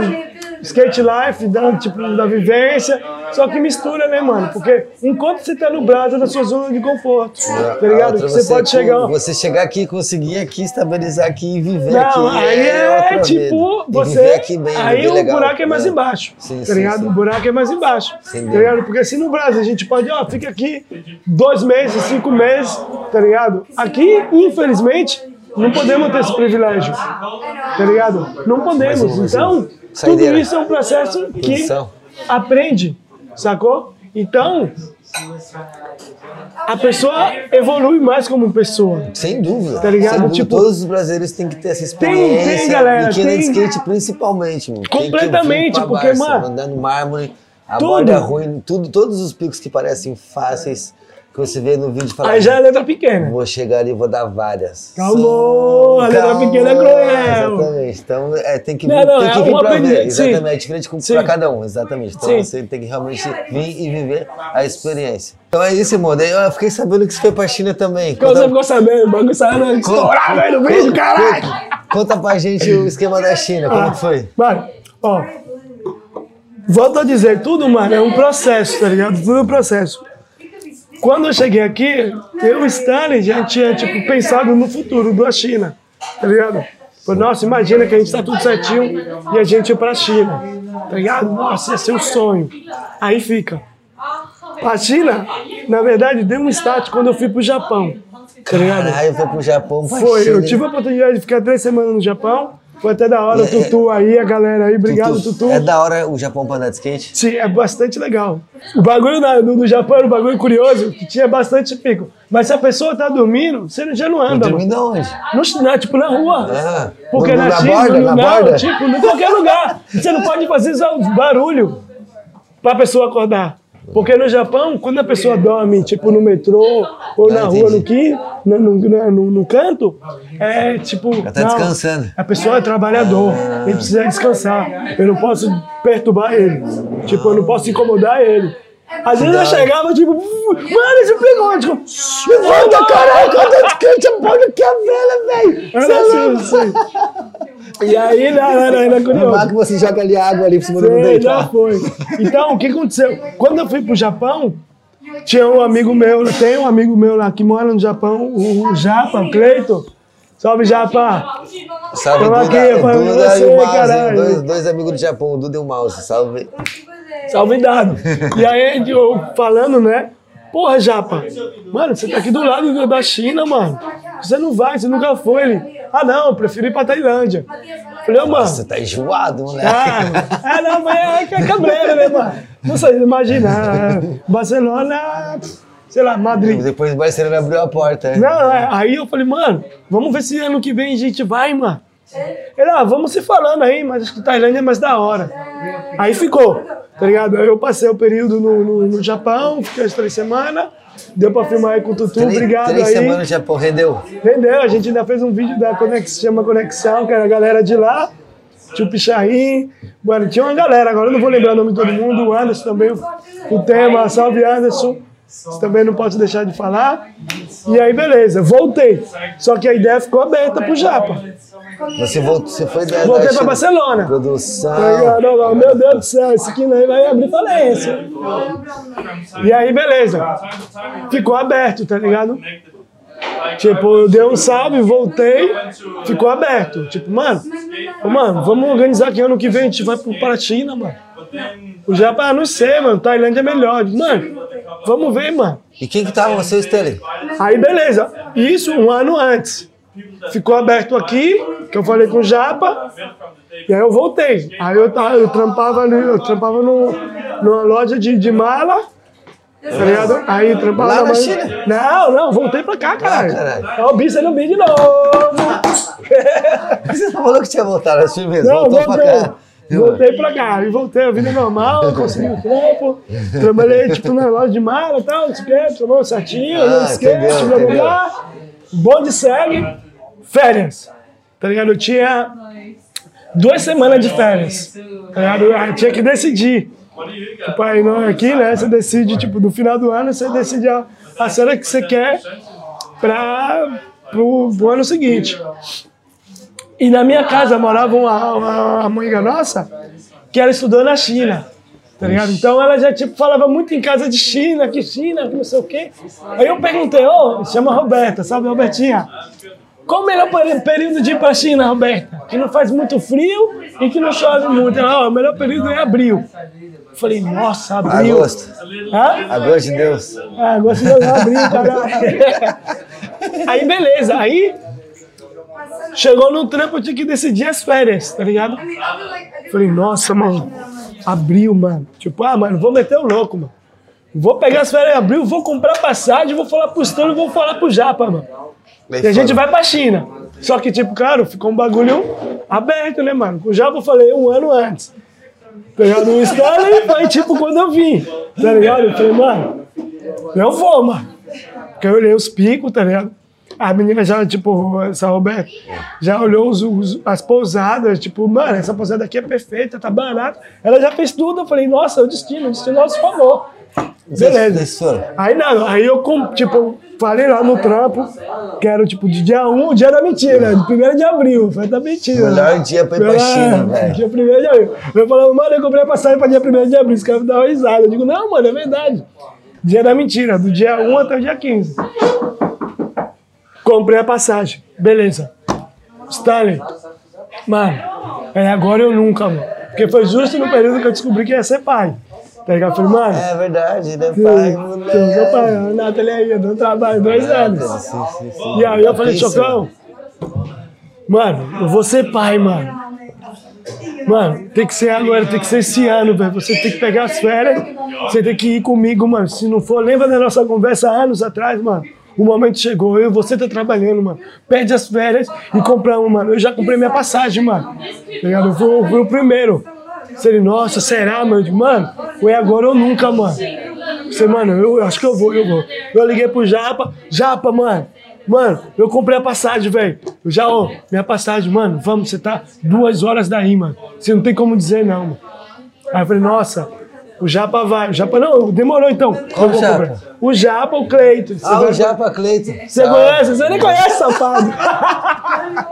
skate life, da, tipo, da vivência, Só que mistura, né, mano? Porque enquanto você tá no Brasil, na sua zona de conforto, tá ligado? Outra, Você, pode chegar. Você chegar aqui, conseguir aqui, estabilizar aqui e viver Não, aqui. aí é, outra tipo, você. bem, aí o legal, buraco é mais né? embaixo. Sim, tá sim, ligado? sim. O buraco é mais embaixo. Sem tá ligado? Porque se no Brasil a gente pode, ó, fica aqui dois meses, cinco meses, tá ligado? Aqui, infelizmente, não podemos ter esse privilégio. Tá ligado? Não podemos. Então, tudo isso é um processo que aprende, sacou? Então, a pessoa evolui mais como pessoa. Sem dúvida. Tá ligado? Dúvida. Tipo- Todos os brasileiros têm que ter essa Tem, experiência. tem, galera, quem anda de tem. skate principalmente, mano. Tem Completamente, porque, Barça, mano, Andando mármore, a tudo. borda ruim, tudo, todos os picos que parecem fáceis, que você vê no vídeo e fala, Aí já é letra pequena. vou chegar ali e vou dar várias. Calma, a letra pequena é cruel. Exatamente. Então é, tem que vir, Não, não, tem que é vir uma pra ver. sim. Exatamente, é diferente com- Sim. pra cada um, exatamente. Então Sim. você tem que realmente vir e viver a experiência. Então é isso, irmão. Daí eu fiquei sabendo que você foi pra China também. Quando você ficou sabendo, o bagulho saiu estourado aí no vídeo, caralho. Conta, conta pra gente o esquema da China, como que foi? Mano, ó. Volto a dizer, tudo, mano, é um processo, tá ligado? Tudo é um processo. Quando eu cheguei aqui, eu e o Stanley já tinha, tipo, pensado no futuro da China, tá ligado? Falei, nossa, imagina que a gente tá tudo certinho e a gente ir pra China, tá ligado? Nossa, ia ser um sonho. Aí fica. A China, na verdade, deu um start quando eu fui pro Japão, tá ligado? Caralho, foi pro Japão, pra Foi, eu China. tive a oportunidade de ficar três semanas no Japão. Foi até da hora, o Tutu aí, a galera aí, obrigado, Tutu. É da hora o Japão pra andar de skate? Sim, é bastante legal. O bagulho na- do, do Japão era um bagulho curioso, que tinha bastante pico. Mas se a pessoa tá dormindo, você já não anda. Dormindo aonde? No, na, tipo, na rua. Ah, Porque no- na, na China, borda, no, na não, borda? tipo, em qualquer lugar. Você não pode fazer só barulho pra pessoa acordar. Porque no Japão, quando a pessoa dorme, tipo, no metrô ou na rua, no, qui, no, no, no, no canto, é tipo. Já tá não, descansando. A pessoa é trabalhador, ele precisa descansar. Eu não posso perturbar ele. Tipo, eu não posso incomodar ele. Às vezes eu chegava, tipo, mano, esse pegou, tipo, levanta, caralho, quando quente a porta que a vela, velho. Era assim, assim. E aí, não, não, não, era curioso. Que você joga ali água ali por cima do já foi. Então, o que aconteceu? Quando eu fui pro Japão, tinha um amigo meu, tem um amigo meu lá que mora no Japão, o Japa, o Cleiton. Salve, Japa! Salve, Tamo Duda, aqui, Duda com e o Mouse, dois, dois amigos do Japão, o Duda e o Mouse. Salve. Salve dado. E aí, eu falando, né? Porra, Japa, mano, você tá aqui do lado da China, mano. Você não vai, você nunca foi. Ele, ah, não, eu prefiro ir pra Tailândia. Falei, ô, mano. Você tá enjoado, moleque. Ah, é, não, mas é, é cabreiro, né, mano? Não sei, imagina. é, Barcelona, sei lá, Madrid. Depois o Barcelona abriu a porta. né? Não, é, aí eu falei, mano, vamos ver se ano que vem a gente vai, mano. Ele, ah, vamos se falando aí, mas acho que Tailândia é mais da hora. Aí ficou, tá ligado? Aí eu passei o período no, no, no Japão, fiquei as três semanas, deu pra filmar aí com o Tutu, Três, obrigado três aí. semanas no Japão, rendeu. Entendeu? A gente ainda fez um vídeo da Conexão, chama Conexão, que era a galera de lá. Tinha o Picharim, mano, tinha uma galera, agora eu não vou lembrar o nome de todo mundo, o Anderson também, o tema, salve Anderson, também não pode deixar de falar. E aí, beleza, voltei. Só que a ideia ficou aberta pro Japa. Você, voltou, você foi da, Voltei China. Barcelona. Produção. ligado? Não, não, meu Deus do céu, esse aqui aí vai abrir falência. E aí, beleza. Ficou aberto, tá ligado? Tipo, eu dei um salve, voltei, ficou aberto. Tipo, mano, mano, vamos organizar que ano que vem a gente vai pro- para a China, mano. O Japão, ah, não sei, mano, Tailândia é melhor. Mano, vamos ver, mano. E quem que tava você, Stanley? Aí, beleza. Isso um ano antes. Ficou aberto aqui, que eu falei com o Japa, e aí eu voltei. Aí eu, tava, eu trampava ali, eu trampava no, numa loja de, de mala, tá ligado? Aí eu trampava Lá na mala- China? Não, não, voltei pra cá, caralho. caralho. Ó, o bicho aí no vídeo de novo. Você falou que tinha voltado assim mesmo. Não, Voltou voltei. pra cá. Voltei pra cá, e voltei a vida normal, consegui um trampo, trabalhei tipo na loja de mala e tal, não sei o que, certinho, Ah, não esquece, entendeu, blá blá. Bonde segue, férias. Tá ligado? Eu tinha duas semanas de férias. Tá ligado? Eu tinha que decidir. Tipo, aí não, aqui, né? Você decide, tipo, no final do ano, você decide a, a série que você quer para pro, pro ano seguinte. E na minha casa morava uma, uma amiga nossa que ela estudou na China. Tá ligado? Então ela já, tipo, falava muito em casa de China, que China, que não sei o quê. Aí eu perguntei, ô, chama Roberta, sabe, Robertinha? Qual o melhor período de ir pra China, Roberta? Que não faz muito frio e que não chove muito. Ela, ó, o melhor período é abril. Eu falei, nossa, abril. Agosto. Hã? Agosto de Deus. Ah, gosto de abril, caralho. Aí, beleza. Aí, chegou no trampo, eu tinha que decidir as férias, tá ligado? Falei, nossa, mano, abril, mano. Tipo, ah, mano, vou meter o louco, mano. Vou pegar as férias em abril, vou comprar passagem, vou falar pro Stano, vou falar pro Japa, mano. Bem E a gente vai pra China. Só que, tipo, claro, ficou um bagulho aberto, né, mano? Com o Japa eu falei um ano antes. Tá ligado? O Stanley foi, tipo, quando eu vim. Tá ligado? Eu falei, mano, eu vou, mano. Porque eu olhei os picos, tá ligado? A menina já, tipo, essa Roberta, já olhou os, os- as pousadas, tipo, mano, essa pousada aqui é perfeita, tá barata. Ela já fez tudo, eu falei, nossa, é o destino, o destino é nosso favor. Beleza. Vocês foram? Aí não, aí eu, tipo, falei lá no trampo, que era, tipo, de dia 1, o dia da mentira, de 1 de abril, foi da mentira. Melhor dia pra ir pra China, velho. Dia 1 de abril. Eu falava, mano, eu comprei a passagem pra dia 1 de abril, os caras me davam risada. Eu digo, não, mano, é verdade. Dia da mentira, do dia 1 até o dia 15. Comprei a passagem, beleza. Stanley, mano, é agora ou nunca, mano. Porque foi justo no período que eu descobri que ia ser pai. Tá ligado? Eu falei, mano, É verdade, né, pai? Meu pai, a Nathalie aí, eu dou um trabalho dois anos. Sim, sim, sim. E aí eu falei, Chocão, mano, eu vou ser pai, mano. Mano, tem que ser agora, tem que ser esse ano, velho. Você tem que pegar as férias, você tem que ir comigo, mano. Se não for, lembra da nossa conversa anos atrás, mano? O momento chegou, eu e você tá trabalhando, mano. Perde as férias e compramos, mano. Eu já comprei minha passagem, mano. Tá ligado? Eu fui, eu fui o primeiro. Se nossa, será, mano? Digo, mano, ou é agora ou nunca, mano. Você, mano, eu, eu acho que eu vou, eu vou. Eu liguei pro Japa, Japa, mano. Mano, eu comprei a passagem, velho. Eu já, ó, minha passagem, mano, vamos, você tá duas horas daí, mano. Você não tem como dizer não, mano. Aí eu falei, nossa, o Japa vai. O Japa, não, demorou então. Qual Eu vou Japa? comprar. O Japa, o Cleito. Você Ah, vai- o Japa Cleiton. Você conhece? Você nem conhece, safado.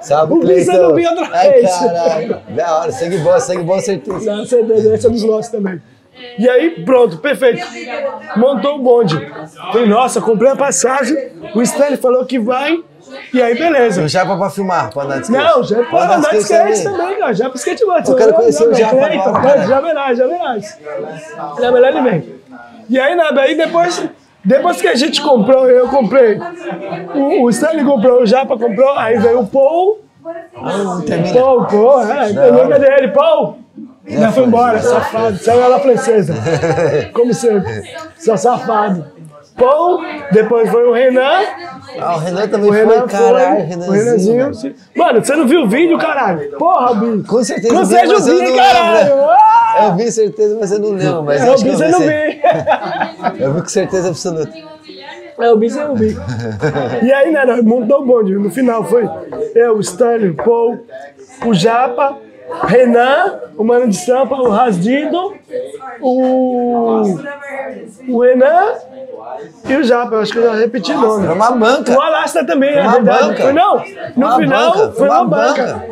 Salve, O Vincent Cleiton. não vinha outra Ai, caralho. Da hora, segue bom, segue bom, certeza. Não, certeza, esse é dos nossos também. E aí, pronto, perfeito. Montou o bonde. Falei, nossa, comprei a passagem, o Stanley falou que vai, e aí beleza. o Japa pra filmar, pra andar de skate. Não, já Pra pode andar de skate também. também, cara. Já pro skateboard. Eu quero conhecer o Japa agora, Cleiton, cara. Já verás, já verás. Já verás ele vem. E aí nada, aí depois, depois que a gente comprou, eu comprei. O, o Stanley comprou, o Japa comprou, aí veio o Paul. termina. Paul, Paul, é, entendeu? Cadê ele? Paul? Já foi embora, safado. Saiu lá francesa. Como sempre. Seu safado. Paul, depois foi o Renan. Ah, o Renan também O Renan foi, caralho, foi. Renanzinho. O Renanzinho. Mano, você não viu o vídeo, caralho? Porra, Bi. Com certeza Com vi, certeza eu mas eu vi, não caralho. Ah! Eu vi certeza, mas eu não lembro. Mas É, o eu você vi, não sim. vi. Eu vi com certeza absoluta. É, o Bi você não vi. E aí, né, montou o bonde. No final foi eu, o Stanley, o Paul, o Japa, Renan, o Mano de Sampa, o Rasdido, o, o Renan e o Japa. Eu acho que eu já repeti o nome. Era uma banca. O Alastra também, é Uma verdade. banca. Foi não. No Uma final, banca, foi uma, banca.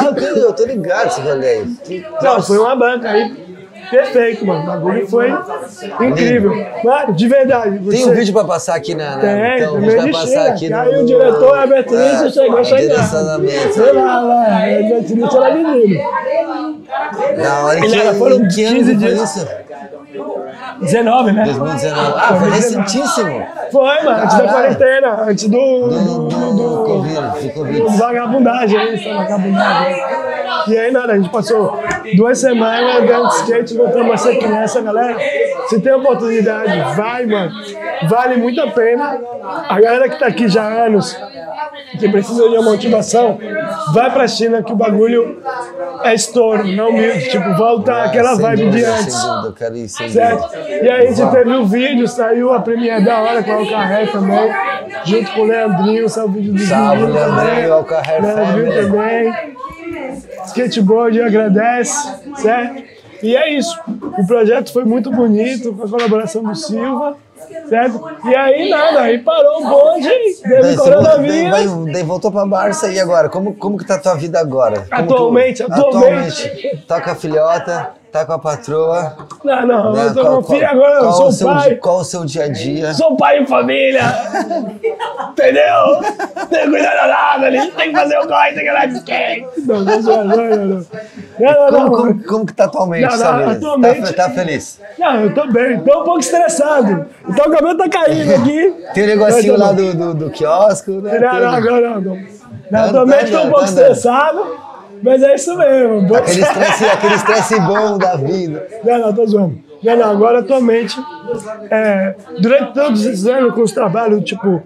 Ah, eu tô, eu tô ligado esse rolê aí. Não, foi uma banca aí. Perfeito, mano. O bagulho foi incrível. Mano, de verdade. Tem você- um vídeo pra passar aqui na. na Tem, então, a gente vai passar China. aqui E no. aí o diretor, a Beatriz, É, chegou a chegar. Sei lá, lá. A Beatriz era menino. Da hora que. Ele era- foram em que ano 15 que foi dias. isso? 19, né? 2019. Ah, foi recentíssimo. Foi, mano. Antes da quarentena. Antes do. Do, do, do, do, Covid, do Covid. do vagabundagem, né? Essa vagabundagem. E aí, nada, a gente passou duas semanas andando de skate, voltamos a ser criança, galera. Se tem oportunidade, vai, mano. Vale muito a pena. A galera que tá aqui já há anos, que precisa de uma motivação, vai pra China que o bagulho é estouro, não humilde. Tipo, volta aquela vibe de antes. Certo? E aí a gente teve o vídeo, saiu a premiere da hora com a Alcarré também, junto com o Leandrinho, saiu o vídeo do Salve, Leandrinho. Alcarré Leandrinho também. Skateboard agradece, certo? E é isso. O projeto foi muito bonito, com a colaboração do Silva, certo? E aí nada, aí parou o bonde, teve você daí coronavírus. daí voltou pra Barça e agora? Como, como que tá a tua vida agora? Atualmente, tu- atualmente. Toca a filhota, tá com a patroa. Não, não, né? eu tô com filho agora, eu qual sou o seu, pai. Qual o seu dia a dia? Sou pai e família. Entendeu? Tem que cuidar da nada ali. Tem que fazer o corre, tem que andar de skate. Não, não, não, não, não. Não, não, Como, não. como, como que tá atualmente, Não, não, Samir? atualmente- Tá, tá feliz? Não, eu tô bem. Tô um pouco estressado. Então o cabelo tá caindo aqui. Tem o negocinho tá lá do, do, do quiosco, né? Não, não, não. não. Não, Tá atualmente tô um pouco tá estressado. Mas é isso mesmo. Bom- Aquele estresse, aquele estresse bom da vida. Não, não, tô zoando. Não, não, agora atualmente, é, durante todos esses anos com os trabalhos, tipo,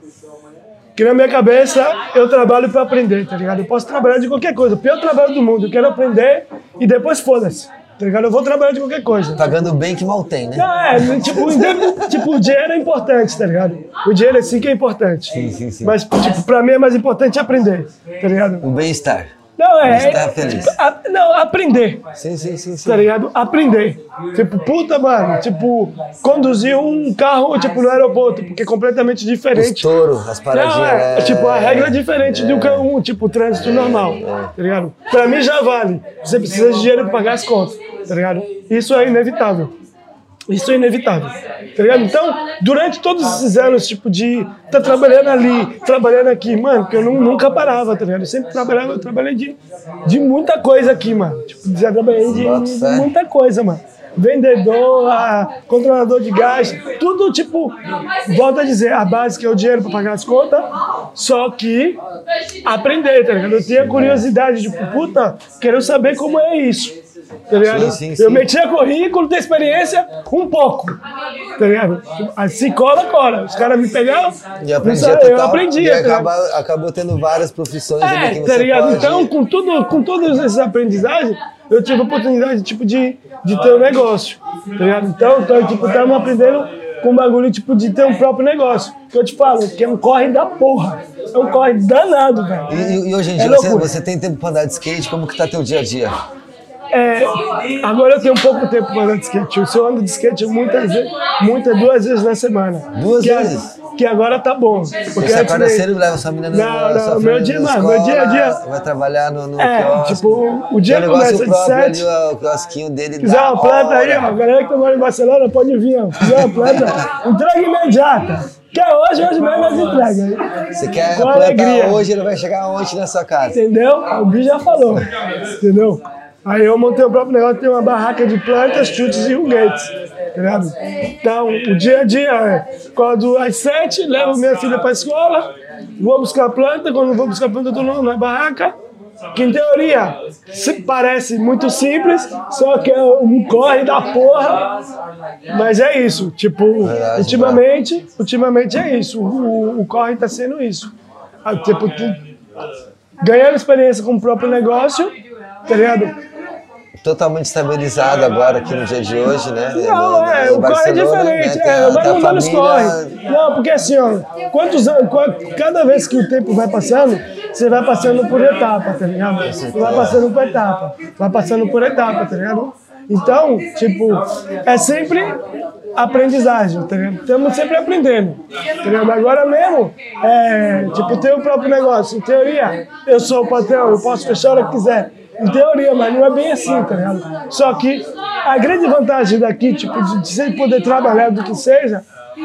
que na minha cabeça eu trabalho pra aprender, tá ligado? Eu posso trabalhar de qualquer coisa, o pior trabalho do mundo, eu quero aprender e depois foda-se, tá ligado? Eu vou trabalhar de qualquer coisa. Pagando bem que mal tem, né? Não, é, tipo, tipo, o dinheiro é importante, tá ligado? O dinheiro sim que é importante. Sim, sim, sim. Mas, tipo, pra mim é mais importante aprender, tá ligado? O bem-estar. Não, é. Mas tá feliz. a- não, aprender. Sim, sim, sim, sim. tá ligado? Aprender. Tipo, puta, mano, tipo, conduzir um carro, tipo, no aeroporto, porque é completamente Os diferente. touros, as paradinhas. Não, é, né? tipo, a regra é diferente do que um, tipo, trânsito normal, tá ligado? Pra mim já vale. Você precisa de dinheiro pra pagar as contas, tá ligado? Isso é inevitável. Isso é inevitável, tá ligado? Então, durante todos esses anos, tipo, de tá trabalhando ali, trabalhando aqui, mano, que eu nu- nunca parava, tá ligado? Eu sempre trabalhava, eu trabalhei de, de muita coisa aqui, mano. Tipo, já trabalhei de, de fé. muita coisa, mano. Vendedor, controlador de gás, tudo tipo, volta a dizer, a base que é o dinheiro pra pagar as contas, só que aprender, tá ligado? Eu tinha curiosidade, tipo, puta, quero saber como é isso. Tá ligado? Sim, sim, Eu sim. metia currículo, tenho experiência, um pouco. Tá ligado? Assim, cola, cola. Os caras me pegavam, E aprendia não sei, total. eu aprendia. E tá acabou tendo várias profissões que É, você tá ligado? pode... Então, com, tudo, com todas essas aprendizagens, eu tive a oportunidade, tipo, de, de ter um negócio, tá ligado? Então, então tipo, estamos aprendendo com o bagulho, tipo, de ter um próprio negócio. Que eu te falo, que é um corre da porra. É um corre danado, velho. E, e- hoje em É dia você, loucura. você tem tempo pra andar de skate? Como que tá teu dia a dia? É, agora eu tenho pouco tempo para andar de skate. Eu só ando de skate muitas vezes, muitas, duas vezes na semana. Duas que a- vezes? que agora tá bom. Porque Você acorda cedo, leva sua menina Não, na não, sua meu dia, mano, meu dia a dia- Vai trabalhar no, no É, quiosque. tipo, o dia começa de sete. ali, o quiosquinho dele quiser uma planta aí, hora. ó, a galera que morando em Barcelona pode vir, ó. Quiser uma planta, entrega imediata. Quer hoje, hoje mesmo nós entrega. Você quer Com plantar alegria. hoje, ele vai chegar ontem na sua casa. Entendeu? O Bi já falou. Entendeu? Aí eu montei o próprio negócio, tem uma barraca de plantas, chutes e foguetes. Tá ligado? Então, o dia a dia é, acordo às sete, levo minha filha pra escola, vou buscar planta, quando vou buscar planta, eu tô na barraca. Que em teoria parece muito simples, só que é um corre da porra. Mas é isso, tipo, Verdade, ultimamente, ultimamente é isso. O, o corre tá sendo isso. Ah, Tipo, ganhando experiência com o próprio negócio, tá ligado? Totalmente estabilizado agora aqui no dia de hoje, né? Não, No- é, o corre é né? diferente, Tem é, a- vai tem mudando os família- corre. Não, porque assim, ó, quantos anos, cada vez que o tempo vai passando, você vai passando por etapa, tá ligado? Você vai passando por etapa, vai passando por etapa, tá ligado? Então, tipo, é sempre aprendizagem, tá ligado? Estamos sempre aprendendo, tá ligado? Agora mesmo, é, tipo, ter o próprio negócio. Em teoria, eu sou o patrão, eu posso fechar a hora que quiser. Em teoria, mas não é bem assim, tá ligado? Só que a grande vantagem daqui, tipo, de, de você poder trabalhar do que seja,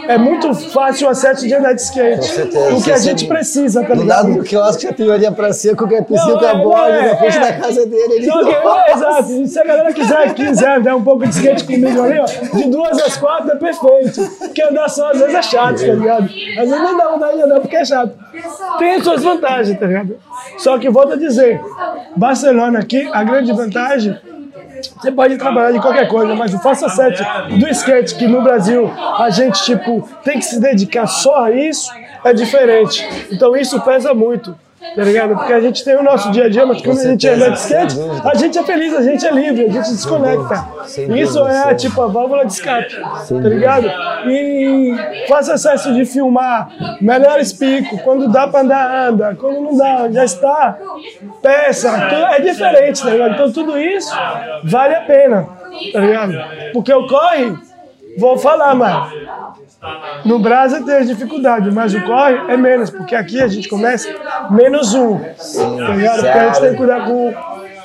é muito fácil o acesso de andar de skate. Certeza. O que a gente precisa, tá Do ligado? lado do quiosque já tem olhinha pra cima, qualquer piscina Não, com a é, bola é, na frente é. da casa dele. Ele... Que, é, exato. Se a galera quiser, quiser dar um pouco de skate comigo ali, ó, de duas às quatro é perfeito. Porque andar só às vezes é chato, tá ligado? Às vezes nem dá vontade de andar porque é chato. Tem as suas vantagens, tá ligado? Só que volto a dizer, Barcelona aqui, a grande vantagem você pode trabalhar de qualquer coisa, mas o faça sete do skate, que no Brasil a gente tipo tem que se dedicar só a isso, é diferente. Então isso pesa muito. Tá ligado? Porque a gente tem o nosso dia a dia, mas quando a gente anda de skate, a gente é feliz, a gente é livre, a gente desconecta. Isso é tipo a válvula de escape, tá ligado? E faça acesso de filmar, melhores pico, quando dá pra andar, anda, quando não dá, já está, peça, é diferente, tá ligado? Então tudo isso vale a pena, tá ligado? Porque o corre, vou falar, mano, no Brasil tem as dificuldades, mas o corre é menos, porque aqui a gente começa menos um, tá ligado? Porque a gente tem que cuidar com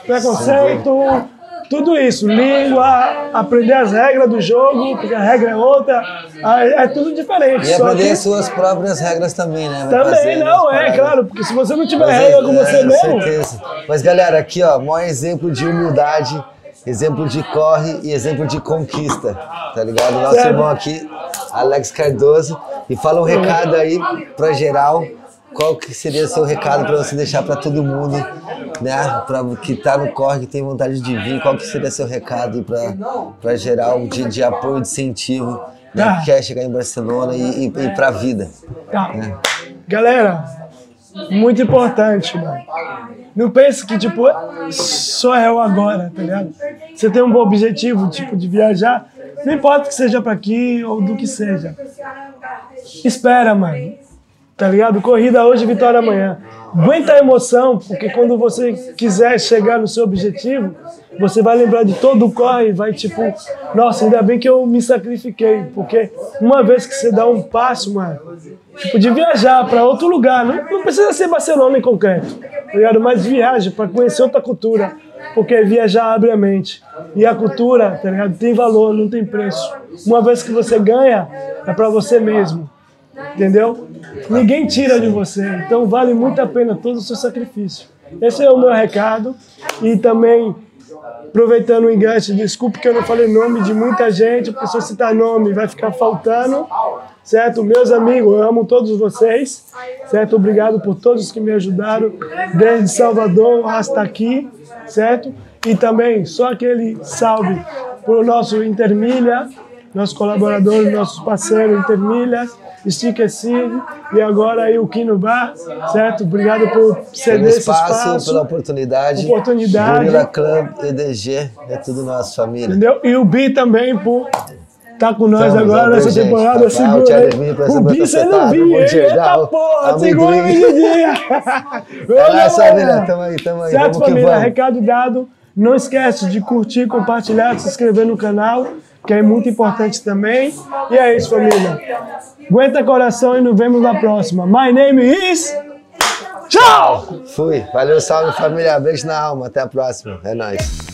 preconceito, tudo isso, língua, aprender as regras do jogo, porque a regra é outra, é tudo diferente. E aprender que- as suas próprias regras também, né? Vai também, não, é claro, porque se você não tiver Mas regra é- com você é, mesmo, certeza. Mas galera, aqui ó, maior exemplo de humildade, exemplo de corre e exemplo de conquista, tá ligado? Nosso Sério? irmão aqui, Alex Cardoso, e fala um recado aí pra geral. Qual que seria seu recado para você deixar para todo mundo, né? Para que tá no corre, que tem vontade de vir, qual que seria seu recado para para geral de, de apoio, de incentivo, né? Ah. Que quer chegar em Barcelona e, e, e para a vida. Tá. Galera, muito importante, mano. Não pense que, tipo, só é o agora, tá ligado? Você tem um bom objetivo, tipo, de viajar, não importa que seja pra aqui ou do que seja. Espera, mano. Tá ligado? Corrida hoje, vitória amanhã. Aguenta a emoção, porque quando você quiser chegar no seu objetivo, você vai lembrar de todo o corre vai tipo, nossa, ainda bem que eu me sacrifiquei, porque uma vez que você dá um passo, mano, tipo de viajar para outro lugar, não, não precisa ser Barcelona em concreto, tá ligado? Mas viaja para conhecer outra cultura, porque viajar abre a mente. E a cultura, tá ligado? Tem valor, não tem preço. Uma vez que você ganha, é para você mesmo. Entendeu? Ninguém tira de você. Então vale muito a pena todo o seu sacrifício. Esse é o meu recado. E também, aproveitando o enganche, desculpe que eu não falei nome de muita gente, porque se eu citar nome vai ficar faltando. Certo? Meus amigos, eu amo todos vocês. Certo? Obrigado por todos que me ajudaram, desde Salvador hasta aqui. Certo? E também, só aquele salve para o nosso Intermilha, nossos colaboradores, nossos parceiros Intermilhas, Sticker City e agora aí o Kino Bar, certo? Obrigado por Pelo ceder esse espaço, espaço, pela oportunidade. Oportunidade. Gorilla Club, EDG, é tudo nosso, família. entendeu? E o Bi também por estar com nós Tamo agora nessa gente. temporada. Tá, segura Thiago. Edmir, pra O Bi você não viu, hein? Eita porra, segura o. É nóis, família. Tamo aí, tamo aí. Certo, família? Recado dado. Não esquece de curtir, compartilhar, se inscrever no canal, que é muito importante também. E é isso, família. Aguenta coração e nos vemos na próxima. My name is... Tchau! Fui. Valeu, salve, família. Beijo na alma. Até a próxima. É nóis.